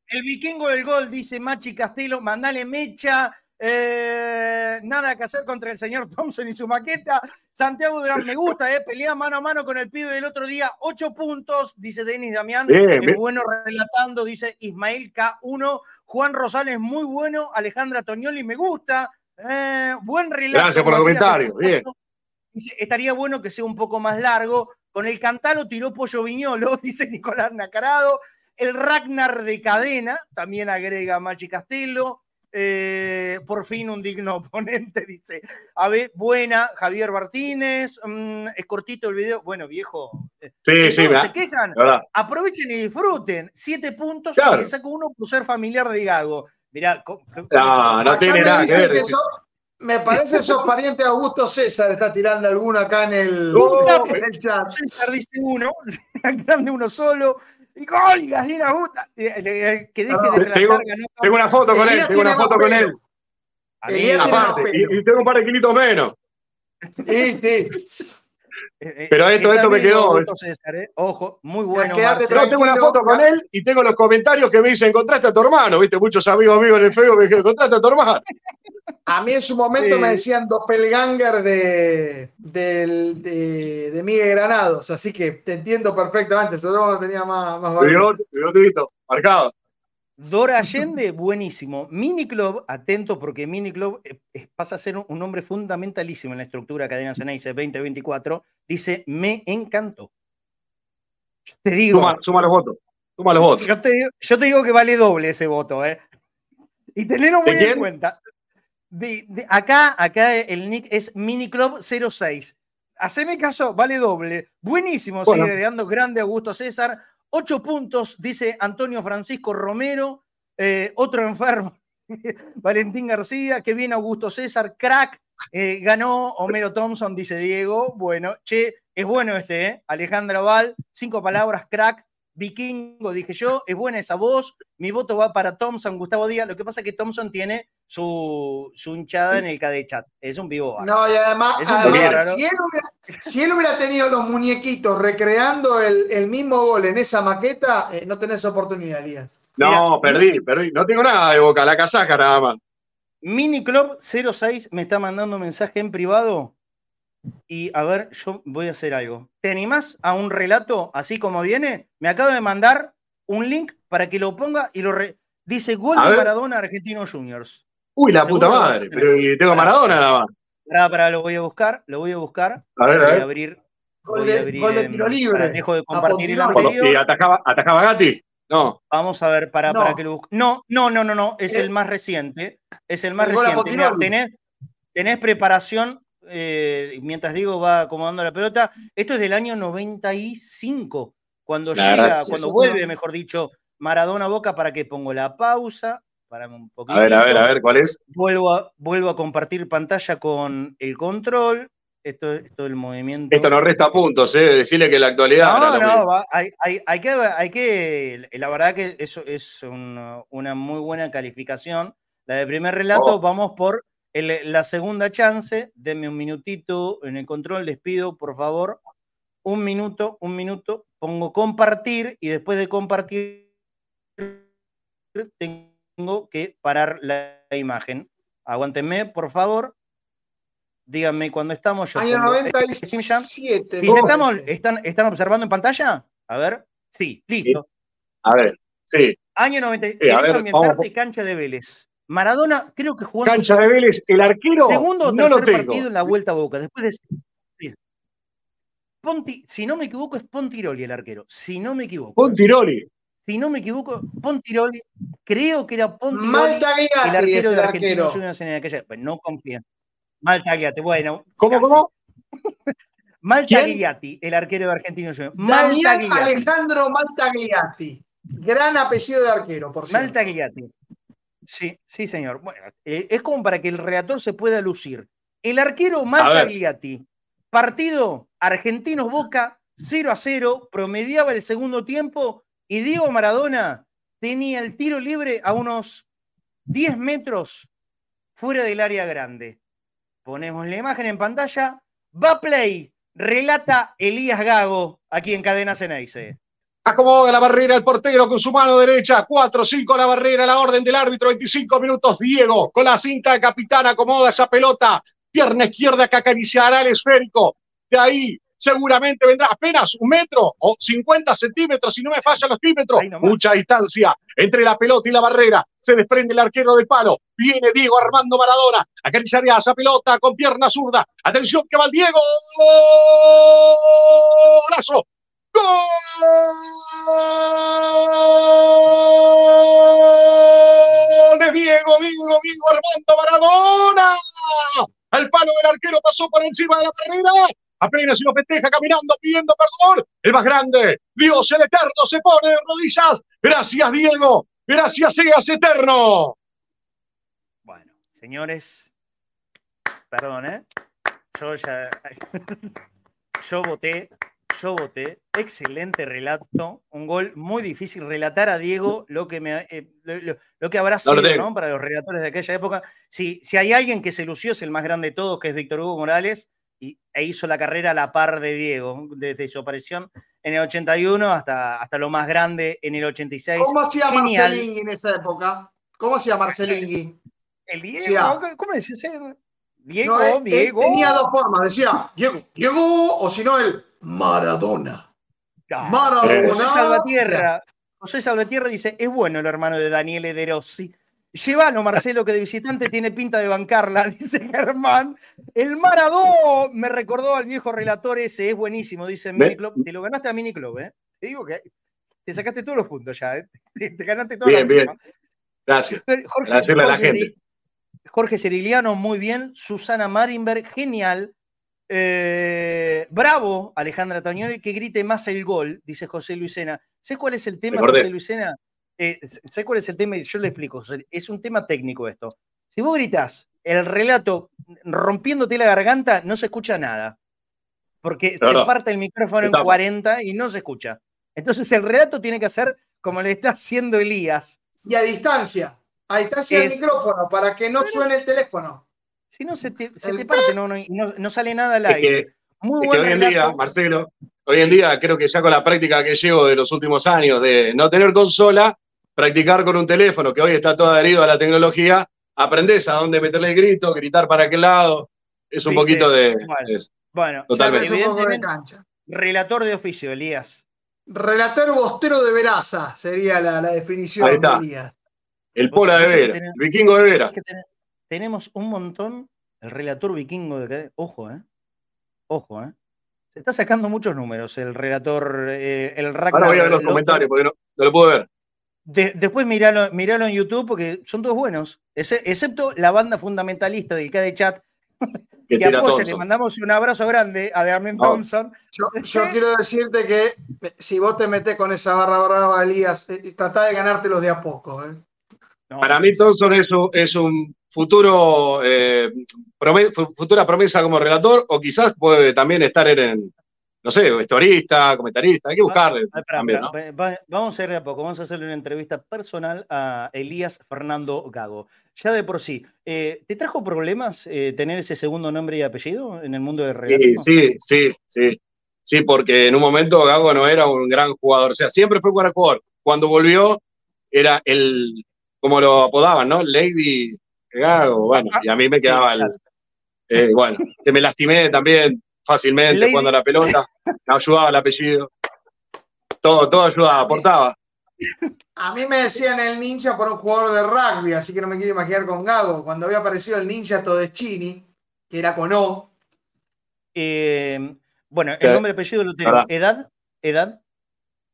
[SPEAKER 3] El vikingo del gol dice Machi Castelo, mandale mecha. Eh, nada que hacer contra el señor Thompson y su maqueta. Santiago Durán, me gusta, eh, pelea mano a mano con el pibe del otro día. Ocho puntos, dice Denis Damián. Bien, bueno relatando, dice Ismael K1. Juan Rosales, muy bueno. Alejandra Toñoli, me gusta. Eh, buen relato.
[SPEAKER 12] Gracias por el comentario. Bien.
[SPEAKER 3] Dice, estaría bueno que sea un poco más largo. Con el cantalo tiró Pollo Viñolo, dice Nicolás Nacarado. El Ragnar de cadena, también agrega Machi Castelo. Eh, por fin un digno oponente, dice. A ver, buena, Javier Martínez. Mm, es cortito el video. Bueno, viejo.
[SPEAKER 12] Eh, sí, sí,
[SPEAKER 3] Se quejan. Aprovechen y disfruten. Siete puntos y le saco uno por ser familiar de Gago. Mirá,
[SPEAKER 12] no, no tiene nada que ver.
[SPEAKER 4] Me parece que sos pariente de Augusto César, está tirando alguno acá en el, en el chat.
[SPEAKER 3] César dice uno, grande uno solo. Y gol, gallina puta. Que deje de relatar,
[SPEAKER 12] tengo, tengo una foto con él, tengo una foto con él. Aparte, y, y, tengo un par de kilitos menos.
[SPEAKER 4] Sí, sí.
[SPEAKER 3] Eh, eh,
[SPEAKER 12] Pero esto, esto me quedó.
[SPEAKER 3] César, ¿eh? Ojo, muy bueno.
[SPEAKER 12] Yo tengo una foto con él y tengo los comentarios que me dicen: encontraste a tu hermano. Viste, muchos amigos míos en el Facebook me dijeron: encontraste a tu hermano.
[SPEAKER 4] A mí en su momento me decían doppelganger de, de, de, de, Miguel Granados, así que te entiendo perfectamente. Eso tenía más, más
[SPEAKER 12] Bigotito, marcado.
[SPEAKER 3] Dora Allende, buenísimo. Mini Club, atento porque Mini Club eh, pasa a ser un, nombre fundamentalísimo en la estructura Cadena Ceneice 2024. Dice, me encantó. te digo.
[SPEAKER 12] Suma, los votos. Suma los votos.
[SPEAKER 3] Yo te, digo, yo te, digo, que vale doble ese voto, ¿eh? Y tenerlo muy en cuenta. De, acá, acá el nick es Miniclub06. Haceme caso, vale doble. Buenísimo, sigue agregando grande Augusto César. Ocho puntos, dice Antonio Francisco Romero. Eh, otro enfermo, Valentín García. Que bien Augusto César, crack. Eh, ganó Homero Thompson, dice Diego. Bueno, che, es bueno este, ¿eh? Alejandra Val, cinco palabras, crack. Vikingo, dije yo, es buena esa voz. Mi voto va para Thompson, Gustavo Díaz. Lo que pasa es que Thompson tiene su, su hinchada en el chat. Es un vivo.
[SPEAKER 4] No, y además, si, él hubiera, tenido los muñequitos recreando el, mismo gol en esa maqueta, eh, no tenés oportunidad, Díaz.
[SPEAKER 12] No, perdí, perdí. No tengo nada de boca, la casaca nada más.
[SPEAKER 3] Mini Club 06 me está mandando un mensaje en privado y a ver, yo voy a hacer algo. ¿Te animás a un relato así como viene? Me acabo de mandar un link para que lo ponga y lo dice gol de Maradona Argentino Juniors.
[SPEAKER 12] Uy, la puta madre, pero tengo Maradona nada más.
[SPEAKER 3] Pará, pará, lo voy a buscar, lo voy a buscar.
[SPEAKER 12] A ver,
[SPEAKER 3] voy
[SPEAKER 12] a ver.
[SPEAKER 3] abrir.
[SPEAKER 4] A abrir. Gol de tiro libre.
[SPEAKER 3] Dejo de compartir el anterior.
[SPEAKER 12] ¿Y atajaba, atajaba Gatti? No.
[SPEAKER 3] Vamos a ver, para, para que lo busque. No, no, no, no, no, es el más reciente. Es el más reciente. tenés, tenés preparación eh, mientras Diego va acomodando la pelota, esto es del año 95, cuando llega, cuando vuelve, mejor dicho, Maradona Boca, para que pongo la pausa, para un poquito.
[SPEAKER 12] A ver, a ver, a ver, ¿cuál es?
[SPEAKER 3] Vuelvo a, vuelvo a compartir pantalla con el control. Esto, esto el movimiento.
[SPEAKER 12] Esto no resta puntos, ¿eh? Decirle que la actualidad.
[SPEAKER 3] No, no, hay, hay, que, hay que. La verdad que eso es una muy buena calificación. La de primer relato, oh. vamos por la segunda chance, denme un minutito en el control, les pido, por favor, un minuto, un minuto, pongo compartir y después de compartir tengo que parar la imagen. Aguántenme, por favor. Díganme cuando estamos.
[SPEAKER 4] Yo Año 97.
[SPEAKER 3] Si estamos, ¿están, ¿Están observando en pantalla? A ver. Sí, listo.
[SPEAKER 12] A ver, sí.
[SPEAKER 3] Año 97. Sí, ambientarte cancha de Vélez. Maradona creo que jugó
[SPEAKER 12] Cancha de Vélez, el arquero.
[SPEAKER 3] segundo o
[SPEAKER 12] no
[SPEAKER 3] tercer
[SPEAKER 12] lo tengo.
[SPEAKER 3] partido en la vuelta a Boca. Después de. Ponti, si no me equivoco, es Pontiroli el arquero. Si no me equivoco.
[SPEAKER 12] Pontiroli.
[SPEAKER 3] Si no me equivoco, Pontiroli, creo que era Pontiroli
[SPEAKER 4] Maltagliati
[SPEAKER 3] el
[SPEAKER 4] es
[SPEAKER 3] arquero de Argentinos
[SPEAKER 4] arquero.
[SPEAKER 3] Juniors en aquella época. No confía. Maltagliati, bueno.
[SPEAKER 12] ¿Cómo,
[SPEAKER 3] casi.
[SPEAKER 12] cómo?
[SPEAKER 3] Maltagliati, el arquero de Argentinos Juniors. Maltagliati.
[SPEAKER 4] Alejandro Maltagliati. Gran apellido de arquero, por cierto.
[SPEAKER 3] Maltagliati. Sí, sí, señor. Bueno, eh, es como para que el relator se pueda lucir. El arquero Maltagliati, partido Argentinos Boca 0 a 0, promediaba el segundo tiempo y Diego Maradona tenía el tiro libre a unos 10 metros fuera del área grande. Ponemos la imagen en pantalla. Va play, relata Elías Gago aquí en Cadena Ceneice.
[SPEAKER 12] Acomoda la barrera el portero con su mano derecha. 4-5 la barrera, la orden del árbitro. 25 minutos. Diego con la cinta de capitán acomoda esa pelota. Pierna izquierda que acariciará el esférico. De ahí seguramente vendrá apenas un metro o 50 centímetros, si no me fallan los tímetros. Mucha distancia entre la pelota y la barrera. Se desprende el arquero del palo. Viene Diego Armando Maradona. Acariciaría esa pelota con pierna zurda. Atención que va el Diego. ¡Golazo! ¡Gol de Diego, Diego, Diego Armando Maradona! Al palo del arquero pasó por encima de la barrera. Apenas lo festeja caminando, pidiendo perdón. El más grande, Dios el eterno, se pone de rodillas. Gracias, Diego. Gracias, seas eterno.
[SPEAKER 3] Señores, perdón, ¿eh? Yo ya. Yo voté, yo voté. Excelente relato. Un gol muy difícil. Relatar a Diego lo que, me, eh, lo, que habrá sido para los relatores de aquella época. Si, si hay alguien que se lució, es el más grande de todos, que es Víctor Hugo Morales, y, e hizo la carrera a la par de Diego, desde su aparición en el 81 hasta, hasta lo más grande en el 86.
[SPEAKER 4] ¿Cómo hacía
[SPEAKER 3] Genial.
[SPEAKER 4] Marcelingui en esa época? ¿Cómo hacía Marcelingui?
[SPEAKER 3] El Diego,
[SPEAKER 4] Decía-
[SPEAKER 3] ¿cómo decís? Diego,
[SPEAKER 4] No, él- él
[SPEAKER 3] Diego.
[SPEAKER 4] tenía dos formas. Decía Diego, Diego, o si no, el Maradona. Maradona.
[SPEAKER 3] José Salvatierra, José Salvatierra dice, es bueno el hermano de Daniele De Rossi. Llévalo, Marcelo, que de visitante tiene pinta de bancarla, dice Germán. El Maradó me recordó al viejo relator ese, es buenísimo, dice Miniclub. Te lo ganaste a Miniclub, ¿eh? Te digo que te sacaste todos los puntos ya, ¿eh? Te, te ganaste toda
[SPEAKER 12] Bien,
[SPEAKER 3] la
[SPEAKER 12] bien.
[SPEAKER 3] última.
[SPEAKER 12] Gracias.
[SPEAKER 3] Jorge,
[SPEAKER 12] a la
[SPEAKER 3] Jorge
[SPEAKER 12] gente.
[SPEAKER 3] Jorge muy bien. Susana Marinberg, genial. Eh, bravo, Alejandra Tañoni, que grite más el gol, dice José Luisena. ¿Sabes cuál es el tema. José Luisena? Eh, ¿Sabes cuál es el tema? Yo le explico. Es un tema técnico esto. Si vos gritás el relato rompiéndote la garganta, no se escucha nada. Porque se parte el micrófono en
[SPEAKER 12] Etapa.
[SPEAKER 3] 40 y no se escucha. Entonces el relato tiene que hacer como le está haciendo Elías.
[SPEAKER 4] Y a distancia. A distancia del micrófono, para que no suene el teléfono.
[SPEAKER 3] Si no, se te, se te parte, no, no, y no, no sale nada al
[SPEAKER 12] Es
[SPEAKER 3] aire.
[SPEAKER 12] que,
[SPEAKER 3] Muy
[SPEAKER 12] es que hoy en día, Marcelo, hoy en día creo que ya con la práctica que llevo de los últimos años de no tener consola, practicar con un teléfono, que hoy está todo adherido a la tecnología, aprendés a dónde meterle el grito, gritar para aquel lado. Es un
[SPEAKER 3] ¿Viste?
[SPEAKER 12] poquito de.
[SPEAKER 3] Bueno,
[SPEAKER 12] Totalmente.
[SPEAKER 4] De
[SPEAKER 3] evidentemente,
[SPEAKER 4] cancha.
[SPEAKER 3] relator de oficio, Elías.
[SPEAKER 4] Relator bostero de veraza sería la, la definición
[SPEAKER 12] Ahí está.
[SPEAKER 4] de Elías.
[SPEAKER 12] el Pola de Vera,
[SPEAKER 3] tenés-
[SPEAKER 12] el vikingo de Vera.
[SPEAKER 3] ten- tenemos un montón. El relator vikingo de Ojo, ¿eh? Ojo, ¿eh? Se está sacando muchos números el relator, eh, el
[SPEAKER 12] Ahora voy a ver los comentarios porque no, no lo puedo ver.
[SPEAKER 3] De- después miralo, miralo en YouTube porque son todos buenos. Ese- excepto la banda fundamentalista del KD Chat
[SPEAKER 12] Que
[SPEAKER 3] que apoya. Le mandamos un abrazo grande a Damian
[SPEAKER 12] No.
[SPEAKER 3] Thompson.
[SPEAKER 4] Yo, yo quiero decirte que eh, si vos te metés con esa barra brava, Elías, eh, tratá de ganártelos de a poco. ¿eh?
[SPEAKER 3] No,
[SPEAKER 12] Para
[SPEAKER 3] sí,
[SPEAKER 12] mí, Thompson es un, es un futuro, eh, prome- fu- futura promesa como relator, o quizás puede también estar en, en, no sé, historista, comentarista. Hay que buscarle
[SPEAKER 3] Ah, espera,
[SPEAKER 12] también, ¿no?
[SPEAKER 3] espera, va- va- vamos a ir de a poco. Vamos a hacerle una entrevista personal a Elías Fernando Gago. Ya de por sí, eh, ¿te trajo problemas eh, tener ese segundo nombre y apellido en el mundo del relato?
[SPEAKER 12] Sí, sí, sí, sí. Sí, porque en un momento Gago no era un gran jugador. O sea, siempre fue buen jugador. Cuando volvió, era el, como lo apodaban, ¿no? Lady Gago. Bueno, y a mí me quedaba el. eh, bueno, que me lastimé también fácilmente
[SPEAKER 3] Lady-
[SPEAKER 12] jugando a la pelota. Me ayudaba el apellido. Todo, todo ayudaba, aportaba.
[SPEAKER 4] A mí me decían el ninja por un jugador de rugby, así que no me quiero imaginar con Gago. Cuando había aparecido el ninja Todeschini, que era con O.
[SPEAKER 3] Eh, bueno, el nombre y apellido lo tenemos.
[SPEAKER 12] ¿Verdad?
[SPEAKER 3] ¿Edad? ¿Edad?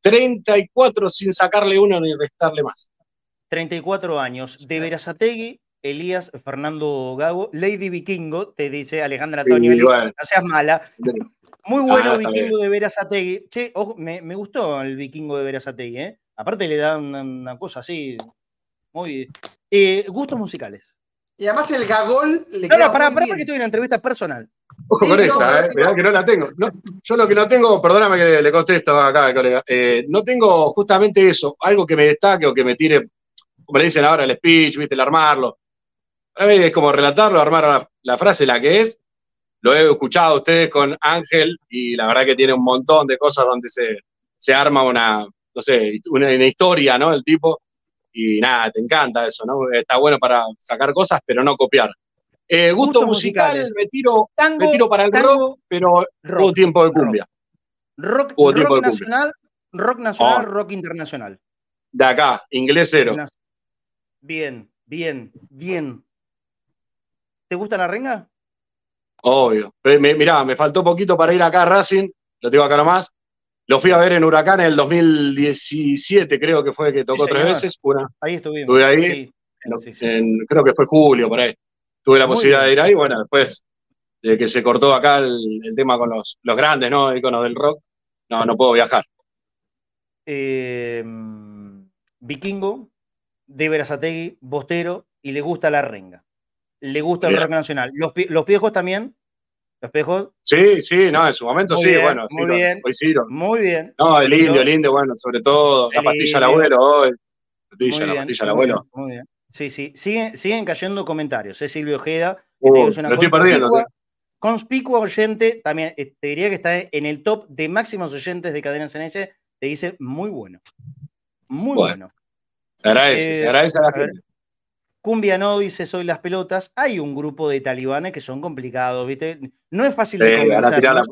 [SPEAKER 12] 34 sin sacarle uno ni restarle más.
[SPEAKER 3] 34 años. De Verazategui, Elías Fernando Gago, Lady Vikingo, te dice Alejandra
[SPEAKER 12] Sí,
[SPEAKER 3] Antonio,
[SPEAKER 12] bueno.
[SPEAKER 3] no seas mala. Muy bueno
[SPEAKER 12] Ah, está
[SPEAKER 3] Vikingo de Verazategui. Che, ojo, me, me gustó el Vikingo de Verazategui, ¿eh? Aparte le da una, una cosa así, muy... Eh, gustos musicales.
[SPEAKER 4] Y además el Gagol le
[SPEAKER 3] No,
[SPEAKER 4] queda
[SPEAKER 3] no, pará,
[SPEAKER 4] muy
[SPEAKER 3] pará,
[SPEAKER 4] bien.
[SPEAKER 3] que estoy en una entrevista personal.
[SPEAKER 12] Ojo con
[SPEAKER 4] Sí,
[SPEAKER 12] esa,
[SPEAKER 4] no,
[SPEAKER 12] eh. Mirá que no la tengo. No, yo lo que no tengo, perdóname que le contesto acá, colega. eh, no tengo justamente eso, algo que me destaque o que me tire, como le dicen ahora, el speech, viste, el armarlo. A mí es como relatarlo, armar la, la frase la que es. Lo he escuchado a ustedes con Ángel y la verdad que tiene un montón de cosas donde se, se arma una, no sé, una, una historia, ¿no? El tipo. Y nada, te encanta eso, ¿no? Está bueno para sacar cosas, pero no copiar. Eh, gusto
[SPEAKER 3] Gustos
[SPEAKER 12] musical,
[SPEAKER 3] musicales.
[SPEAKER 12] me tiro,
[SPEAKER 3] Tango,
[SPEAKER 12] me tiro para el
[SPEAKER 3] tango,
[SPEAKER 12] rock, pero
[SPEAKER 3] rock,
[SPEAKER 12] todo tiempo de cumbia.
[SPEAKER 3] Rock,
[SPEAKER 12] Hubo tiempo
[SPEAKER 3] rock
[SPEAKER 12] de cumbia.
[SPEAKER 3] nacional, rock nacional,
[SPEAKER 12] Ah.
[SPEAKER 3] rock internacional.
[SPEAKER 12] De acá, inglés cero.
[SPEAKER 3] Bien, bien, bien. ¿Te gusta la renga?
[SPEAKER 12] Obvio. Me- mirá, me faltó poquito para ir acá a Racing, lo tengo acá nomás. Lo fui a ver en Huracán en el 2017, creo que fue que tocó tres veces. Una,
[SPEAKER 3] Ahí estuvimos.
[SPEAKER 12] Estuve ahí,
[SPEAKER 3] Sí,
[SPEAKER 12] en-
[SPEAKER 3] sí, sí, sí.
[SPEAKER 12] en- creo que fue julio, por ahí. Tuve la
[SPEAKER 3] Muy
[SPEAKER 12] posibilidad
[SPEAKER 3] bien.
[SPEAKER 12] de ir ahí. Bueno, después de que se cortó acá el, el tema con los, los grandes, ¿no? Iconos del rock, no, no puedo viajar.
[SPEAKER 3] Eh, Vikingo, de Verazategui, Bostero, y le gusta la renga. Le gusta el rock nacional. Los, los viejos también. Los viejos,
[SPEAKER 12] Sí, sí, no, en su momento
[SPEAKER 3] Muy
[SPEAKER 12] sí,
[SPEAKER 3] bien,
[SPEAKER 12] bueno, sí,
[SPEAKER 3] muy
[SPEAKER 12] lo-
[SPEAKER 3] bien.
[SPEAKER 12] coincidieron.
[SPEAKER 3] muy bien.
[SPEAKER 12] No, el
[SPEAKER 3] Sí,
[SPEAKER 12] indio, el indio, bueno, sobre todo, la pastilla al
[SPEAKER 3] indio.
[SPEAKER 12] abuelo hoy.
[SPEAKER 3] Muy
[SPEAKER 12] Pastilla, la
[SPEAKER 3] bien,
[SPEAKER 12] pastilla al
[SPEAKER 3] muy
[SPEAKER 12] abuelo.
[SPEAKER 3] bien, muy bien. Sí, sí. Siguen, siguen cayendo comentarios. Es Silvio Ojeda.
[SPEAKER 12] Uh,
[SPEAKER 3] es una
[SPEAKER 12] lo estoy perdiendo,
[SPEAKER 3] conspicua- Conspicua oyente, también eh, te diría que está en el top de máximos oyentes de Cadena CNS. Te dice muy bueno. Muy
[SPEAKER 12] Bueno,
[SPEAKER 3] bueno.
[SPEAKER 12] Se agradece,
[SPEAKER 3] Eh,
[SPEAKER 12] se agradece a la
[SPEAKER 3] a ver. Cumbia no dice soy las pelotas. Hay un grupo de talibanes que son complicados, ¿viste? No es fácil de
[SPEAKER 12] Sí,
[SPEAKER 3] convencerlos.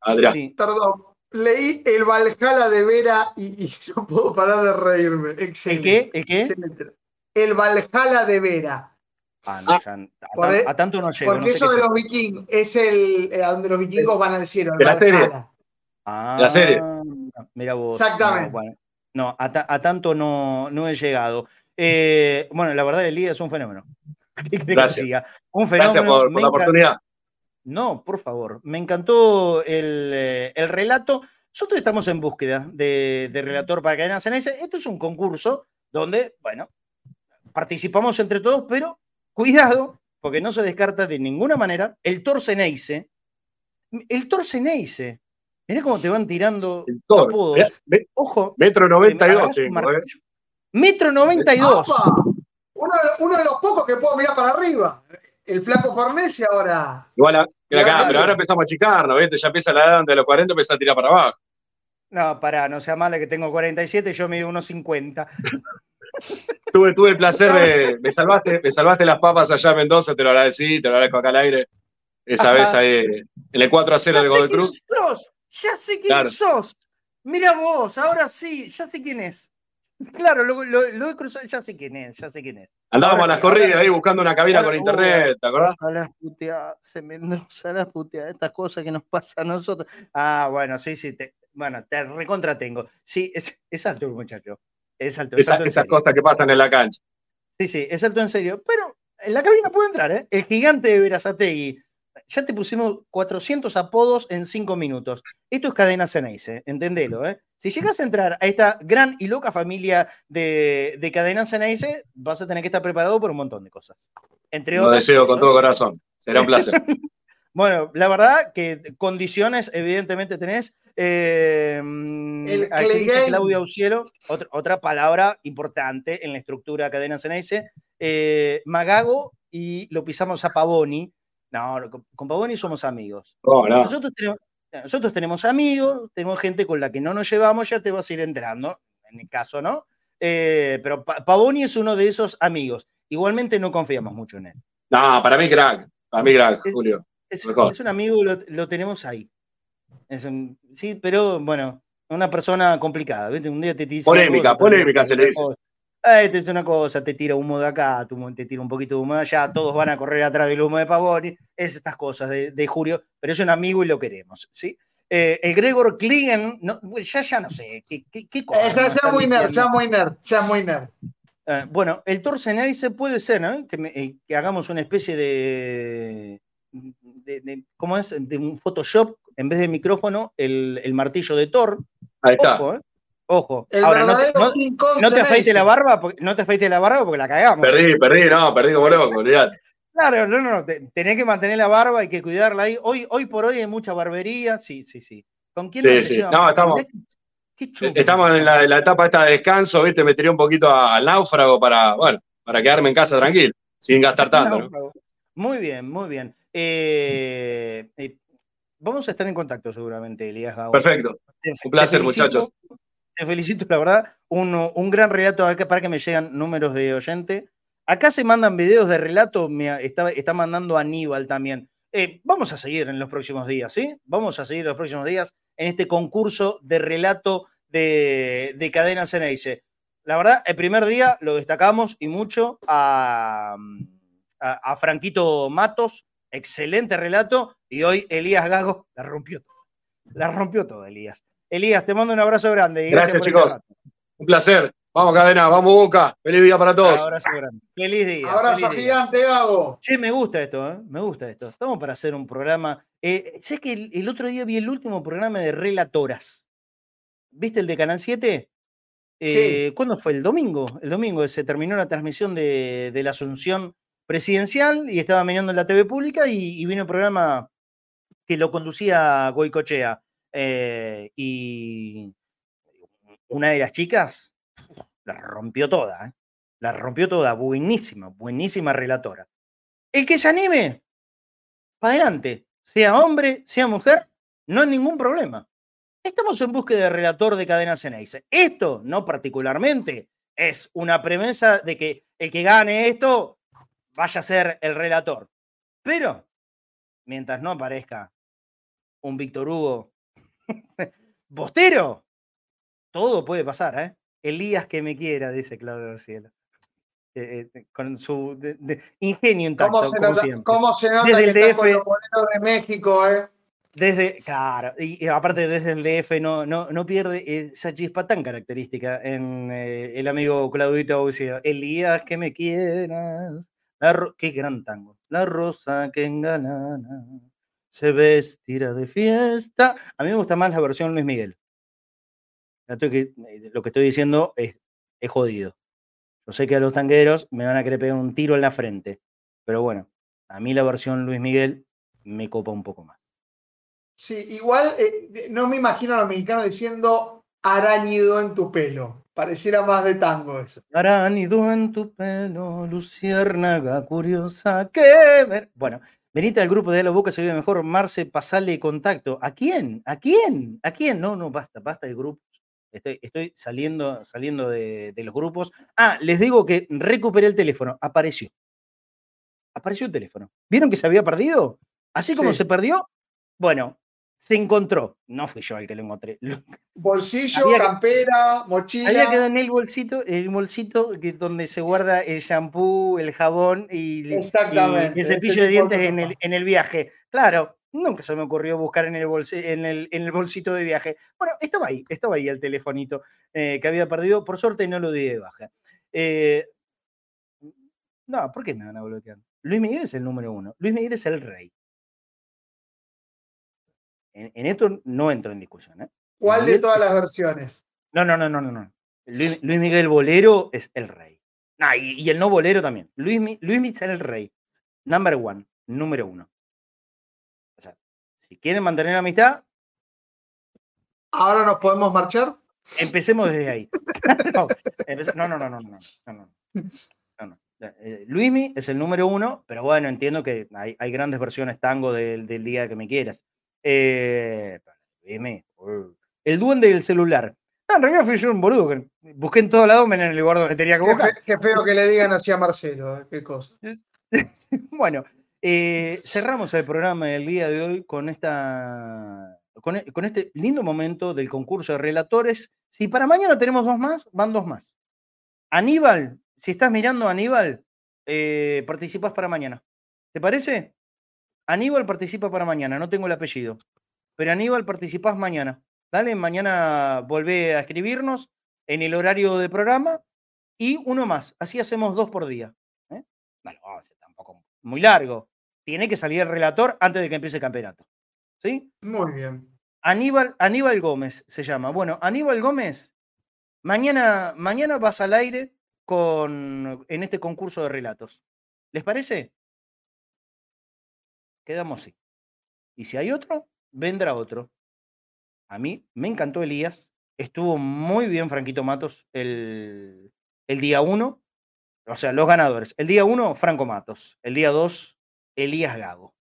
[SPEAKER 12] Adrián.
[SPEAKER 3] Sí.
[SPEAKER 4] Perdón, leí el Valhalla de Vera y, y no puedo parar de reírme.
[SPEAKER 3] ¿El
[SPEAKER 4] Excelente.
[SPEAKER 3] qué? ¿El qué?
[SPEAKER 4] excelente. El Valhalla de Vera.
[SPEAKER 3] Ah, no, ya- a,
[SPEAKER 4] Por
[SPEAKER 3] tan- a tanto no llego.
[SPEAKER 4] Porque
[SPEAKER 3] no sé
[SPEAKER 4] eso de los vikingos es el eh, donde los vikingos van al cielo. el
[SPEAKER 12] De la serie.
[SPEAKER 3] Ah,
[SPEAKER 12] la serie.
[SPEAKER 3] Mira vos.
[SPEAKER 4] Exactamente.
[SPEAKER 3] No, bueno, no, a, ta- a tanto no, no he llegado. Eh, bueno, la verdad, Elías es un fenómeno. ¿Qué querés que te
[SPEAKER 12] Gracias.
[SPEAKER 3] diga? Un fenómeno.
[SPEAKER 12] Gracias por, por la oportunidad.
[SPEAKER 3] No, por favor. Me encantó el, eh, el relato. Nosotros estamos en búsqueda de, de relator para Cadena CNS. Esto es un concurso donde, bueno, participamos entre todos, pero cuidado, porque no se descarta de ninguna manera el Torceneise. El Torceneise. Mirá cómo te van tirando apodos.
[SPEAKER 12] Metro
[SPEAKER 3] me
[SPEAKER 12] 92
[SPEAKER 3] agarrás un
[SPEAKER 12] tengo, eh.
[SPEAKER 3] Metro 92.
[SPEAKER 4] ¡Apa! Uno, de- uno de los pocos que puedo mirar para arriba. El flaco Farnese ahora.
[SPEAKER 12] Igual, acá,
[SPEAKER 4] Claro.
[SPEAKER 12] pero ahora empezamos a achicarnos, ¿viste? Ya empieza la edad de los 40, empieza a tirar para abajo.
[SPEAKER 3] No, pará, no sea mala que tengo 47, yo mido unos 50.
[SPEAKER 12] Tuve, tuve el placer de. Me salvaste, me salvaste las papas allá en Mendoza, te lo agradecí, te lo agradezco acá al aire. Esa
[SPEAKER 3] Ajá.
[SPEAKER 12] vez ahí, en el 4 a 0
[SPEAKER 3] Ya
[SPEAKER 12] de Godoy Cruz.
[SPEAKER 3] sos, ya sé quién
[SPEAKER 12] Claro.
[SPEAKER 3] sos. Mira vos, ahora sí, ya sé quién es. Claro, lo, lo- lo he cruzado, ya sé quién es, ya sé quién es.
[SPEAKER 12] Andábamos a las
[SPEAKER 3] sí,
[SPEAKER 12] corridas ahí buscando una cabina con internet, ¿te acordás?
[SPEAKER 3] A las puteadas, se Mendoza, las puteadas, estas cosas que nos pasan a nosotros. Ah, bueno, sí, sí, te, bueno, te recontra tengo. Sí, es, es alto el muchacho. Es alto, es
[SPEAKER 12] Esa-
[SPEAKER 3] alto
[SPEAKER 12] esas cosas que pasan en la cancha.
[SPEAKER 3] Sí, sí, es alto en serio. Pero en la cabina puede entrar, ¿eh? El gigante de Verazategui. Ya te pusimos 400 apodos en 5 minutos. Esto es cadena Ceneice, entendelo, ¿eh? Si llegas a entrar a esta gran y loca familia de, de cadena Ceneice, vas a tener que estar preparado por un montón de cosas. Entre
[SPEAKER 12] Lo
[SPEAKER 3] otras.
[SPEAKER 12] deseo con todo corazón. Será un placer.
[SPEAKER 3] Bueno, la verdad que condiciones, evidentemente, tenés. Eh,
[SPEAKER 4] El
[SPEAKER 3] aquí dice. Claudia Ucielo, otra, otra palabra importante en la estructura cadena Ceneice. Eh, Magago y lo pisamos a Pavoni. No, con, Pavoni somos amigos.
[SPEAKER 12] No, no.
[SPEAKER 3] Nosotros tenemos, nosotros tenemos amigos, tenemos gente con la que no nos llevamos, ya te vas a ir enterando, en el caso, ¿no? Eh, pero Pa- Pavoni es uno de esos amigos. Igualmente no confiamos mucho en él.
[SPEAKER 12] No, para mí crack. Para mí crack,
[SPEAKER 3] Es-
[SPEAKER 12] Julio.
[SPEAKER 3] Es, un amigo, lo, lo tenemos ahí. Es un- sí, pero bueno, una persona complicada, ¿viste? Un día te dice.
[SPEAKER 12] Polémica,
[SPEAKER 3] cosa,
[SPEAKER 12] polémica se le dice.
[SPEAKER 3] Eh, te dice una cosa, te tira humo de acá, te tira un poquito de humo de allá, todos van a correr atrás del humo de Pavoni, es estas cosas de, de Julio, pero es un amigo y lo queremos, ¿sí? Eh, el Gregor Kligen, no, ya, ya no sé, ¿qué, qué, qué cosa
[SPEAKER 4] Eh, ya, ya muy nerd, ya muy nerd, ya muy nerd.
[SPEAKER 3] Eh, bueno, el Torseneice puede ser, ¿no? Que, me- eh, que hagamos una especie de, de- de- ¿Cómo es? De un Photoshop, en vez de micrófono, el, el martillo de Thor.
[SPEAKER 12] Ahí está.
[SPEAKER 3] Ojo, ¿eh? Ojo.
[SPEAKER 4] El
[SPEAKER 3] Ahora, no te, no-
[SPEAKER 4] King Kong
[SPEAKER 3] no te afeites la barba, porque, no te afeites la barba porque la cagamos.
[SPEAKER 12] Perdí, perdí, no, perdí como loco, olvidate.
[SPEAKER 3] Claro, no, no, no, te- tenés que mantener la barba, hay que cuidarla ahí. Hoy, hoy por hoy hay mucha barbería, sí, sí, sí. ¿Con quién
[SPEAKER 12] Sí, sí. No, estamos-
[SPEAKER 3] qué- chulo.
[SPEAKER 12] Estamos en la, etapa esta de descanso, ¿viste? Me tiré un poquito a- al náufrago para, bueno, para quedarme en casa tranquilo, sin gastar tanto.
[SPEAKER 3] Muy bien, muy bien. Eh, eh, vamos a estar en contacto seguramente, Elías Gago.
[SPEAKER 12] Perfecto.
[SPEAKER 3] Te-
[SPEAKER 12] Un placer, muchachos.
[SPEAKER 3] Te felicito, la verdad. Un, gran relato acá para que me llegan números de oyente. Acá se mandan videos de relato, me está, está mandando Aníbal también. Eh, vamos a seguir en los próximos días, ¿sí? Vamos a seguir en los próximos días en este concurso de relato de, de Cadena Ceneice. La verdad, el primer día lo destacamos y mucho a, a, a Franquito Matos, excelente relato, y hoy Elías Gago la rompió. La rompió toda, Elías. Elías, te mando un abrazo grande. Y gracias,
[SPEAKER 12] Gracias,
[SPEAKER 3] por
[SPEAKER 12] chicos. Un placer. Vamos, cadena, vamos, Boca. Feliz día para todos.
[SPEAKER 3] Abrazo grande. Feliz día.
[SPEAKER 4] Abrazo
[SPEAKER 3] feliz día.
[SPEAKER 4] gigante, Gago.
[SPEAKER 3] Che, me gusta esto, ¿eh? Me gusta esto. Estamos para hacer un programa. Eh, sé que el, el otro día vi el último programa de Relatoras. ¿Viste el de Canal 7? Eh, ¿Cuándo fue? El domingo. El domingo se terminó la transmisión de, de la Asunción Presidencial y estaba mirando en la TV pública y, y vino un programa que lo conducía Goicochea. Eh, y una de las chicas la rompió toda, ¿eh? La rompió toda. Buenísima, buenísima relatora. El que se anime, para adelante. Sea hombre, sea mujer, no hay ningún problema. Estamos en búsqueda de relator de cadena Ceneice. Esto, no particularmente, es una premisa de que el que gane esto vaya a ser el relator. Pero, mientras no aparezca un Víctor Hugo Bostero, todo puede pasar, ¿eh? Elías que me quiera, dice Claudio Cielo. Eh, eh, con su de- de- ingenio intacto,
[SPEAKER 4] ¿Cómo se
[SPEAKER 3] como
[SPEAKER 4] nota,
[SPEAKER 3] siempre.
[SPEAKER 4] cómo se nota
[SPEAKER 3] Desde el
[SPEAKER 4] con
[SPEAKER 3] DF.
[SPEAKER 4] los de México, eh?
[SPEAKER 3] Desde, claro, y, y aparte desde el DF no, no, no pierde esa chispa tan característica en eh, el amigo Claudito Auxilio. Elías, que me quieras. La qué gran tango. La rosa que engalana se vestirá de fiesta. A mí me gusta más la versión Luis Miguel. Eh, lo que estoy diciendo es, es jodido. Yo sé que a los tangueros me van a querer pegar un tiro en la frente. Pero bueno, a mí la versión Luis Miguel me copa un poco más.
[SPEAKER 4] Sí, igual eh, no me imagino a los mexicanos diciendo arañido en tu pelo. Pareciera más de tango eso.
[SPEAKER 3] Aránido en tu pelo, luciérnaga curiosa, que ver. Bueno, venite al grupo de La Boca se vive mejor, Marce, pasale contacto. ¿A quién? ¿A quién? ¿A quién? No, no, basta, basta de grupos. Estoy, estoy saliendo, saliendo de, de los grupos. Ah, les digo que recuperé el teléfono. Apareció. Apareció el teléfono. ¿Vieron que se había perdido? Así como
[SPEAKER 4] Sí.
[SPEAKER 3] se perdió, bueno, se encontró. No fui yo el que lo encontré. Lo-
[SPEAKER 4] Bolsillo,
[SPEAKER 3] Había
[SPEAKER 4] campera, mochila.
[SPEAKER 3] había quedado en el bolsito, el bolsito que, donde se guarda el shampoo, el jabón y, el cepillo de dientes en el, en el viaje. Claro, nunca se me ocurrió buscar en el, bolsi- en el, en el bolsito de viaje. Bueno, estaba ahí, estaba ahí el telefonito eh, que había perdido. Por suerte no lo di de baja. Eh, no, ¿por qué me van a bloquear? Luis Miguel es el número uno. Luis Miguel es el rey. En, en esto no entro en discusión. ¿eh?
[SPEAKER 4] ¿Cuál de
[SPEAKER 3] Miguel
[SPEAKER 4] todas
[SPEAKER 3] es-
[SPEAKER 4] las versiones?
[SPEAKER 3] no, no, no, no, no. no. Luis, Luis Miguel Bolero es el rey. Ah, y, y el no bolero también. Luis, Luis Miguel es el rey. Number one, número uno. O sea, si quieren mantener la amistad,
[SPEAKER 4] ¿Ahora nos podemos marchar?
[SPEAKER 3] empecemos desde ahí. no, no, no, no, no, no, no, no, no, no. Eh, Luismi es el número uno, pero bueno, entiendo que hay, hay grandes versiones tango del, del día que me quieras. Eh, el duende del celular. No, en realidad fui yo un boludo que busqué en todos lados menos en el lugar donde tenía que buscar.
[SPEAKER 4] qué feo que le digan así a Marcelo, eh, qué cosa.
[SPEAKER 3] Bueno, Eh, cerramos el programa del día de hoy con, esta, con, e- con este lindo momento del concurso de relatores. Si para mañana tenemos dos más, van dos más. Aníbal, si estás mirando Aníbal, eh, participas para mañana. ¿Te parece? Aníbal participa para mañana, no tengo el apellido. Pero Aníbal participás mañana. Dale, mañana volvé a escribirnos en el horario del programa y uno más. Así hacemos dos por día. ¿eh? No lo vamos a hacer tampoco muy largo. Tiene que salir el relator antes de que empiece el campeonato. ¿Sí?
[SPEAKER 4] Muy bien.
[SPEAKER 3] Aníbal, Aníbal Gómez se llama. Bueno, Aníbal Gómez, mañana, mañana vas al aire con, en este concurso de relatos. ¿Les parece? Quedamos así. Y si hay otro, vendrá otro. A mí me encantó Elías. Estuvo muy bien Franquito Matos el, el día uno. O sea, los ganadores. El día uno, Franco Matos. El día dos, Elías Gago.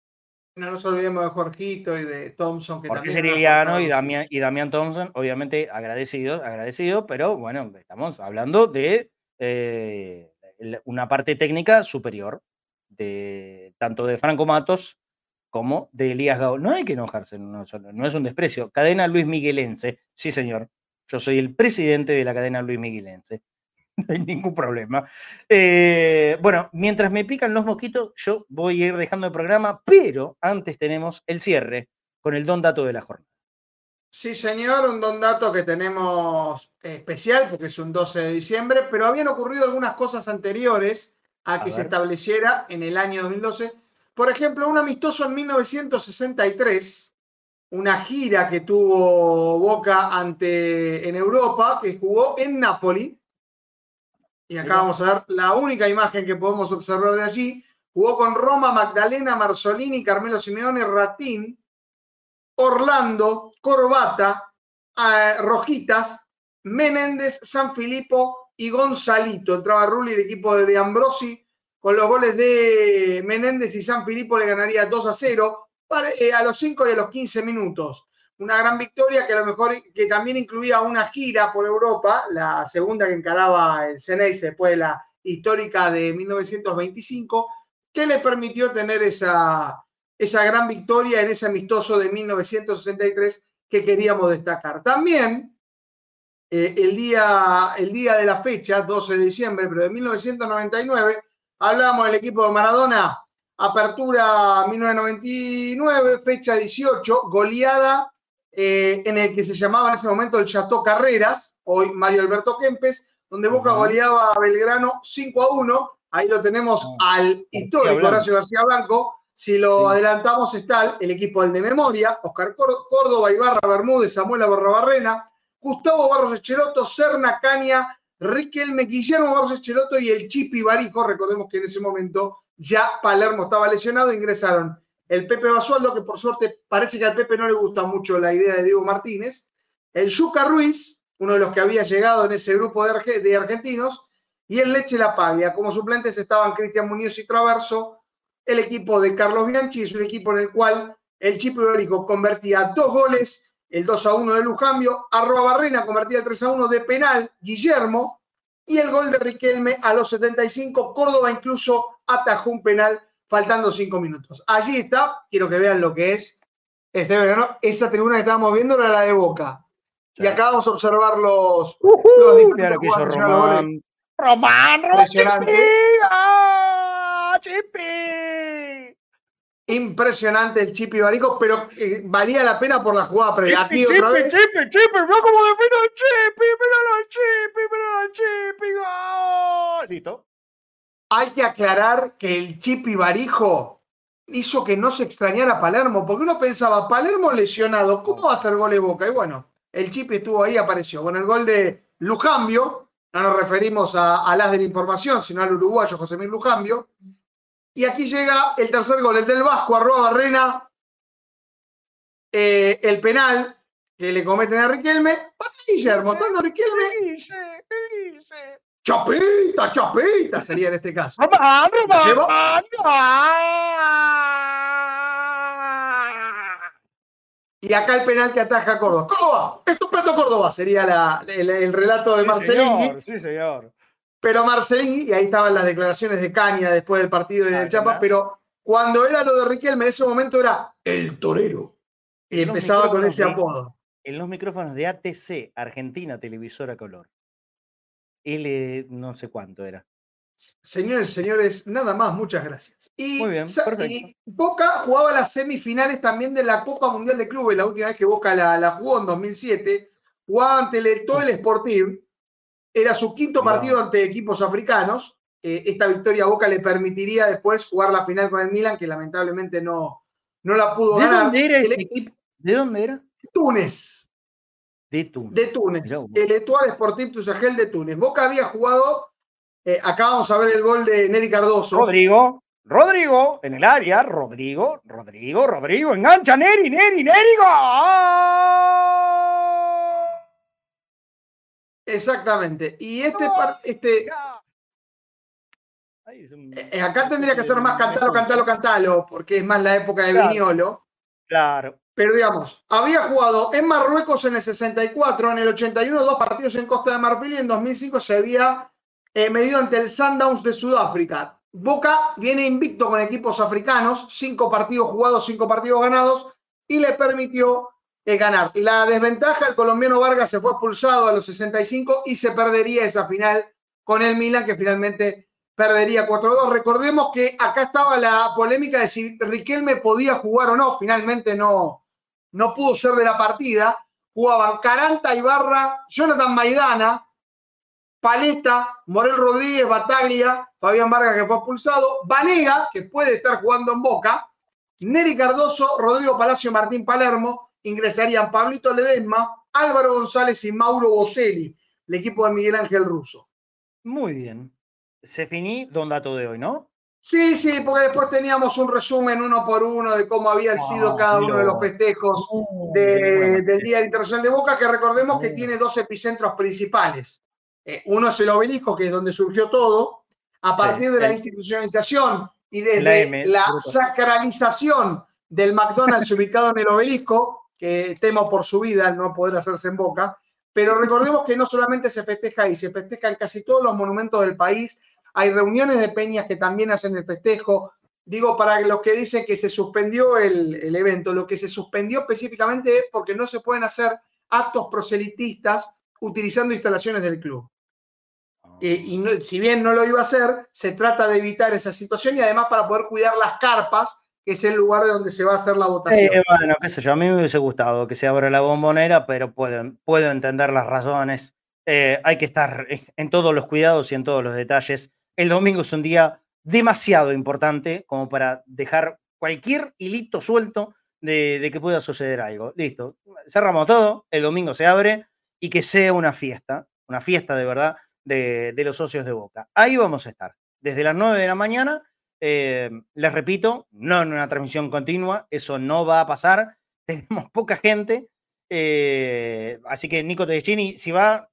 [SPEAKER 4] No nos olvidemos de Jorgito y de Thompson. Que
[SPEAKER 3] Jorge Seriliano y. Damián, y Damián Thompson, obviamente agradecidos, agradecidos, pero bueno, estamos hablando de eh, una parte técnica superior, de, tanto de Franco Matos como de Elías Gago. No hay que enojarse, no, no es un desprecio. Cadena Luis Miguelense, sí señor, yo soy el presidente de la cadena Luis Miguelense. No hay ningún problema. Eh, bueno, mientras me pican los mosquitos, yo voy a ir dejando el programa, pero antes tenemos el cierre con el don dato de la jornada.
[SPEAKER 4] Sí, señor, un don dato que tenemos eh, especial porque es un 12 de diciembre, pero habían ocurrido algunas cosas anteriores a
[SPEAKER 3] A
[SPEAKER 4] que se estableciera en el año 2012. Por ejemplo, un amistoso en 1963, una gira que tuvo Boca ante en Europa, que jugó en Nápoli. Y acá vamos a ver la única imagen que podemos observar de allí. Jugó con Roma, Magdalena, Marzolini, Carmelo Simeone, Ratín, Orlando, Corbata, eh, Rojitas, Menéndez, San Filippo y Gonzalito. Entraba Rulli, el equipo de, de Ambrosi, con los goles de Menéndez y San Filippo le ganaría 2 a 0 para- eh, a los 5 y a los 15 minutos. Una gran victoria que a lo mejor que también incluía una gira por Europa, la segunda que encaraba el Ceneice después de la histórica de 1925, que le permitió tener esa, esa gran victoria en ese amistoso de 1963 que queríamos destacar. También eh, el, día, el día de la fecha, 12 de diciembre, pero de 1999, hablábamos del equipo de Maradona, apertura 1999, fecha 18, goleada eh, en el que se llamaba en ese momento el Chateau Carreras, hoy Mario Alberto Kempes, donde Boca goleaba a Belgrano 5 a 1. Ahí lo tenemos al histórico. Horacio García Blanco. Si lo
[SPEAKER 3] Sí.
[SPEAKER 4] adelantamos está el equipo del de memoria, Oscar Cór- Córdoba, Ibarra Bermúdez, Samuel Barrabarrena, Gustavo Barros Echeloto, Serna Caña, Riquelme, Guillermo Barros Echeloto y el Chipi Barijo. Recordemos que en ese momento ya Palermo estaba lesionado, ingresaron el Pepe Basualdo, que por suerte parece que al Pepe no le gusta mucho la idea de Diego Martínez, el Yuca Ruiz, uno de los que había llegado en ese grupo de, arge- de argentinos, y el Leche La Paglia. Como suplentes estaban Cristian Muñoz y Traverso, el equipo de Carlos Bianchi, es un equipo en el cual el Chipi Barijo convertía dos goles, el 2 a 1 de Lujambio, Arroa Barrena convertía el 3 a 1 de penal, Guillermo, y el gol de Riquelme a los 75, Córdoba incluso atajó un penal faltando 5 minutos. Allí está, quiero que vean lo que es este verano, esa tribuna que estábamos viendo era la de Boca. Y acá vamos a observar los, los diferentes
[SPEAKER 3] Mira lo que hizo. Román. Román, Román,
[SPEAKER 4] Impresionante.
[SPEAKER 3] Chipi. ¡Ah, Chipi!
[SPEAKER 4] Impresionante el Chipi Barico, pero eh, valía la pena por la jugada previa. Aquí
[SPEAKER 3] Chipi,
[SPEAKER 4] otra
[SPEAKER 3] Chipi,
[SPEAKER 4] vez.
[SPEAKER 3] Chipi, Chipi, mira cómo define el Chipi, míralo al Chipi, míralo al Chipi, gol. Listo.
[SPEAKER 4] Hay que aclarar que el Chipi Barijo hizo que no se extrañara a Palermo, porque uno pensaba, Palermo lesionado, ¿cómo va a hacer gol de Boca? Y bueno, el Chipi estuvo ahí, apareció. Con el gol de Lujambio, no nos referimos a, a las de la información, sino al uruguayo José Miguel Lujambio. Y aquí llega el tercer gol, el del Vasco, arroba Barrena, eh, el penal que le cometen a Riquelme. Guillermo, tanto Riquelme. Chapita, chapita sería en este caso. Llevó-. Y acá el penal que ataja Córdoba. ¡Córdoba! ¡Estupendo Córdoba! Sería la- el, el relato de
[SPEAKER 3] Sí,
[SPEAKER 4] Marcelingui.
[SPEAKER 3] señor, sí, señor.
[SPEAKER 4] Pero Marcelingui, y ahí estaban las declaraciones de Caña después del partido en
[SPEAKER 3] Ah,
[SPEAKER 4] el Chapa,
[SPEAKER 3] claro.
[SPEAKER 4] pero Cuando era lo de Riquelme, en ese momento era el torero. Y
[SPEAKER 3] En
[SPEAKER 4] empezaba con ese
[SPEAKER 3] de-
[SPEAKER 4] apodo.
[SPEAKER 3] En los micrófonos de ATC, Argentina Televisora Color. L no sé cuánto era.
[SPEAKER 4] Señores, señores, nada más, muchas gracias. Y,
[SPEAKER 3] Muy bien, perfecto.
[SPEAKER 4] y Boca jugaba las semifinales también de la Copa Mundial de Clubes, la última vez que Boca la, la jugó en 2007, jugaba ante el, todo el Sporting, era su quinto partido ante equipos africanos, Eh, esta victoria a Boca le permitiría después jugar la final con el Milan, que lamentablemente no, no la pudo
[SPEAKER 3] ¿De
[SPEAKER 4] ganar.
[SPEAKER 3] dónde era
[SPEAKER 4] El
[SPEAKER 3] ese equipo? ¿De dónde era?
[SPEAKER 4] Túnez,
[SPEAKER 3] De Túnez.
[SPEAKER 4] de Túnez, el Etoile Sporting Tusagel de Túnez. Boca había jugado, eh, acá vamos a ver el gol de Neri Cardoso.
[SPEAKER 3] Rodrigo, Rodrigo, en el área, Rodrigo, Rodrigo, Rodrigo, engancha Neri, Neri, Neri, ¡gol!
[SPEAKER 4] Exactamente. Y este, par- este
[SPEAKER 3] un-
[SPEAKER 4] eh, acá tendría que ser más cantalo, cantalo, cantalo, porque es más la época de
[SPEAKER 3] Claro.
[SPEAKER 4] Viñolo.
[SPEAKER 3] Claro.
[SPEAKER 4] Pero digamos, había jugado en Marruecos en el 64, en el 81 dos partidos en Costa de Marfil y en 2005 se había eh, medido ante el Sundowns de Sudáfrica. Boca viene invicto con equipos africanos, cinco partidos jugados, cinco partidos ganados y le permitió eh, ganar. La desventaja, el colombiano Vargas se fue expulsado a los 65 y se perdería esa final con el Milan que finalmente perdería 4-2. Recordemos que acá estaba la polémica de si Riquelme podía jugar o no. Finalmente no, no pudo ser de la partida. Jugaban Caranta, Ibarra, Jonathan Maidana, Paleta, Morel Rodríguez, Bataglia, Fabián Vargas que fue expulsado, Vanega, que puede estar jugando en Boca, Neri Cardoso, Rodrigo Palacio, Martín Palermo, ingresarían Pablito Ledesma, Álvaro González y Mauro Boselli, el equipo de Miguel Ángel Russo.
[SPEAKER 3] Muy bien. Se finí don dato de hoy, ¿no?
[SPEAKER 4] Sí, sí, porque después teníamos un resumen uno por uno de cómo habían sido
[SPEAKER 3] Ah,
[SPEAKER 4] cada uno de los festejos
[SPEAKER 3] Uh,
[SPEAKER 4] de- del Día Internacional de Boca, que recordemos que tiene dos epicentros principales. Eh, uno es el obelisco, que es donde surgió todo, a
[SPEAKER 3] Sí,
[SPEAKER 4] partir de la
[SPEAKER 3] el-
[SPEAKER 4] institucionalización y
[SPEAKER 3] La
[SPEAKER 4] desde
[SPEAKER 3] M,
[SPEAKER 4] la sacralización del McDonald's ubicado en el obelisco, que temo por su vida al no poder hacerse en Boca, pero recordemos que no solamente se festeja ahí, se festeja en casi todos los monumentos del país, hay reuniones de peñas que también hacen el festejo. Digo, para los que dicen que se suspendió el, el evento, lo que se suspendió específicamente es porque no se pueden hacer actos proselitistas utilizando instalaciones del club. Eh, y no- si bien no lo iba a hacer, se trata de evitar esa situación y además para poder cuidar las carpas, es el lugar de donde se va a hacer la votación.
[SPEAKER 3] Eh, bueno, qué sé yo, a mí me hubiese gustado que se abra la bombonera, pero puedo, puedo entender las razones. Eh, hay que estar en todos los cuidados y en todos los detalles. El domingo es un día demasiado importante como para dejar cualquier hilito suelto de, que pueda suceder algo. Listo, cerramos todo, el domingo se abre y que sea una fiesta, una fiesta de verdad de, de los socios de Boca. Ahí vamos a estar, desde las 9 de la mañana eh, les repito, no en una transmisión continua, eso no va a pasar. Tenemos poca gente. eh, así que Nico Tedeschini, si va,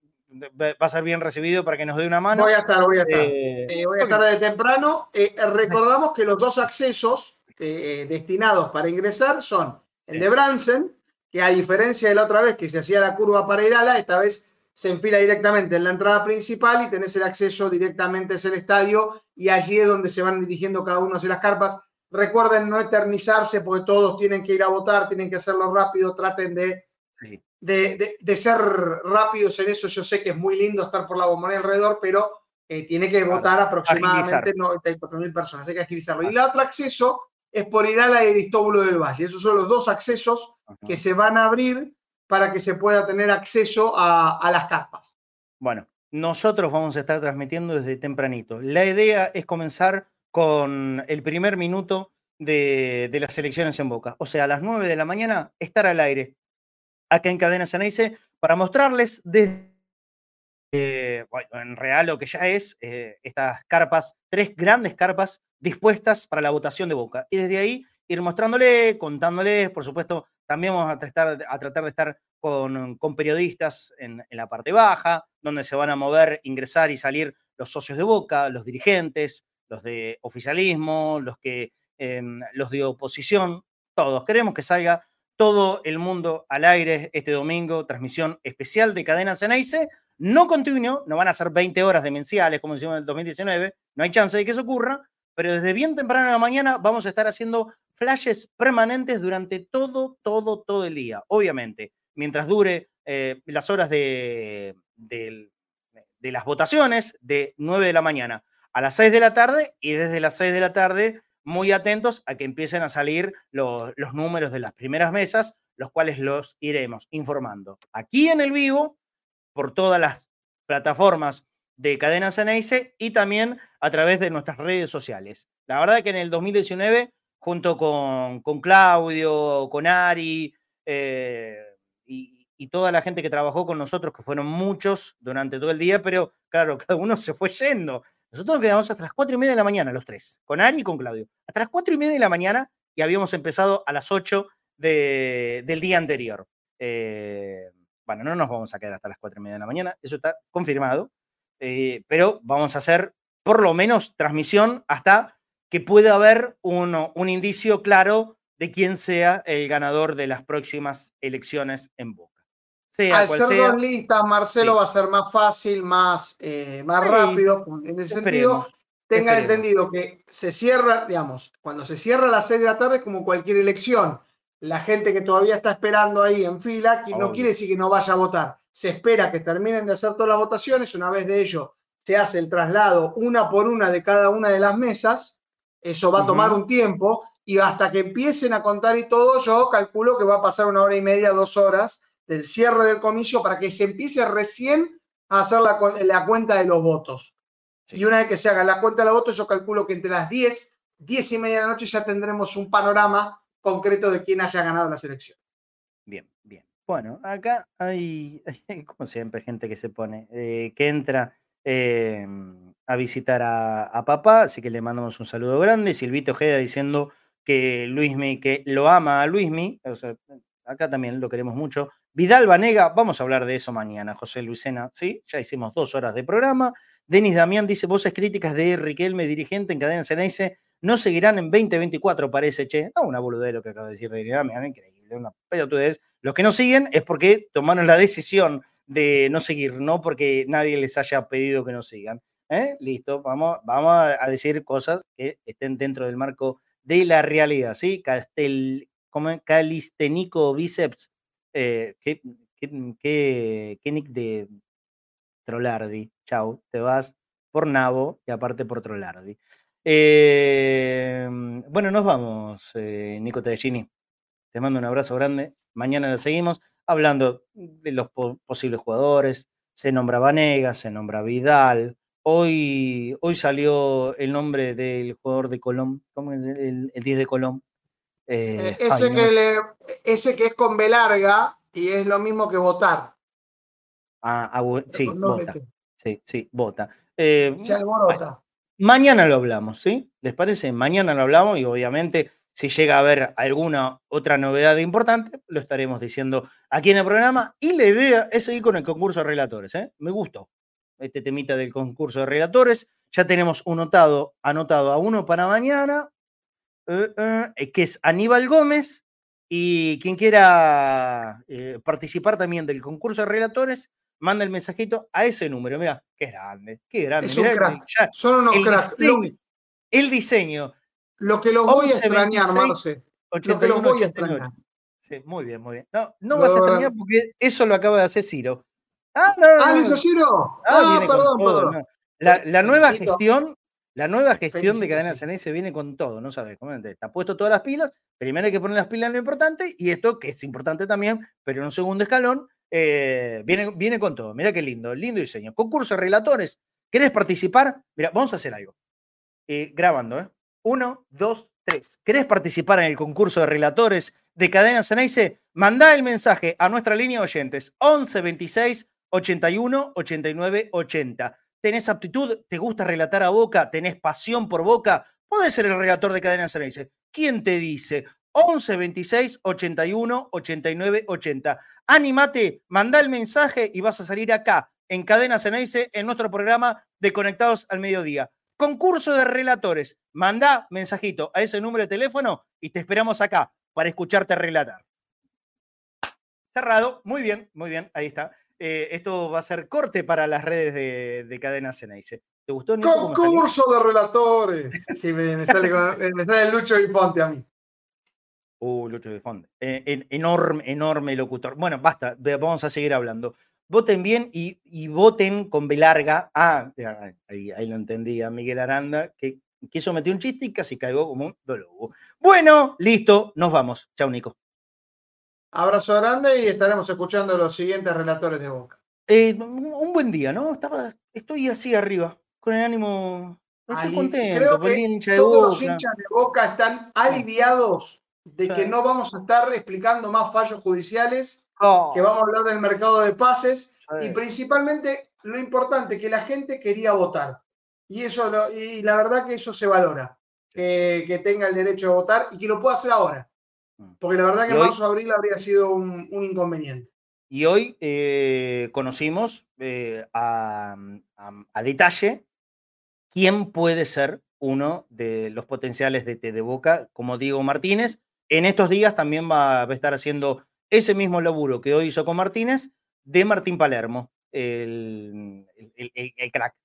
[SPEAKER 3] va a ser bien recibido para que nos dé una mano.
[SPEAKER 4] Voy a estar, voy a estar.
[SPEAKER 3] Eh,
[SPEAKER 4] Eh, voy a estar desde temprano. Recordamos que los dos accesos destinados para ingresar son el de Bransen, que a diferencia de la otra vez que se hacía la curva para ir a la, esta vez se enfila directamente en la entrada principal y tenés el acceso directamente hacia el estadio y allí es donde se van dirigiendo cada uno hacia las carpas. Recuerden no eternizarse porque todos tienen que ir a votar, tienen que hacerlo rápido, traten de,
[SPEAKER 3] Sí.
[SPEAKER 4] de, de- de ser rápidos en eso. Yo sé que es muy lindo estar por la bombonera alrededor, pero eh, tiene que votar aproximadamente
[SPEAKER 3] agilizar.
[SPEAKER 4] 94 mil personas, hay que agilizarlo. Y el otro acceso es por Irala y Aristóbulo del Valle. Esos son los dos accesos que se van a abrir para que se pueda tener acceso a, las carpas.
[SPEAKER 3] Bueno, nosotros vamos a estar transmitiendo desde tempranito. La idea es comenzar con el primer minuto de, las elecciones en Boca. O sea, a las 9 de la mañana estar al aire acá en Cadena Ceneice para mostrarles desde, eh, bueno, en real lo que ya es eh, estas carpas, tres grandes carpas dispuestas para la votación de Boca. Y desde ahí ir mostrándole, contándoles, por supuesto, también vamos a tratar, de estar con, periodistas en, en la parte baja, donde se van a mover, ingresar y salir los socios de Boca, los dirigentes, los de oficialismo, los, que, em, los de oposición, todos. Queremos que salga todo el mundo al aire este domingo, transmisión especial de Cadena Ceneice, no continuo, no van a ser 20 horas demenciales como hicimos en el 2019, no hay chance de que eso ocurra, pero desde bien temprano en la mañana vamos a estar haciendo flashes permanentes durante todo, todo, todo el día, obviamente, mientras dure eh, las horas de, de, las votaciones de 9 de la mañana a las 6 de la tarde y desde las 6 de la tarde muy atentos a que empiecen a salir los, los números de las primeras mesas, los cuales los iremos informando aquí en el vivo, por todas las plataformas de Cadena Ceneice y también a través de nuestras redes sociales. La verdad que en el 2019, junto con, con Claudio, con Ari eh, y, toda la gente que trabajó con nosotros, que fueron muchos durante todo el día, pero claro, cada uno se fue yendo. Nosotros nos quedamos hasta las cuatro y media de la mañana, los tres, con Ari y con Claudio. Hasta las cuatro y media de la mañana y habíamos empezado a las 8 de, del día anterior. Eh, bueno, no nos vamos a quedar hasta las cuatro y media de la mañana, eso está confirmado, eh, pero vamos a hacer por lo menos transmisión hasta que pueda haber uno, un indicio claro de quién sea el ganador de las próximas elecciones en Boca. Sea
[SPEAKER 4] Al
[SPEAKER 3] cual
[SPEAKER 4] ser
[SPEAKER 3] sea,
[SPEAKER 4] dos listas, Marcelo
[SPEAKER 3] Sí.
[SPEAKER 4] va a ser más fácil, más, eh, más
[SPEAKER 3] Sí,
[SPEAKER 4] rápido. En ese sentido, tengan
[SPEAKER 3] esperemos.
[SPEAKER 4] entendido que se cierra, digamos, cuando se cierra a las 6 de la tarde, como cualquier elección, la gente que todavía está esperando ahí en fila, que no quiere decir que no vaya a votar. Se espera que terminen de hacer todas las votaciones. Una vez de ello, se hace el traslado una por una de cada una de las mesas. Eso va a tomar un tiempo y hasta que empiecen a contar y todo, yo calculo que va a pasar una hora y media, dos horas del cierre del comicio para que se empiece recién a hacer la, la cuenta de los votos. Y una vez que se haga la cuenta de los votos, yo calculo que entre las 10, 10 y media de la noche ya tendremos un panorama concreto de quién haya ganado las elecciones.
[SPEAKER 3] Bien, bien. Bueno, acá hay, como siempre, gente que se pone, eh, que entra eh, a visitar a, papá, así que le mandamos un saludo grande. Silvito Ojeda diciendo que Luismi, que lo ama a Luismi, acá también lo queremos mucho. Vidal Vanega, vamos a hablar de eso mañana, José Luisena, ¿sí? Ya hicimos dos horas de programa. Denis Damián dice, voces críticas de Riquelme, dirigente en Cadena Ceneice, no seguirán en 2024, parece, che. No, una boludez lo que acaba de decir Denis Damián, increíble, una pelotudez. Los que no siguen es porque tomaron la decisión de no seguir, no porque nadie les haya pedido que no sigan. ¿Eh? Listo, vamos, vamos a decir cosas que estén dentro del marco de la realidad, ¿sí? Castel. Calistenico bíceps, eh, ¿qué, qué, qué- nick de Trolardi? Chau, te vas por Nabo y aparte por Trolardi. Eh, bueno, nos vamos, Nico Tedeschini. Te mando un abrazo grande. Mañana la seguimos hablando de los po- posibles jugadores. Se nombra Vanegas, se nombra Vidal. Hoy, hoy salió el nombre del jugador de Colón. ¿Cómo es el, el- el 10 de Colón? Eh,
[SPEAKER 4] Eh, ese,
[SPEAKER 3] ay, no me
[SPEAKER 4] que
[SPEAKER 3] sé.
[SPEAKER 4] le- ese que es con B larga y es lo mismo que votar.
[SPEAKER 3] Ah, ah, sí,
[SPEAKER 4] No
[SPEAKER 3] Bota.
[SPEAKER 4] mete.
[SPEAKER 3] Sí, sí, Bota. Eh,
[SPEAKER 4] alborota.
[SPEAKER 3] Mañana lo hablamos, ¿sí? ¿Les parece? Mañana lo hablamos y obviamente si llega a haber alguna otra novedad importante, lo estaremos diciendo aquí en el programa. Y la idea es seguir con el concurso de relatores, ¿eh? Me gustó este temita del concurso de relatores. Ya tenemos un notado, anotado a uno para mañana, eh, eh, que es Aníbal Gómez. Y quien quiera eh, participar también del concurso de relatores, manda el mensajito a ese número. Mira, qué grande, qué grande.
[SPEAKER 4] Es un crack.
[SPEAKER 3] ya-
[SPEAKER 4] Son unos
[SPEAKER 3] el
[SPEAKER 4] cracks.
[SPEAKER 3] diseño,
[SPEAKER 4] Lo,
[SPEAKER 3] el diseño.
[SPEAKER 4] lo que los voy a
[SPEAKER 3] 11,
[SPEAKER 4] extrañar,
[SPEAKER 3] 26,
[SPEAKER 4] Marce. Lo que
[SPEAKER 3] 81,
[SPEAKER 4] los voy a
[SPEAKER 3] 88.
[SPEAKER 4] extrañar.
[SPEAKER 3] Sí, muy bien, muy bien. No, no vas a extrañar porque eso lo acaba de hacer Ciro. Ah, no, no,
[SPEAKER 4] Ah,
[SPEAKER 3] no,
[SPEAKER 4] ¿lo hizo
[SPEAKER 3] no.
[SPEAKER 4] Ciro?
[SPEAKER 3] Ah,
[SPEAKER 4] Ah, perdón,
[SPEAKER 3] todo,
[SPEAKER 4] perdón.
[SPEAKER 3] no. La, la nueva
[SPEAKER 4] Felicito.
[SPEAKER 3] gestión, la nueva gestión de Cadena. Ceneice viene con todo, no sabes cómo te- está puesto todas las pilas. Primero hay que poner las pilas en lo importante y esto, que es importante también, pero en un segundo escalón, eh, viene, viene con todo. Mira qué lindo, lindo diseño. Concurso de relatores. ¿Querés participar? Mira, vamos a hacer algo. Eh, grabando, ¿eh? Uno, dos, tres. ¿Querés participar en el concurso de relatores de Cadena Ceneice? Mandá el mensaje a nuestra línea de oyentes 11 26 81 89 80. ¿Tenés aptitud? ¿Te gusta relatar a Boca? ¿Tenés pasión por Boca? Podés ser el relator de Cadena Ceneice. ¿Quién te dice? 11 26 81 89 80. Animate, mandá el mensaje y vas a salir acá en Cadena Ceneice en nuestro programa de Conectados al Mediodía. Concurso de relatores. Mandá mensajito a ese número de teléfono y te esperamos acá para escucharte relatar. Cerrado. Muy bien, muy bien. Ahí está. Eh, esto va a ser corte para las redes de, de Cadena Ceneice. ¿Te gustó? Nico?
[SPEAKER 4] Concurso de relatores. Sí, me, me sale, eh, me sale Lucho Bifonte a mí.
[SPEAKER 3] Uh, Lucho Bifonte. Eh, en- enorme, enorme locutor. Bueno, basta, vamos a seguir hablando. Voten bien y, y voten con B larga. Ah, ahí, ahí lo entendí a Miguel Aranda, que quiso meter un chiste y casi caigo como un dolobo. Bueno, listo, nos vamos. Chau, Nico.
[SPEAKER 4] Abrazo grande y estaremos escuchando los siguientes relatores de Boca.
[SPEAKER 3] Eh, un buen día, ¿no? Estaba, estoy así arriba, con el ánimo. Estoy contento,
[SPEAKER 4] creo que
[SPEAKER 3] hincha de
[SPEAKER 4] todos los hinchas de Boca están aliviados de que no vamos a estar explicando más fallos judiciales,
[SPEAKER 3] Oh,
[SPEAKER 4] que vamos a hablar del mercado de pases y principalmente lo importante, que la gente quería votar. Y, eso lo- y la verdad que eso se valora, que, que tenga el derecho a votar y que lo pueda hacer ahora.
[SPEAKER 3] Mm.
[SPEAKER 4] Porque la verdad que marzo-abril habría sido un, un inconveniente.
[SPEAKER 3] Y hoy eh, conocimos eh, a, a- a detalle quién puede ser uno de los potenciales de T de Boca, como Diego Martínez. En estos días también va a estar haciendo ese mismo laburo que hoy hizo con Martínez, de Martín Palermo, el, el- el- el crack,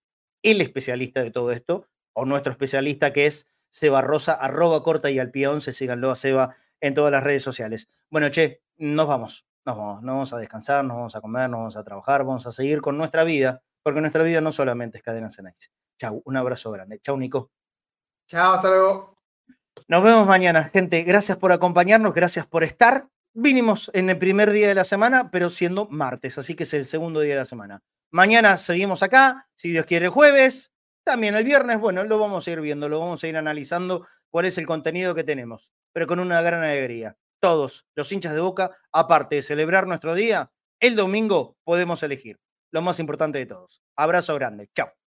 [SPEAKER 3] el especialista de todo esto, o nuestro especialista que es Seba Rosa, arroba corta y al pie 11, síganlo a Seba en todas las redes sociales. Bueno, che, nos vamos, nos vamos, nos vamos a descansar, nos vamos a comer, nos vamos a trabajar, vamos a seguir con nuestra vida, porque nuestra vida no solamente es cadena Ceneice. Chau, un abrazo grande. Chau, Nico.
[SPEAKER 4] Chao, hasta luego.
[SPEAKER 3] Nos vemos mañana, gente. Gracias por acompañarnos, gracias por estar. Vinimos en el primer día de la semana, pero siendo martes, así que es el segundo día de la semana. Mañana seguimos acá, si Dios quiere el jueves, también el viernes, bueno, lo vamos a ir viendo, lo vamos a ir analizando cuál es el contenido que tenemos, pero con una gran alegría. Todos los hinchas de boca, aparte de celebrar nuestro día, el domingo podemos elegir. Lo más importante de todos. Abrazo grande. Chao.